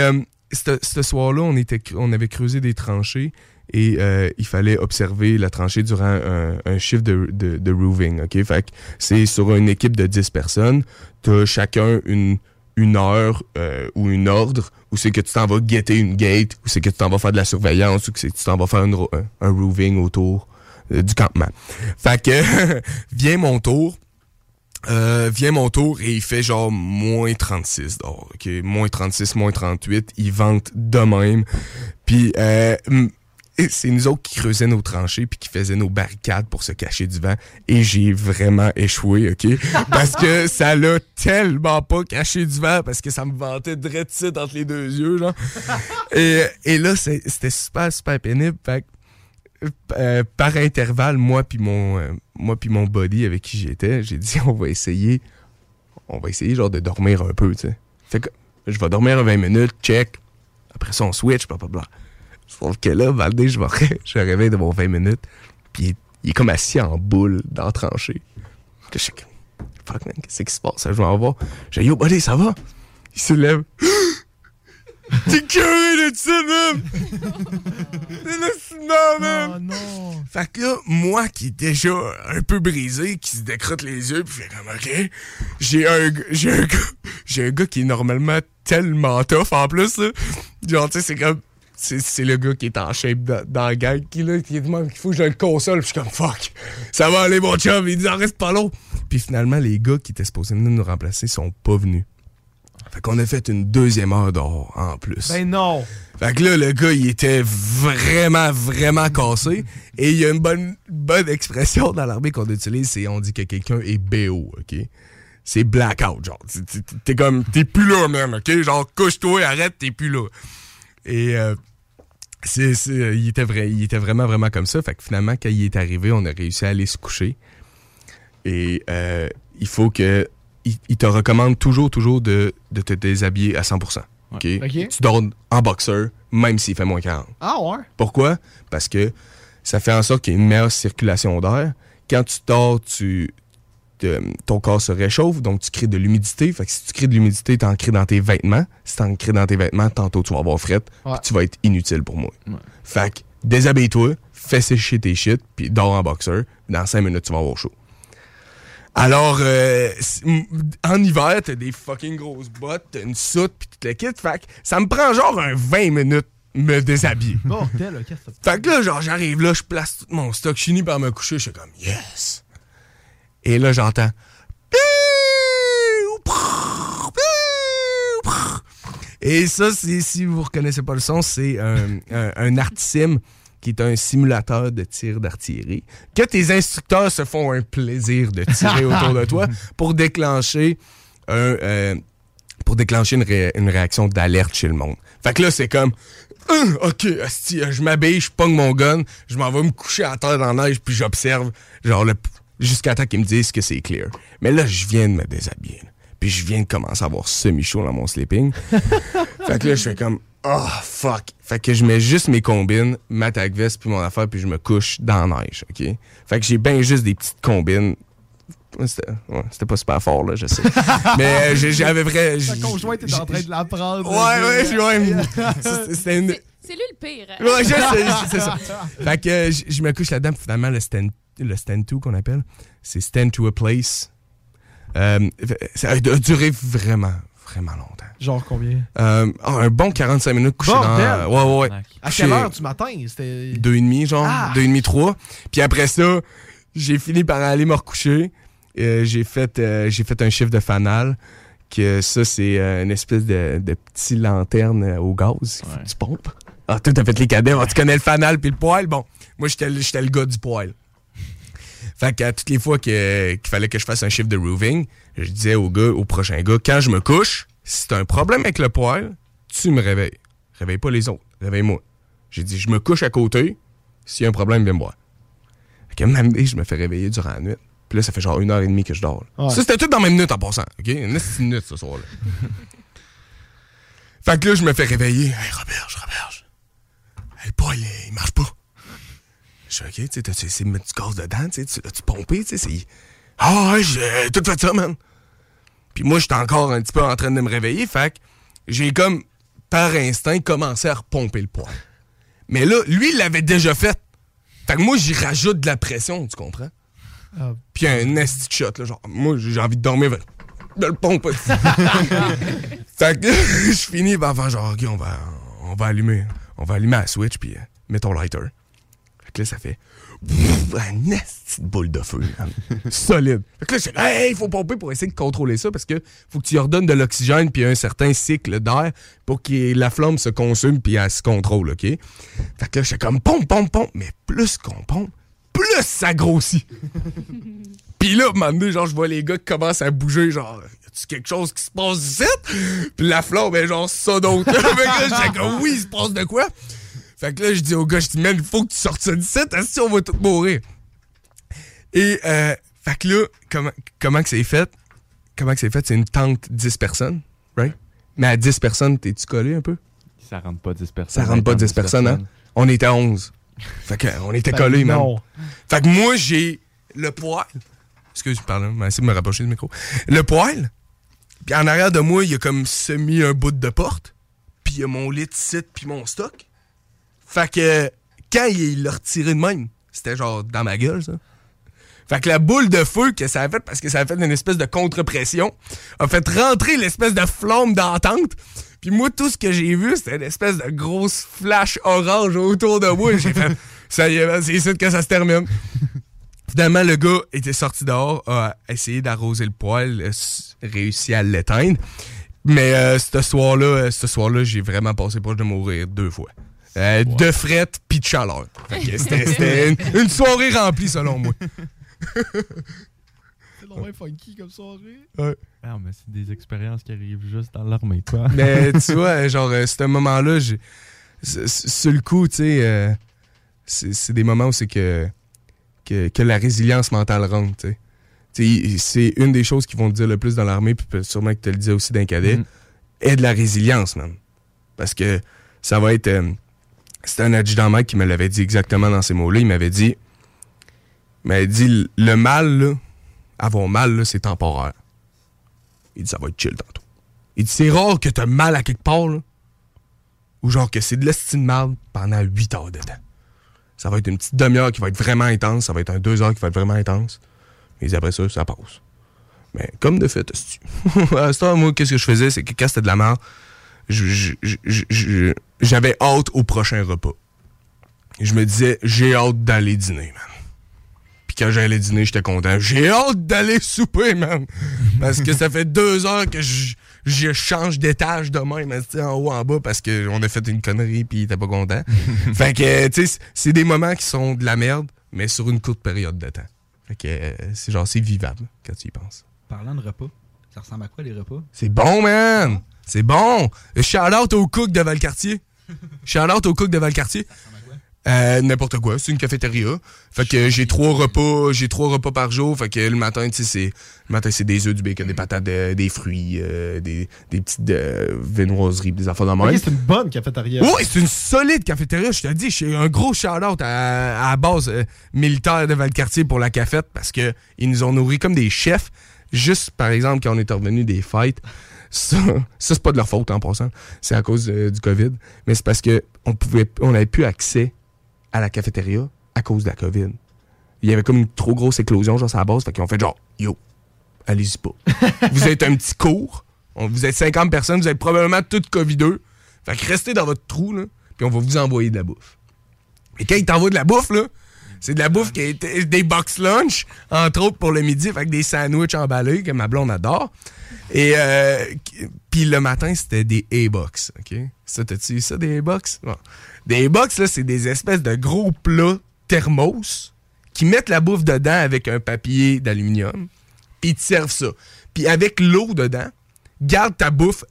ce soir-là, on, était, on avait creusé des tranchées et euh, il fallait observer la tranchée durant un, un shift de, de, de roofing. OK? Fait que c'est sur une équipe de 10 personnes. T'as chacun une, une heure euh, ou une ordre où c'est que tu t'en vas guetter une gate, ou c'est que tu t'en vas faire de la surveillance, ou que tu t'en vas faire une un, un roofing autour du campement. Fait que vient mon tour. Euh, vient mon tour et il fait genre moins 36 dehors, ok? Moins 36, moins 38. Il vente de même. Puis euh, c'est nous autres qui creusaient nos tranchées puis qui faisaient nos barricades pour se cacher du vent. Et j'ai vraiment échoué, OK? Parce que ça l'a tellement pas caché du vent parce que ça me ventait direct ici entre les deux yeux, là. et, et là, c'était super, super pénible. Fait que euh, par intervalle, moi puis mon, euh, moi puis mon buddy avec qui j'étais, j'ai dit on va essayer, on va essayer genre de dormir un peu, tu sais. Fait que je vais dormir 20 minutes, check. Après ça, on switch, blablabla. Sauf que là, Valdé, je me je réveille de mon 20 minutes, puis il, est- comme assis en boule dans la tranchée. Que fuck man, qu'est-ce qui se passe? Je vais en voir. J'ai yo, buddy, ça va? Il se lève. T'es curé de ça, même! C'est le man! Oh non! Fait que là, moi qui est déjà un peu brisé, qui se décrotte les yeux, puis fait comme, OK, j'ai un, j'ai un gars, j'ai un gars qui est normalement tellement tough en plus, là. Genre, tu sais, c'est comme, c'est, le gars qui est en shape dans, dans la gang, qui là, qui demande qu'il faut que je le console, puis je suis comme, fuck, ça va aller, mon chum, il dit, en reste pas long. Puis finalement, les gars qui étaient supposés venir nous remplacer sont pas venus. Fait qu'on a fait une deuxième heure dehors en plus. Ben non! Fait que là, le gars, il était vraiment, vraiment cassé. Et il y a une bonne, bonne expression dans l'armée qu'on utilise, c'est on dit que quelqu'un est BO, OK? C'est blackout, genre. T'es- comme, t'es plus là, même, OK? Genre, couche-toi, arrête, t'es plus là. Et euh, c'est, c'est- il, était vrai, il était vraiment, vraiment comme ça. Fait que finalement, quand il est arrivé, on a réussi à aller se coucher. Et euh, il faut que. Il, il te recommande toujours, toujours de, de te déshabiller à 100%. OK? Ok. Tu dors en boxeur, même s'il fait moins 40. Ah ouais? Pourquoi? Parce que ça fait en sorte qu'il y ait une meilleure circulation d'air. Quand tu dors, tu, te- ton corps se réchauffe, donc tu crées de l'humidité. Fait que si tu crées de l'humidité, tu en crées dans tes vêtements. Si tu en crées dans tes vêtements, tantôt tu vas avoir fret, Ouais. tu vas être inutile pour moi. Fait que déshabille-toi, fais sécher tes shit, puis dors en boxeur. Dans 5 minutes, tu vas avoir chaud. Alors, euh, en hiver, t'as des fucking grosses bottes, t'as une soute, puis tu te le quittes. Fait que ça me prend genre un 20 minutes me déshabiller. Bordel, ok, c'est Fait que là, genre, j'arrive là, je place tout mon stock, je finis par me coucher, je suis comme, yes! Et là, j'entends. Et ça, si vous reconnaissez pas le son, c'est un, un, qui est un simulateur de tir d'artillerie. Que tes instructeurs se font un plaisir de tirer autour de toi pour déclencher un, euh, pour déclencher une, ré- une réaction d'alerte chez le monde. Fait que là, c'est comme, Hum, ok, euh, je m'habille, je pogne mon gun, je m'en vais me coucher à terre dans la neige, puis j'observe, genre, jusqu'à temps qu'ils me disent que c'est clear. Mais là, je viens de me déshabiller. là. Puis je viens de commencer à avoir semi-chaud dans mon sleeping. fait que là, je fais comme, oh, fuck. Fait que je mets juste mes combines, ma tag veste, puis mon affaire, puis je me couche dans la neige, ok? Fait que j'ai bien juste des petites combines. C'était ouais, c'était pas super fort, là, je sais. Mais euh, j'avais vrai. Ta j'ai- conjointe est en train de l'apprendre. Ouais, ouais, je ouais. C'est- C'était une. C'est lui le pire. Ouais, je sais, c'est ça. Fait que euh, je me couche là-dedans, puis finalement, le stand, le stand to qu'on appelle, c'est stand to a place. Euh, ça a duré vraiment, vraiment longtemps. Genre combien? Euh, ah, un bon 45 minutes couché Bordel! dans... Ouais, ouais, ouais. À quelle heure du matin? C'était. Deux et demi, genre. Ah! Deux et demi, trois. Puis après ça, j'ai fini par aller me recoucher. Euh, j'ai fait, euh, j'ai fait un chiffre de fanal. Que ça, c'est euh, une espèce de, de petit lanterne au gaz. Tu pompes. Ah, toi, t'as fait les cadets. Ah, tu connais le fanal puis le poêle. Bon, moi, j'étais le j'étais le gars du poêle. Fait que à toutes les fois que- qu'il fallait que je fasse un chiffre de roofing, je disais au gars, au prochain gars, quand je me couche, si t'as un problème avec le poêle, tu me réveilles. Réveille pas les autres. Réveille-moi. J'ai dit, je me couche à côté. S'il y a un problème, viens me voir. Fait que même je me fais réveiller durant la nuit. Puis là, ça fait genre une heure et demie que je dors. Ouais. Ça, c'était tout dans la même minute en passant. OK? Une minute ce soir-là. fait que là, je me fais réveiller. Hey, Roberge, Roberge. Hey, le poêle, il, il marche pas. Je suis OK, tu sais, t'as-tu essayé de mettre du gaz dedans? Tu sais, tu l'as-tu pompé? Tu sais, c'est. Ah, ouais, j'ai tout fait ça, man. Puis moi, j'étais encore un petit peu en train de me réveiller. Fait que j'ai comme, par instinct, commencé à repomper le poêle. Mais là, lui, il l'avait déjà fait. Fait que moi, j'y rajoute de la pression, tu comprends? Ah. Puis un nasty shot, là, genre, moi, j'ai envie de dormir, de le pomper. fait que je finis par faire genre, OK, on va, on va allumer, on va allumer la switch, puis euh, mets ton lighter. Que là, ça fait un de boule de feu, solide. Fait que là, je hey, il faut pomper pour essayer de contrôler ça, parce que faut que tu lui redonnes de l'oxygène, puis un certain cycle d'air pour que la flamme se consume, puis elle se contrôle, OK? Fait que là, je suis comme pompe, pompe, pompe, mais plus qu'on pompe, plus ça grossit. Puis là, donné, genre, je vois les gars qui commencent à bouger, genre, y a-tu quelque chose qui se passe ici? Puis la flamme est genre ça d'autre. Fait que là, j'étais comme, oui, il se passe de quoi? Fait que là, je dis au gars, je dis, man, il faut que tu sortes ça d'ici, si on va tous mourir? Et, euh, fait que là, comment, comment que c'est fait? Comment que c'est fait? C'est une tente 10 personnes, right? Mais à 10 personnes, t'es-tu collé un peu? Ça rentre pas 10 personnes. Ça rentre pas 10 personnes, hein? On était 11. Fait que, on était Ben collés, man. non. Fait que moi, j'ai le poil. Excuse, pardon, je vais essayer de me rapprocher du micro. Le poil. Puis en arrière de moi, il y a comme semi un bout de porte. Puis il y a mon lit de site puis mon stock. Fait que quand il l'a retiré de même, c'était genre dans ma gueule, ça. Fait que la boule de feu que ça a fait, parce que ça a fait une espèce de contre-pression, a fait rentrer l'espèce de flamme d'entente. Puis moi, tout ce que j'ai vu, c'était une espèce de grosse flash orange autour de moi. J'ai fait, ça y est, c'est ici que ça se termine. Finalement, le gars était sorti dehors, a essayé d'arroser le poêle, s- réussi à l'éteindre. Mais euh, ce soir-là, euh, ce soir-là, j'ai vraiment passé proche de mourir deux fois. Euh, De fret puis de chaleur. C'était une, une soirée remplie, selon moi. C'est vraiment funky comme soirée. Ouais. Ah, mais c'est des expériences qui arrivent juste dans l'armée, quoi. Mais tu vois, genre, euh, ce moment-là, sur le coup, tu sais, euh, c'est des moments où c'est que, que, que la résilience mentale rentre, tu sais. C'est une des choses qui vont te dire le plus dans l'armée, puis sûrement que tu le disais aussi d'un cadet, Mm. est de la résilience, man. Parce que ça va être. C'était un adjudant mec qui me l'avait dit exactement dans ces mots-là. Il m'avait dit. Dit le mal, là, avoir mal, c'est temporaire. Il dit ça va être chill tantôt. Il dit c'est rare que t'as mal à quelque part, là. Ou genre que c'est de l'estime mal pendant 8 heures de temps. Ça va être une petite demi-heure qui va être vraiment intense, ça va être un 2 heures qui va être vraiment intense. Et après ça, ça passe. Mais comme de fait, esti. à ce temps, moi, qu'est-ce que je faisais, c'est que quand c'était de la merde, j'avais hâte au prochain repas. Je me disais, j'ai hâte d'aller dîner, man. Puis quand j'allais dîner, j'étais content. J'ai hâte d'aller souper, man. Parce que ça fait deux heures que je, je change d'étage de même, esti, en haut, en bas, parce qu'on a fait une connerie puis était pas content. fait que, tu sais, c'est des moments qui sont de la merde, mais sur une courte période de temps. Fait que euh, c'est genre, c'est vivable quand tu y penses. Parlant de repas, ça ressemble à quoi les repas? C'est bon, man! C'est bon! Shout out au cook de Valcartier. Shout out au cook de Valcartier. Euh, N'importe quoi, c'est une cafétéria. Fait que j'ai trois repas, j'ai trois repas par jour. Fait que le matin, tu sais, c'est le matin c'est des œufs, du bacon, des patates, euh, des fruits, euh, des, des petites euh, viennoiseries, des affaires. Ok, c'est une bonne cafétéria. Oui, c'est une solide cafétéria. Je te dis, j'ai un gros shout-out à, à la base euh, militaire de Valcartier pour la cafette parce que ils nous ont nourris comme des chefs. Juste, par exemple, quand on est revenu des fêtes, ça, ça c'est pas de leur faute en passant. C'est à cause euh, du COVID. Mais c'est parce que on pouvait, on n'avait plus accès à la cafétéria à cause de la COVID. Il y avait comme une trop grosse éclosion, genre, à la base. Fait qu'ils ont fait genre, yo, allez-y pas. vous êtes un petit cours. On- vous êtes 50 personnes, vous êtes probablement toutes COVID-2. Fait que restez dans votre trou, là, puis on va vous envoyer de la bouffe. Et quand ils t'envoient de la bouffe, là, c'est de la bouffe qui est des box lunch, entre autres pour le midi, que des sandwichs emballés que ma blonde adore. Et euh, puis le matin, c'était des A-box, OK? Ça, t'as-tu vu ça, des A-box? Des A-box, là, c'est des espèces de gros plats thermos qui mettent la bouffe dedans avec un papier d'aluminium, puis ils te servent ça. Puis avec l'eau dedans, garde ta bouffe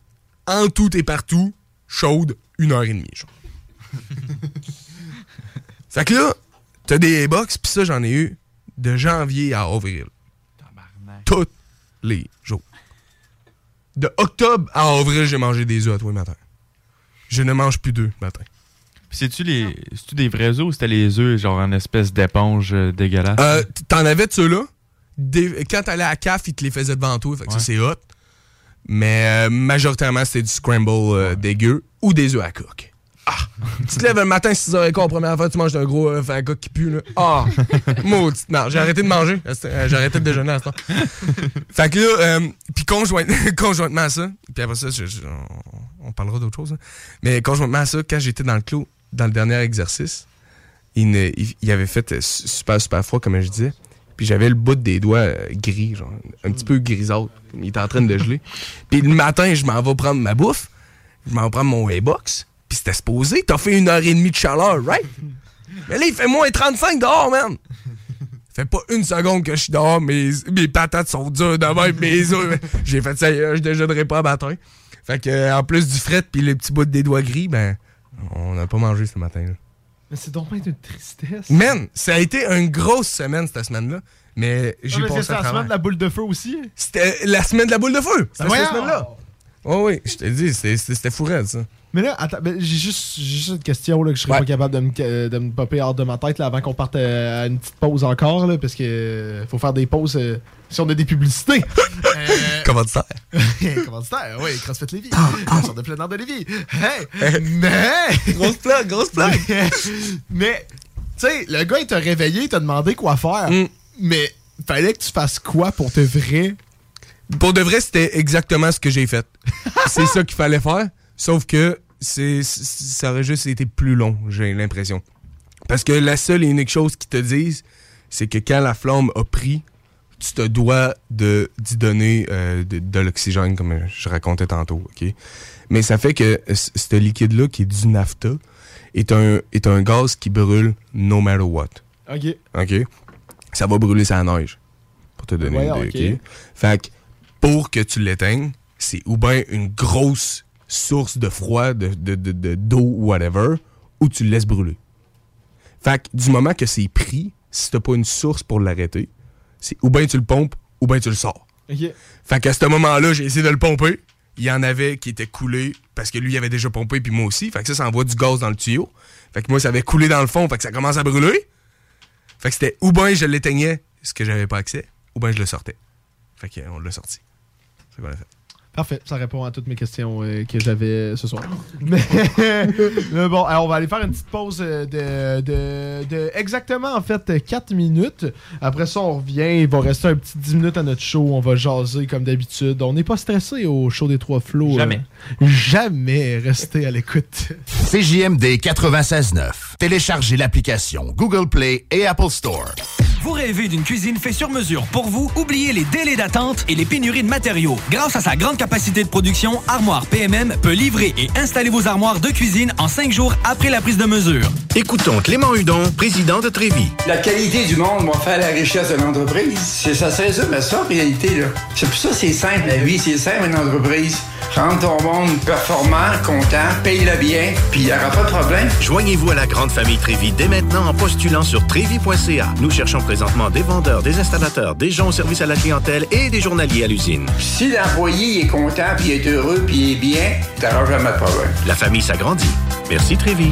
en tout et partout, chaude, une heure et demie, genre. fait que là, t'as des A-box, puis ça, j'en ai eu de janvier à avril. Tous les jours. De octobre à avril, j'ai mangé des œufs à tous les matins. Je ne mange plus d'œufs le matin. C'est-tu les... des vrais œufs ou c'était les œufs genre en espèce d'éponge euh, dégueulasse? Euh, T'en avais de ceux-là. Des- Quand t'allais à la CAF, ils te les faisaient devant toi. Fait que ça, c'est hot. Mais euh, majoritairement, c'était du scramble euh, dégueu ou des œufs à coque. Ah! tu te lèves le matin, 6h15, première fois, tu manges un gros œuf à coque qui pue. Là. Ah! Maudite merde. J'ai arrêté de manger. Euh, J'ai arrêté de déjeuner à ce temps. Fait que là, euh, puis conjoint- conjointement à ça, puis après ça, je- je- on, on parlera d'autre chose. hein. Mais conjointement à ça, quand j'étais dans le clos, dans le dernier exercice, il, ne- il- il avait fait euh, su- super, super froid, comme je disais. Puis j'avais le bout des doigts euh, gris, genre, un petit peu grisâtre. Il était en train de geler. Puis le matin, je m'en vais prendre ma bouffe. Je m'en vais prendre mon A-box. Puis c'était supposé. T'as fait une heure et demie de chaleur, right? Mais là, il fait moins 35 dehors, man! fait pas une seconde que je suis dehors, mes, mes patates sont dures de même, mes œufs. J'ai fait ça, je déjeunerai pas à matin. Fait que, euh, en plus du fret puis les petits bouts des doigts gris, ben, On n'a pas mangé ce matin. là. Mais c'est donc bien une tristesse. Man, ça a été une grosse semaine cette semaine-là. Mais j'ai passé à la semaine de la boule de feu aussi. C'était la semaine de la boule de feu. C'était cette semaine-là. Oh oui, je t'ai dit, c'était- c'était c'était fou raide, ça. Mais là, attends, j'ai juste, une question là, que je serais Ouais. pas capable de me, de me popper hors de ma tête là, avant qu'on parte euh, à une petite pause encore, là, parce que euh, faut faire des pauses euh, si on a des publicités. Euh, Comment ça Commanditaire, oui, CrossFit Lévis. La sorte de plein air de Lévis. Hey, mais... Grosse plaque, grosse plaque. mais, tu sais, le gars, il t'a réveillé, il t'a demandé quoi faire. Mm. Mais fallait que tu fasses quoi pour te vrai? Pour de vrai, c'était exactement ce que j'ai fait. c'est ça qu'il fallait faire, sauf que c'est ça aurait juste été plus long, j'ai l'impression. Parce que la seule et unique chose qu'ils te disent, c'est que quand la flamme a pris, tu te dois de d'y donner euh, de, de l'oxygène, comme je racontais tantôt, OK? Mais ça fait que ce liquide-là, qui est du nafta, est un, est un gaz qui brûle no matter what. OK. OK? Ça va brûler sa neige. Pour te donner une idée. OK? Fait que pour que tu l'éteignes, c'est ou bien une grosse source de froid, de, de, de- de- d'eau, whatever, ou tu le laisses brûler. Fait que du moment que c'est pris, si t'as pas une source pour l'arrêter, c'est ou bien tu le pompes, ou bien tu le sors. OK. Fait qu'à ce moment-là, j'ai essayé de le pomper. Il y en avait qui étaient coulés parce que lui, il avait déjà pompé, puis moi aussi. Fait que ça, ça envoie du gaz dans le tuyau. Fait que moi, ça avait coulé dans le fond, fait que ça commence à brûler. Fait que c'était ou bien je l'éteignais, ce que j'avais pas accès, ou bien je le sortais. Fait qu'on l'a sorti. C'est quoi l'a fait. Parfait, ça répond à toutes mes questions euh, que j'avais ce soir. Mais, mais bon, alors on va aller faire une petite pause euh, de, de, de exactement en fait 4 minutes. Après ça, on revient. Il va rester un petit 10 minutes à notre show. On va jaser comme d'habitude. On n'est pas stressé au show des trois flots. euh, Jamais. jamais rester à l'écoute. CJMD 96.9. Téléchargez l'application Google Play et Apple Store. Vous rêvez d'une cuisine faite sur mesure pour vous? Oubliez les délais d'attente et les pénuries de matériaux. Grâce à sa grande capacité de production, Armoire PMM peut livrer et installer vos armoires de cuisine en cinq jours après la prise de mesure. Écoutons Clément Hudon, président de Trévis. La qualité du monde va faire la richesse de l'entreprise. C'est ça, c'est ça, mais ça, en réalité, là. C'est pour ça que c'est simple, la vie, c'est simple, une entreprise. Rendre ton monde performant, content, paye-le bien, puis il n'y aura pas de problème. Joignez-vous à la grande famille Trévis dès maintenant en postulant sur trévis.ca. Nous cherchons présentement des vendeurs, des installateurs, des gens au service à la clientèle et des journaliers à l'usine. Si l'employé est content, puis est heureux, puis est bien, t'auras jamais de problème. La famille s'agrandit. Merci Trévis.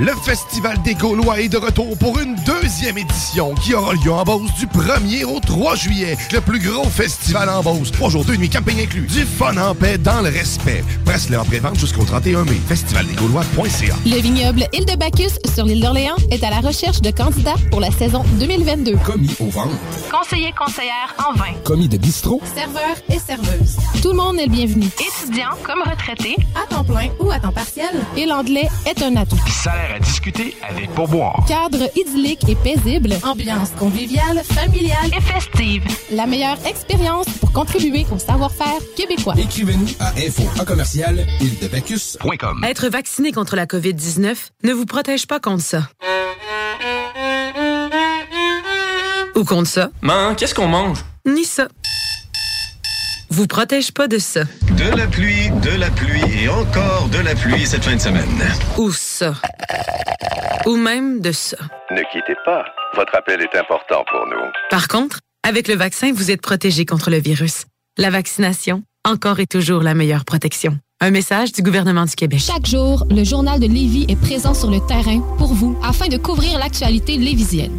Le Festival des Gaulois est de retour pour une deuxième édition qui aura lieu en Beauce du 1er au 3 juillet. Le plus gros festival en Beauce. Trois jours, deux nuits, camping inclus. Du fun en paix dans le respect. Presse-le en pré-vente jusqu'au 31 mai. Festivaldesgaulois.ca Le vignoble Île de Bacchus sur l'île d'Orléans est à la recherche de candidats pour la saison 2022. Commis au ventre. Conseiller conseillère en vin. Commis de bistrot. Serveur et serveuse. Tout le monde est le bienvenu. Étudiant comme retraité, à temps plein ou à temps partiel. Et l'anglais est un atout. Salaire à discuter avec pourboire. Cadre idyllique et paisible, ambiance conviviale, familiale et festive. La meilleure expérience pour contribuer au savoir-faire québécois. Écrivez-nous à info à commercial île-de-bacchus.com. Être vacciné contre la COVID-19 ne vous protège pas contre ça. Ou contre ça. Man, qu'est-ce qu'on mange? Ni ça. Vous protège pas de ça. De la pluie, de la pluie et encore de la pluie cette fin de semaine. Ou ça. Ou même de ça. Ne quittez pas. Votre appel est important pour nous. Par contre, avec le vaccin, vous êtes protégé contre le virus. La vaccination, encore et toujours la meilleure protection. Un message du gouvernement du Québec. Chaque jour, le journal de Lévis est présent sur le terrain pour vous afin de couvrir l'actualité lévisienne.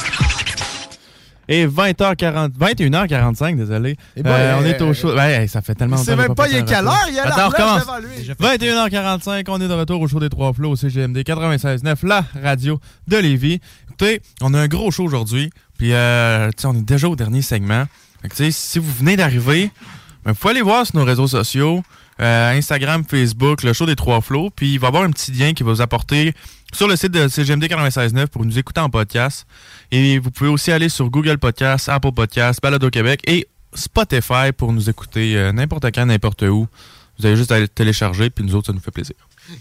Et 20h40, 21h45, désolé. Eh ben, Euh, on est euh, au show. Ouais, ça fait tellement longtemps même qu'on pas il est quelle heure, il y a Attends, on relève recommence. devant lui. 21h45, on est de retour au show des Trois Flots au CGMD 96.9, la radio de Lévis. Écoutez, on a un gros show aujourd'hui, puis euh, on est déjà au dernier segment. Fait que, tu sais, si vous venez d'arriver, ben, vous pouvez aller voir sur nos réseaux sociaux, euh, Instagram, Facebook, le show des Trois Flots, puis il va y avoir un petit lien qui va vous apporter sur le site de CGMD 96.9 pour nous écouter en podcast. Et vous pouvez aussi aller sur Google Podcast, Apple Podcast, Balado Québec et Spotify pour nous écouter euh, n'importe quand, n'importe où. Vous avez juste à télécharger, puis nous autres, ça nous fait plaisir.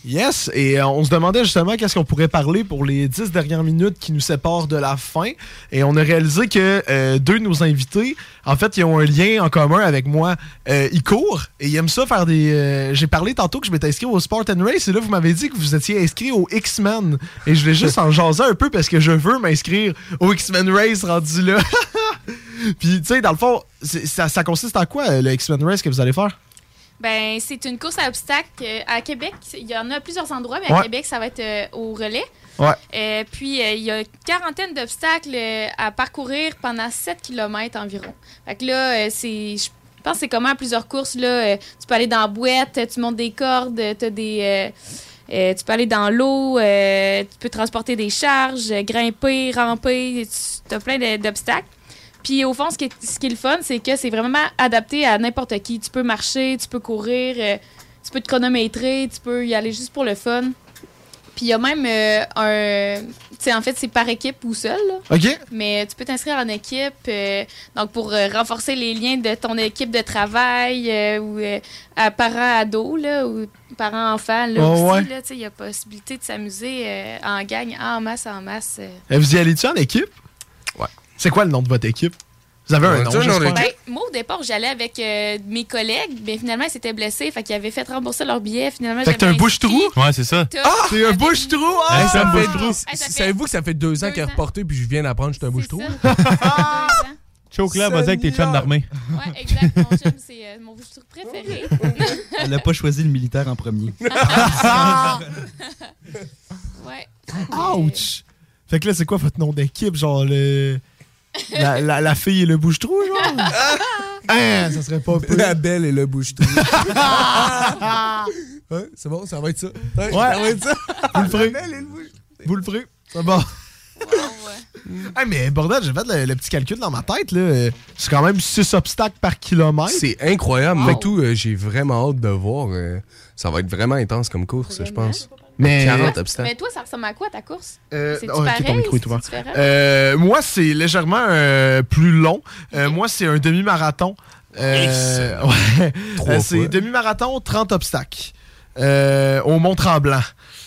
Yes, et euh, on se demandait justement qu'est-ce qu'on pourrait parler pour les 10 dernières minutes qui nous séparent de la fin. Et on a réalisé que euh, deux de nos invités, en fait, ils ont un lien en commun avec moi. Euh, ils courent et ils aiment ça faire des... J'ai parlé tantôt que je m'étais inscrit au Sport and Race et là, vous m'avez dit que vous étiez inscrit au X-Men. Et je voulais juste en jaser un peu parce que je veux m'inscrire au X-Men Race rendu là. Puis, tu sais, dans le fond, ça, ça consiste en quoi, le X-Men Race que vous allez faire? Ben, c'est une course à obstacles euh, à Québec. Il y en a à plusieurs endroits, mais à Ouais. Québec, ça va être euh, au relais. Ouais. Euh, puis, euh, il y a une quarantaine d'obstacles à parcourir pendant 7 km environ. Fait que là, c'est. Je pense que c'est comment à plusieurs courses. Là, tu peux aller dans la boîte, tu montes des cordes, tu as des. euh, tu peux aller dans l'eau, euh, tu peux transporter des charges, grimper, ramper, tu as plein d'obstacles. Puis au fond, ce qui est, ce qui est le fun, c'est que c'est vraiment adapté à n'importe qui. Tu peux marcher, tu peux courir, euh, tu peux te chronométrer, tu peux y aller juste pour le fun. Puis il y a même euh, un... Tu en fait, c'est par équipe ou seul. là. OK. Mais tu peux t'inscrire en équipe, euh, donc pour euh, renforcer les liens de ton équipe de travail ou à parents-ados, là, ou parents-enfants, là Oh, aussi. ouais. Il y a possibilité de s'amuser en gang, en masse, en masse. Euh, Vous y allez-tu en équipe? C'est quoi le nom de votre équipe? Vous avez un Ouais, nom? Ben, moi, au départ, j'allais avec euh, mes collègues, mais finalement, ils s'étaient blessés. Fait qu'ils avaient fait rembourser leur billet. Finalement, Fait que t'es un bouche-trou? Ouais, c'est ça. Ah! C'est un bouche-trou! Hey, Ah! ça me fait- Ah, s- ça fait Savez-vous que ça fait deux ans qu'il est reporté puis je viens d'apprendre que je suis un bouche-trou? Choke là, vas-y avec tes chums d'armée. Ouais, exact. Mon chum, c'est euh, mon bouche préféré. Elle n'a pas choisi le militaire en premier. ouais. Ouch! Fait que là, c'est quoi votre nom d'équipe? Genre le. La, la, la fille et le bouche-trou, genre? Hein, ça serait pas peu. La belle et le bouche-trou. ouais, c'est bon, ça va être ça. Ouais, Ouais. Ça va être ça. Vous le ferez. La belle et le bouche-trou. Vous le ferez. C'est bon. Hey, mais bordel, j'ai fait le, le petit calcul dans ma tête. là. C'est quand même 6 obstacles par kilomètre. C'est incroyable. Wow. Mais tout, euh, j'ai vraiment hâte de voir. euh, ça va être vraiment intense comme course, je pense. Mais- 40 obstacles. Mais toi, ça ressemble à quoi ta course? Euh, C'est-tu oh, ok, pareil? ton micro est C'est-tu ouvert. différent? Euh, moi, c'est légèrement euh, plus long. Euh, Moi, c'est un demi-marathon. Euh, ouais. Trois c'est demi-marathon, 30 obstacles. Euh, au Mont-Tremblant.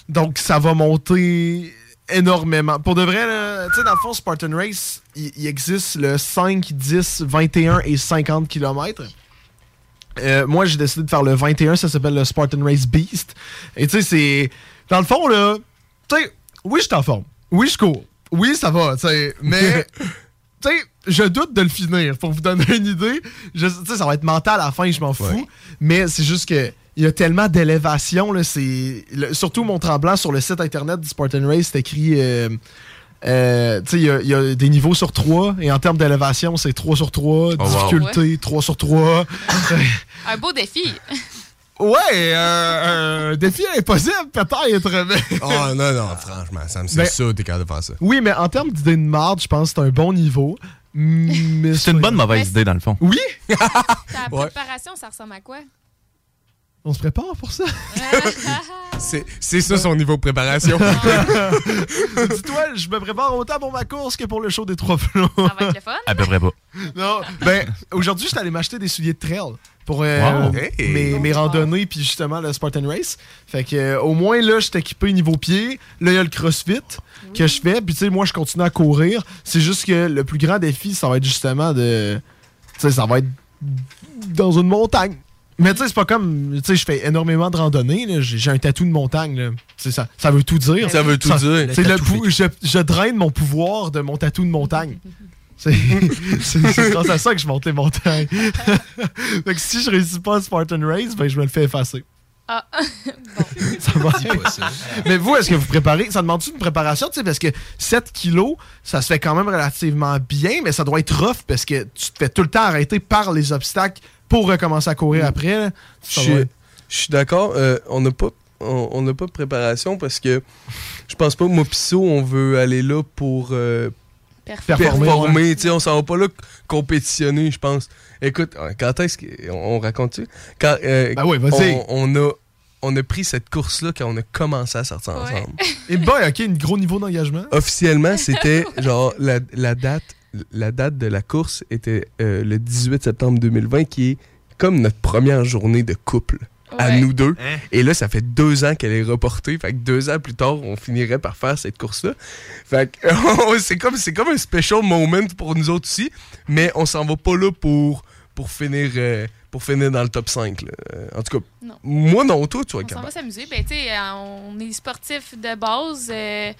Donc, ça va monter énormément. Pour de vrai, tu sais, dans le fond, Spartan Race, il, il existe le 5, 10, 21 et 50 km. Euh, moi, j'ai décidé de faire le 21, ça s'appelle le Spartan Race Beast. Et tu sais, c'est. Dans le fond, là, tu sais, oui, je suis en forme. Oui, je cours. Oui, ça va, tu sais. Mais, tu sais, je doute de le finir. Pour vous donner une idée, tu sais, ça va être mental à la fin, je m'en fous. Mais c'est juste que. Il y a tellement d'élévation, là, c'est... le- Surtout mon tremblant sur le site internet du Spartan Race, c'est écrit... euh, euh, tu sais, il y a- il y, a des niveaux sur 3, et en termes d'élévation, c'est 3 sur 3, wow. difficulté, 3 sur 3. Un beau défi. Ouais, euh, un défi impossible, peut-être. Mais... Oh non, non, franchement, Sam, c'est Ben- ça, t'es capable de faire ça. Oui, mais en termes d'idée de marde, je pense que c'est un bon niveau. Mais C'est une bonne mauvaise idée, dans le fond. Oui? Ta Ouais. préparation, ça ressemble à quoi? On se prépare pour ça? C'est c'est ça son niveau de préparation. Dis-toi, je me prépare autant pour ma course que pour le show des trois flots. Ça va être le fun? À peu près pas. Non, ben, aujourd'hui, j'étais allé m'acheter des souliers de trail pour euh, Wow. mes, mes randonnées puis justement le Spartan Race. Fait que euh, au moins là, j'étais équipé niveau pied. Là, il y a le CrossFit que je fais. Puis tu sais, moi, je continue à courir. C'est juste que le plus grand défi, ça va être justement de. Tu sais, ça va être dans une montagne. Mais tu sais, c'est pas comme. Tu sais, je fais énormément de randonnées. J'ai un tatou de montagne. là. Ça, ça veut tout dire. Ça veut tout dire. C'est Le le tatou pou- je, je draine mon pouvoir de mon tatou de montagne. C'est grâce à ça que je monte les montagnes. fait que si je réussis pas à Spartan Race, ben je me le fais effacer. Ah, Ça va. Mais vous, est-ce que vous préparez Ça demande-tu une préparation tu sais, Parce que 7 kilos, ça se fait quand même relativement bien, mais ça doit être rough parce que tu te fais tout le temps arrêter par les obstacles pour recommencer à courir après. là. Je suis- d'accord. euh, on n'a pas, on, n'a pas de préparation parce que je pense pas que moi pis So, on veut aller là pour euh, Performer, performer. tu On s'en va pas là compétitionner, je pense. Écoute, euh, quand est-ce qu'on on raconte-tu? Quand, euh, Ben oui, on, on a, on a pris cette course-là quand on a commencé à sortir ensemble. Et boy, ok, un gros niveau d'engagement. Officiellement, c'était genre la, la date la date de la course était euh, le 18 septembre 2020 qui est comme notre première journée de couple à nous deux. Hein? Et là, ça fait deux ans qu'elle est reportée. Fait que deux ans plus tard, on finirait par faire cette course-là. Fait que c'est comme, c'est comme un special moment pour nous autres aussi. Mais on s'en va pas là pour, pour, finir, euh, pour finir dans le top 5. là. Euh, En tout cas, Non. moi non, toi, tu vas On s'en va s'amuser. Ben, tu sais, on est sportif de base. euh,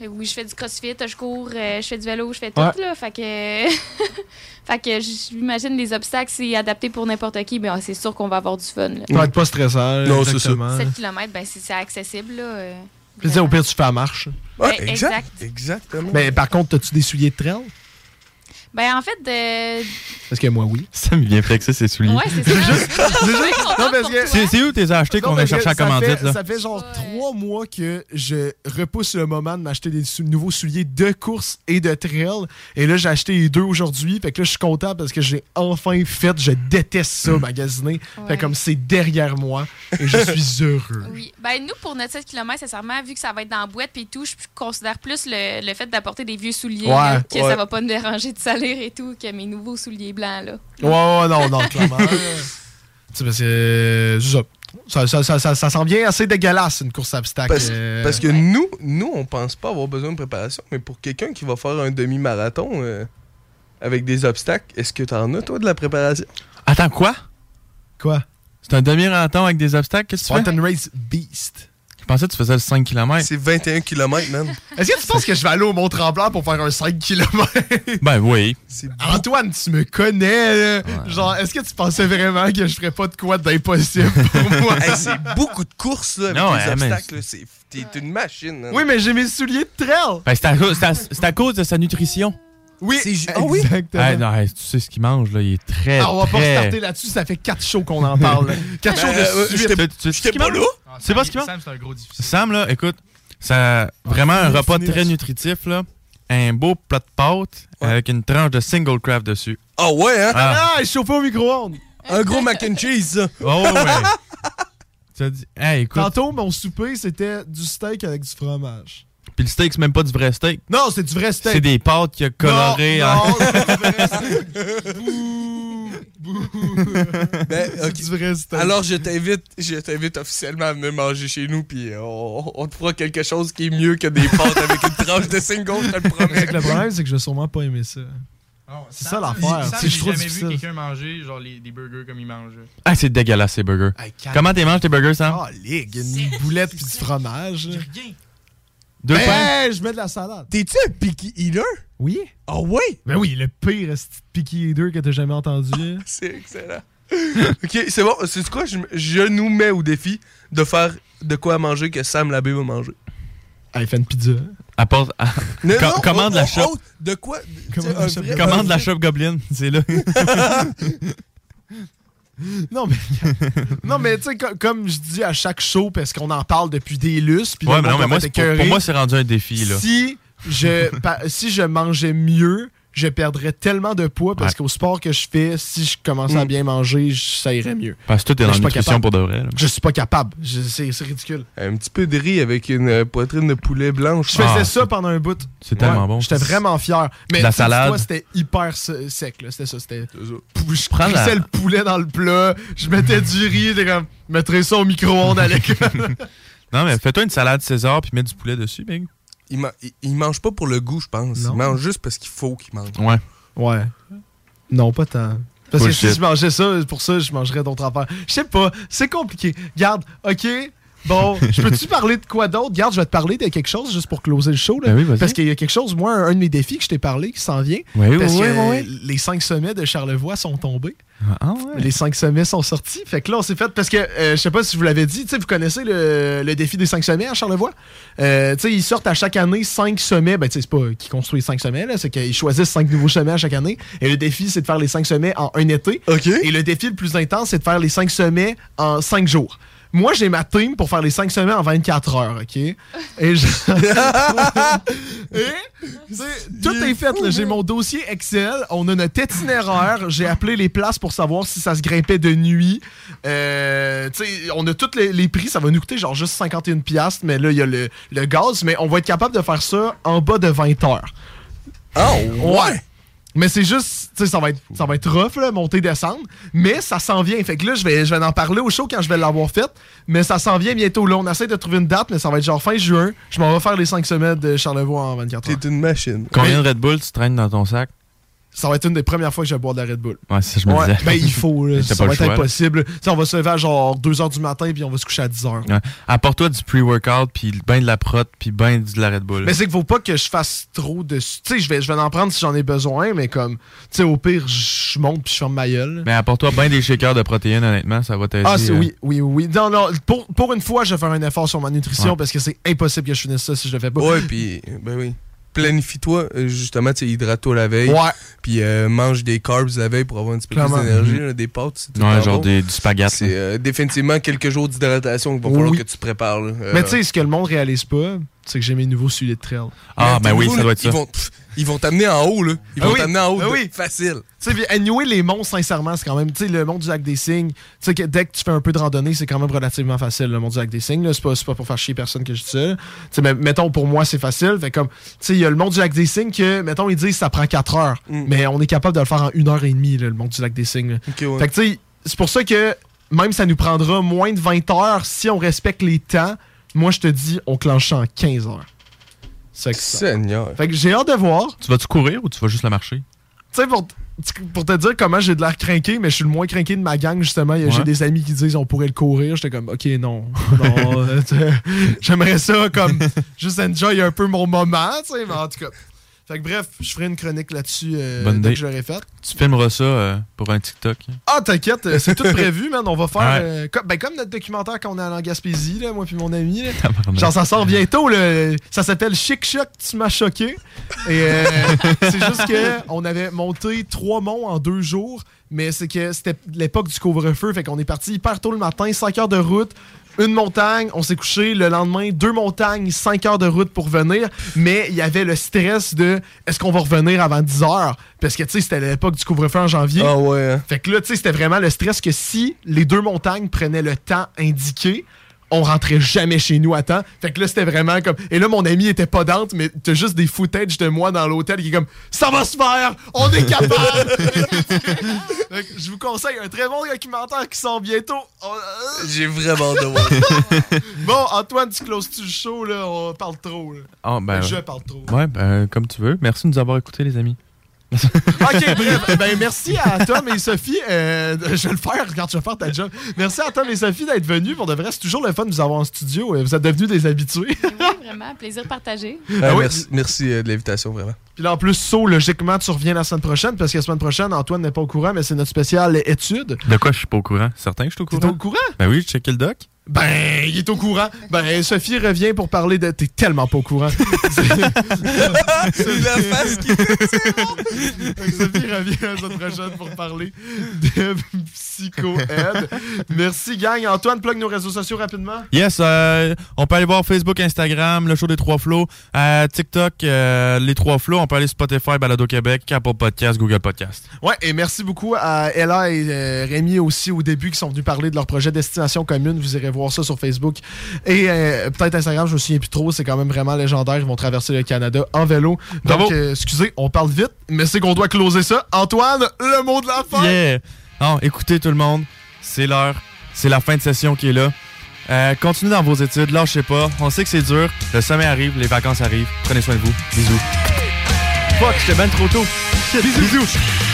oui, je fais du crossfit, je cours, euh, je fais du vélo, je fais tout, Ouais. là. Fait que, fait que j'imagine les obstacles, c'est adapté pour n'importe qui, mais c'est sûr qu'on va avoir du fun. Là. Être pas stressant. Non, c'est ça. exactement. 7 km, ben, c'est accessible, là. euh, tu sais, au pire, tu fais la marche. Ouais, Ouais, exact. exact. Exactement. Mais par contre, as-tu des souliers de trail? Ben, en fait, de... Parce que moi, oui. Ça me vient flexer ses souliers. Ouais, c'est ça. C'est où t'es acheté qu'on que chercher à là? Ça fait genre trois mois que je repousse le moment de m'acheter des sou- nouveaux souliers de course et de trail. Et là, j'ai acheté les deux aujourd'hui. Fait que là, je suis content parce que j'ai enfin fait. Je déteste ça, magasiner. Ouais. Fait comme c'est derrière moi et je suis heureux. Oui. Ben, nous, pour notre 7 km, sincèrement, vu que ça va être dans la boîte et tout, je considère plus le, le fait d'apporter des vieux souliers, Ouais, là, que ouais. ça va pas me déranger de et tout, que mes nouveaux souliers blancs, là. Ouais, ouais, non, non, clairement. tu sais, parce que c'est ça. Ça, ça, ça, ça, ça sent bien assez dégueulasse, une course à obstacles. Parce, euh, parce que nous, nous, on pense pas avoir besoin de préparation, mais pour quelqu'un qui va faire un demi-marathon euh, avec des obstacles, est-ce que t'en as, toi, de la préparation? Attends, quoi? Quoi? C'est un demi-marathon avec des obstacles? Qu'est-ce que tu fais? Spartan Race Beast. Je pensais que tu faisais le 5 km. C'est 21 km, man. Est-ce que tu penses que je vais aller au Mont-Tremblant pour faire un 5 km? Ben oui. Antoine, tu me connais, là. Genre, est-ce que tu pensais vraiment que je ferais pas de quoi d'impossible pour moi? Hey, c'est beaucoup de courses là, avec Non, les ouais, mais- obstacles. là. C'est- T'es une machine. hein. Oui, mais j'ai mes souliers de trail. Ben, c'est à, à cause de sa nutrition. Oui, Ah oui? exactement. Hey, non, hey, tu sais ce qu'il mange, là, il est très, Ah, on va pas très... starter là-dessus, ça fait 4 shows qu'on en parle. 4 shows Ben, euh, de suite. j'étais- Tu sais ce J'étais qu'il pas mange? là? C'est pas ce qu'il mange? Sam, c'est un gros difficile. Sam, là, écoute, ça vraiment un repas très nutritif, là. Un beau plat de pâtes avec une tranche de single craft dessus. Ah ouais, hein? Ah. Ah, chauffé au micro-ondes. Un gros mac and cheese, ça. Oh, ouais, ouais. tu as dit, hey, écoute, Tantôt, mon souper, c'était du steak avec du fromage. Puis le steak, c'est même pas du vrai steak. Non, c'est du vrai steak. C'est des pâtes qui a coloré Non, en... non, c'est du vrai steak. Bouh, bouh. Ben, ok. C'est du vrai steak. Alors, je t'invite, je t'invite officiellement à venir manger chez nous, puis euh, on, on te fera quelque chose qui est mieux que des pâtes avec une tranche de single, je te le promets. le problème, c'est que je vais sûrement pas aimer ça. C'est ça l'affaire. J'ai jamais vu quelqu'un manger genre les, des burgers comme il mange. Ah, c'est dégueulasse, ces burgers. Comment t'es manges tes burgers, Sam? Ah, ligue, une boulette puis du fromage. là. Deux Ben, pains? je mets de la salade. T'es-tu un picky eater? Oui. Ah oui? Ben oui, le pire picky eater que t'as jamais entendu. C'est excellent. ok, c'est bon. C'est quoi? Je, je nous mets au défi de faire de quoi à manger que Sam Labbé va manger. Ah, il fait une pizza. Apporte. Non, Com- non, commande oh, la oh, shop. oh, de quoi? Commande la shop. Commande la shop Goblin, c'est là. Non, mais, non, mais tu sais, co- comme je dis à chaque show, parce qu'on en parle depuis des lustres, puis Ouais, mais non, moi, pour, pour moi, c'est rendu un défi, là. Si je, si je mangeais mieux, je perdrais tellement de poids parce Ouais. qu'au sport que je fais, si je commençais à bien manger, je- ça irait mieux. Parce que toi, t'es Mais dans je suis la pas nutrition capable. pour de vrai. là. Je suis pas capable. C'est ridicule. Un petit peu de riz avec une euh, poitrine de poulet blanche. Je faisais Ah, ça pendant un bout. c'est tellement bon. J'étais vraiment fier. Mais la salade. c'était hyper se- sec. là. C'était ça. C'était. Je Prends la- poussais le poulet dans le plat. Je mettais du riz. J'étais comme. Je mettrais ça au micro-ondes à l'école. Non, mais fais-toi une salade César puis mets du poulet dessus, Big. Il, ma- il- il mange pas pour le goût, je pense. Non. Il mange juste parce qu'il faut qu'il mange. Ouais. Ouais. Non, pas tant. Parce que si je mangeais ça, pour ça, je mangerais d'autres affaires. Je sais pas, c'est compliqué. Garde, ok. Bon, je peux-tu parler de quoi d'autre? Garde, je vais te parler de quelque chose juste pour closer le show. Là. Ben oui, parce qu'il y a quelque chose, moi, un, de mes défis que je t'ai parlé qui s'en vient. Oui, parce oui, que les cinq sommets de Charlevoix sont tombés. Ah ouais. Les cinq sommets sont sortis. Fait que là, on s'est fait. Parce que, euh, je sais pas si vous l'avez dit, tu sais, vous connaissez le, le défi des cinq sommets à Charlevoix? Euh, tu sais, ils sortent à chaque année cinq sommets. Ben, tu sais, c'est pas qu'ils construisent cinq sommets, là, c'est qu'ils choisissent cinq nouveaux sommets à chaque année. Et le défi, c'est de faire les cinq sommets en un été. Et le défi le plus intense, c'est de faire les cinq sommets en cinq jours. Moi, j'ai ma team pour faire les cinq sommets en 24 heures, OK? Et, je- Et, tout est fait. J'ai mon dossier Excel. On a notre itinéraire. J'ai appelé les places pour savoir si ça se grimpait de nuit. Euh, on a tous les, les prix. Ça va nous coûter genre juste 51$, piastres, mais là, il y a le, le gaz. Mais on va être capable de faire ça en bas de 20 heures. Oh, ouais! Mais c'est juste, tu sais, ça va être, ça va être rough, là, monter, descendre. Mais ça s'en vient. Fait que là, je vais, je vais en parler au show quand je vais l'avoir fait. Mais ça s'en vient bientôt. Là, on essaie de trouver une date, mais ça va être genre fin juin. Je m'en vais faire les 5 semaines de Charlevoix en 24 heures. T'es une machine. Combien de Red Bull tu traînes dans ton sac? Ça va être une des premières fois que je vais boire de la Red Bull. Ouais, c'est ça, je me Ouais, disais. ben il faut, là. Ça va être choix, impossible. On va se lever à genre 2h du matin puis on va se coucher à 10h. Ouais. Apporte-toi du pre-workout, puis ben de la prot, puis ben de la Red Bull. Mais c'est qu'il faut pas que je fasse trop de. Tu sais, je vais, je vais en prendre si j'en ai besoin, mais comme, tu sais, au pire, je monte puis je ferme ma gueule. Mais apporte-toi ben des shakers de protéines, honnêtement, ça va t'aider. Ah, c'est euh. oui, oui, oui. Non, non, pour, pour une fois, je vais faire un effort sur ma nutrition Ouais. parce que c'est impossible que je finisse ça si je le fais pas. Ouais, puis, ben oui. Planifie-toi, euh, justement, tu sais, hydrate-toi la veille. Ouais. Puis euh, mange des carbs la veille pour avoir un petit peu Clairement. plus d'énergie. Mhm. là, Des pâtes, c'est tout Ouais, genre bon. des- du spaghetti. C'est euh, définitivement quelques jours d'hydratation qu'il va falloir Oui. que tu te prépares. là. Euh, Mais tu sais, ce que le monde réalise pas, c'est que j'ai mes nouveaux souliers de trail. Ah, ben oui, ça doit être ça. Ils vont, pff, ils vont t'amener en haut, là. Ils Ah vont oui, t'amener en haut. ah de- oui. Facile. Tu sais, anyway, les monts, sincèrement, c'est quand même, tu sais, le mont du lac des Cygnes, tu sais, que dès que tu fais un peu de randonnée, c'est quand même relativement facile, le mont du lac des Cygnes, là. C'est pas, c'est pas pour faire chier personne que je dis ça. là. Tu sais, mais mettons, pour moi, c'est facile. Fait comme, tu sais, il y a le mont du lac des Cygnes que, mettons, ils disent ça prend 4 heures. Mais on est capable de le faire en 1 heure et demie, là, le mont du lac des ouais. Fait que, tu sais, c'est pour ça que, même ça nous prendra moins de 20 heures si on respecte les temps. Moi, je te dis, on clenche ça en 15 heures. C'est que ça. Seigneur. Fait que j'ai hâte de voir. Tu vas-tu courir ou tu vas juste la marcher? Tu sais, pour, pour te dire comment j'ai de l'air craqué, mais je suis le moins craqué de ma gang, justement. J'ai des amis qui disent on pourrait le courir. J'étais comme, ok, non. non euh, J'aimerais ça, comme, juste enjoy un peu mon moment, tu sais, mais en tout cas. Fait que bref, je ferai une chronique là-dessus euh, dès que je l'aurai faite. Tu filmeras ça euh, pour un TikTok. Ah, t'inquiète, euh, c'est tout prévu, man. On va faire. Euh, comme, ben, comme notre documentaire quand on est allé en Gaspésie, là, moi puis mon ami. là. Tabarnak. Genre, ça sort bientôt. là. Ça s'appelle Chic Choc, tu m'as choqué. Et euh, c'est juste que on avait monté trois monts en deux jours, mais c'est que c'était l'époque du couvre-feu. Fait qu'on est parti hyper tôt le matin, 5 heures de route. Une montagne, on s'est couché le lendemain, deux montagnes, 5 heures de route pour venir, mais il y avait le stress de est-ce qu'on va revenir avant 10 heures? Parce que tu sais, c'était l'époque du couvre-feu en janvier. Ah ouais. hein. Fait que là, tu sais, c'était vraiment le stress que si les deux montagnes prenaient le temps indiqué, on rentrait jamais chez nous à temps. Fait que là, c'était vraiment comme. Et là, mon ami était pas dante, mais t'as juste des footage de moi dans l'hôtel qui est comme Ça va se faire! On est capable! Fait que je vous conseille un très bon documentaire qui sort bientôt. On- J'ai vraiment de voir. Bon, Antoine, tu closes-tu le show, là? On parle trop, là. Ah, ben, Je ouais. parle trop. Ouais, ben, comme tu veux. Merci de nous avoir écoutés, les amis. OK, bref. Ben, merci à Tom et Sophie. Euh, je vais le faire quand tu vas faire ta job. Merci à Tom et Sophie d'être venus. Pour de vrai, c'est toujours le fun de vous avoir en studio. Vous êtes devenus des habitués. Oui, vraiment, plaisir partagé. Ah, merci merci, euh, de l'invitation, vraiment. Puis là, en plus, So, logiquement, tu reviens la semaine prochaine parce que la semaine prochaine, Antoine n'est pas au courant, mais c'est notre spécial étude. De quoi je suis pas au courant? Certain que je suis au courant. T'es au courant? Ben oui, je checké le doc. Ben, il est au courant. Ben, Sophie revient pour parler de. T'es tellement pas au courant. c'est la face qui Sophie revient la semaine prochaine pour parler de psycho-aide. Merci, gang. Antoine, plug nos réseaux sociaux rapidement. Yes, euh, on peut aller voir Facebook, Instagram, le show des trois flots, euh, TikTok, euh, les trois flots. On peut aller Spotify, Balado Québec, Apple Podcast, Google Podcast. Ouais, et merci beaucoup à Ella et euh, Rémi aussi au début qui sont venus parler de leur projet Destination Commune. Vous irez voir ça sur Facebook. Et euh, peut-être Instagram, je me souviens plus trop. C'est quand même vraiment légendaire. Ils vont traverser le Canada en vélo. Donc, euh, excusez, on parle vite, mais c'est qu'on doit closer ça. Antoine, le mot de la fin. Yeah! Non, écoutez tout le monde, c'est l'heure, c'est la fin de session qui est là. Euh, continuez dans vos études, lâchez pas. On sait que c'est dur. Le sommet arrive, les vacances arrivent. Prenez soin de vous. Bisous. Fuck, j'étais ben trop tôt. Shit, bisous. bisous.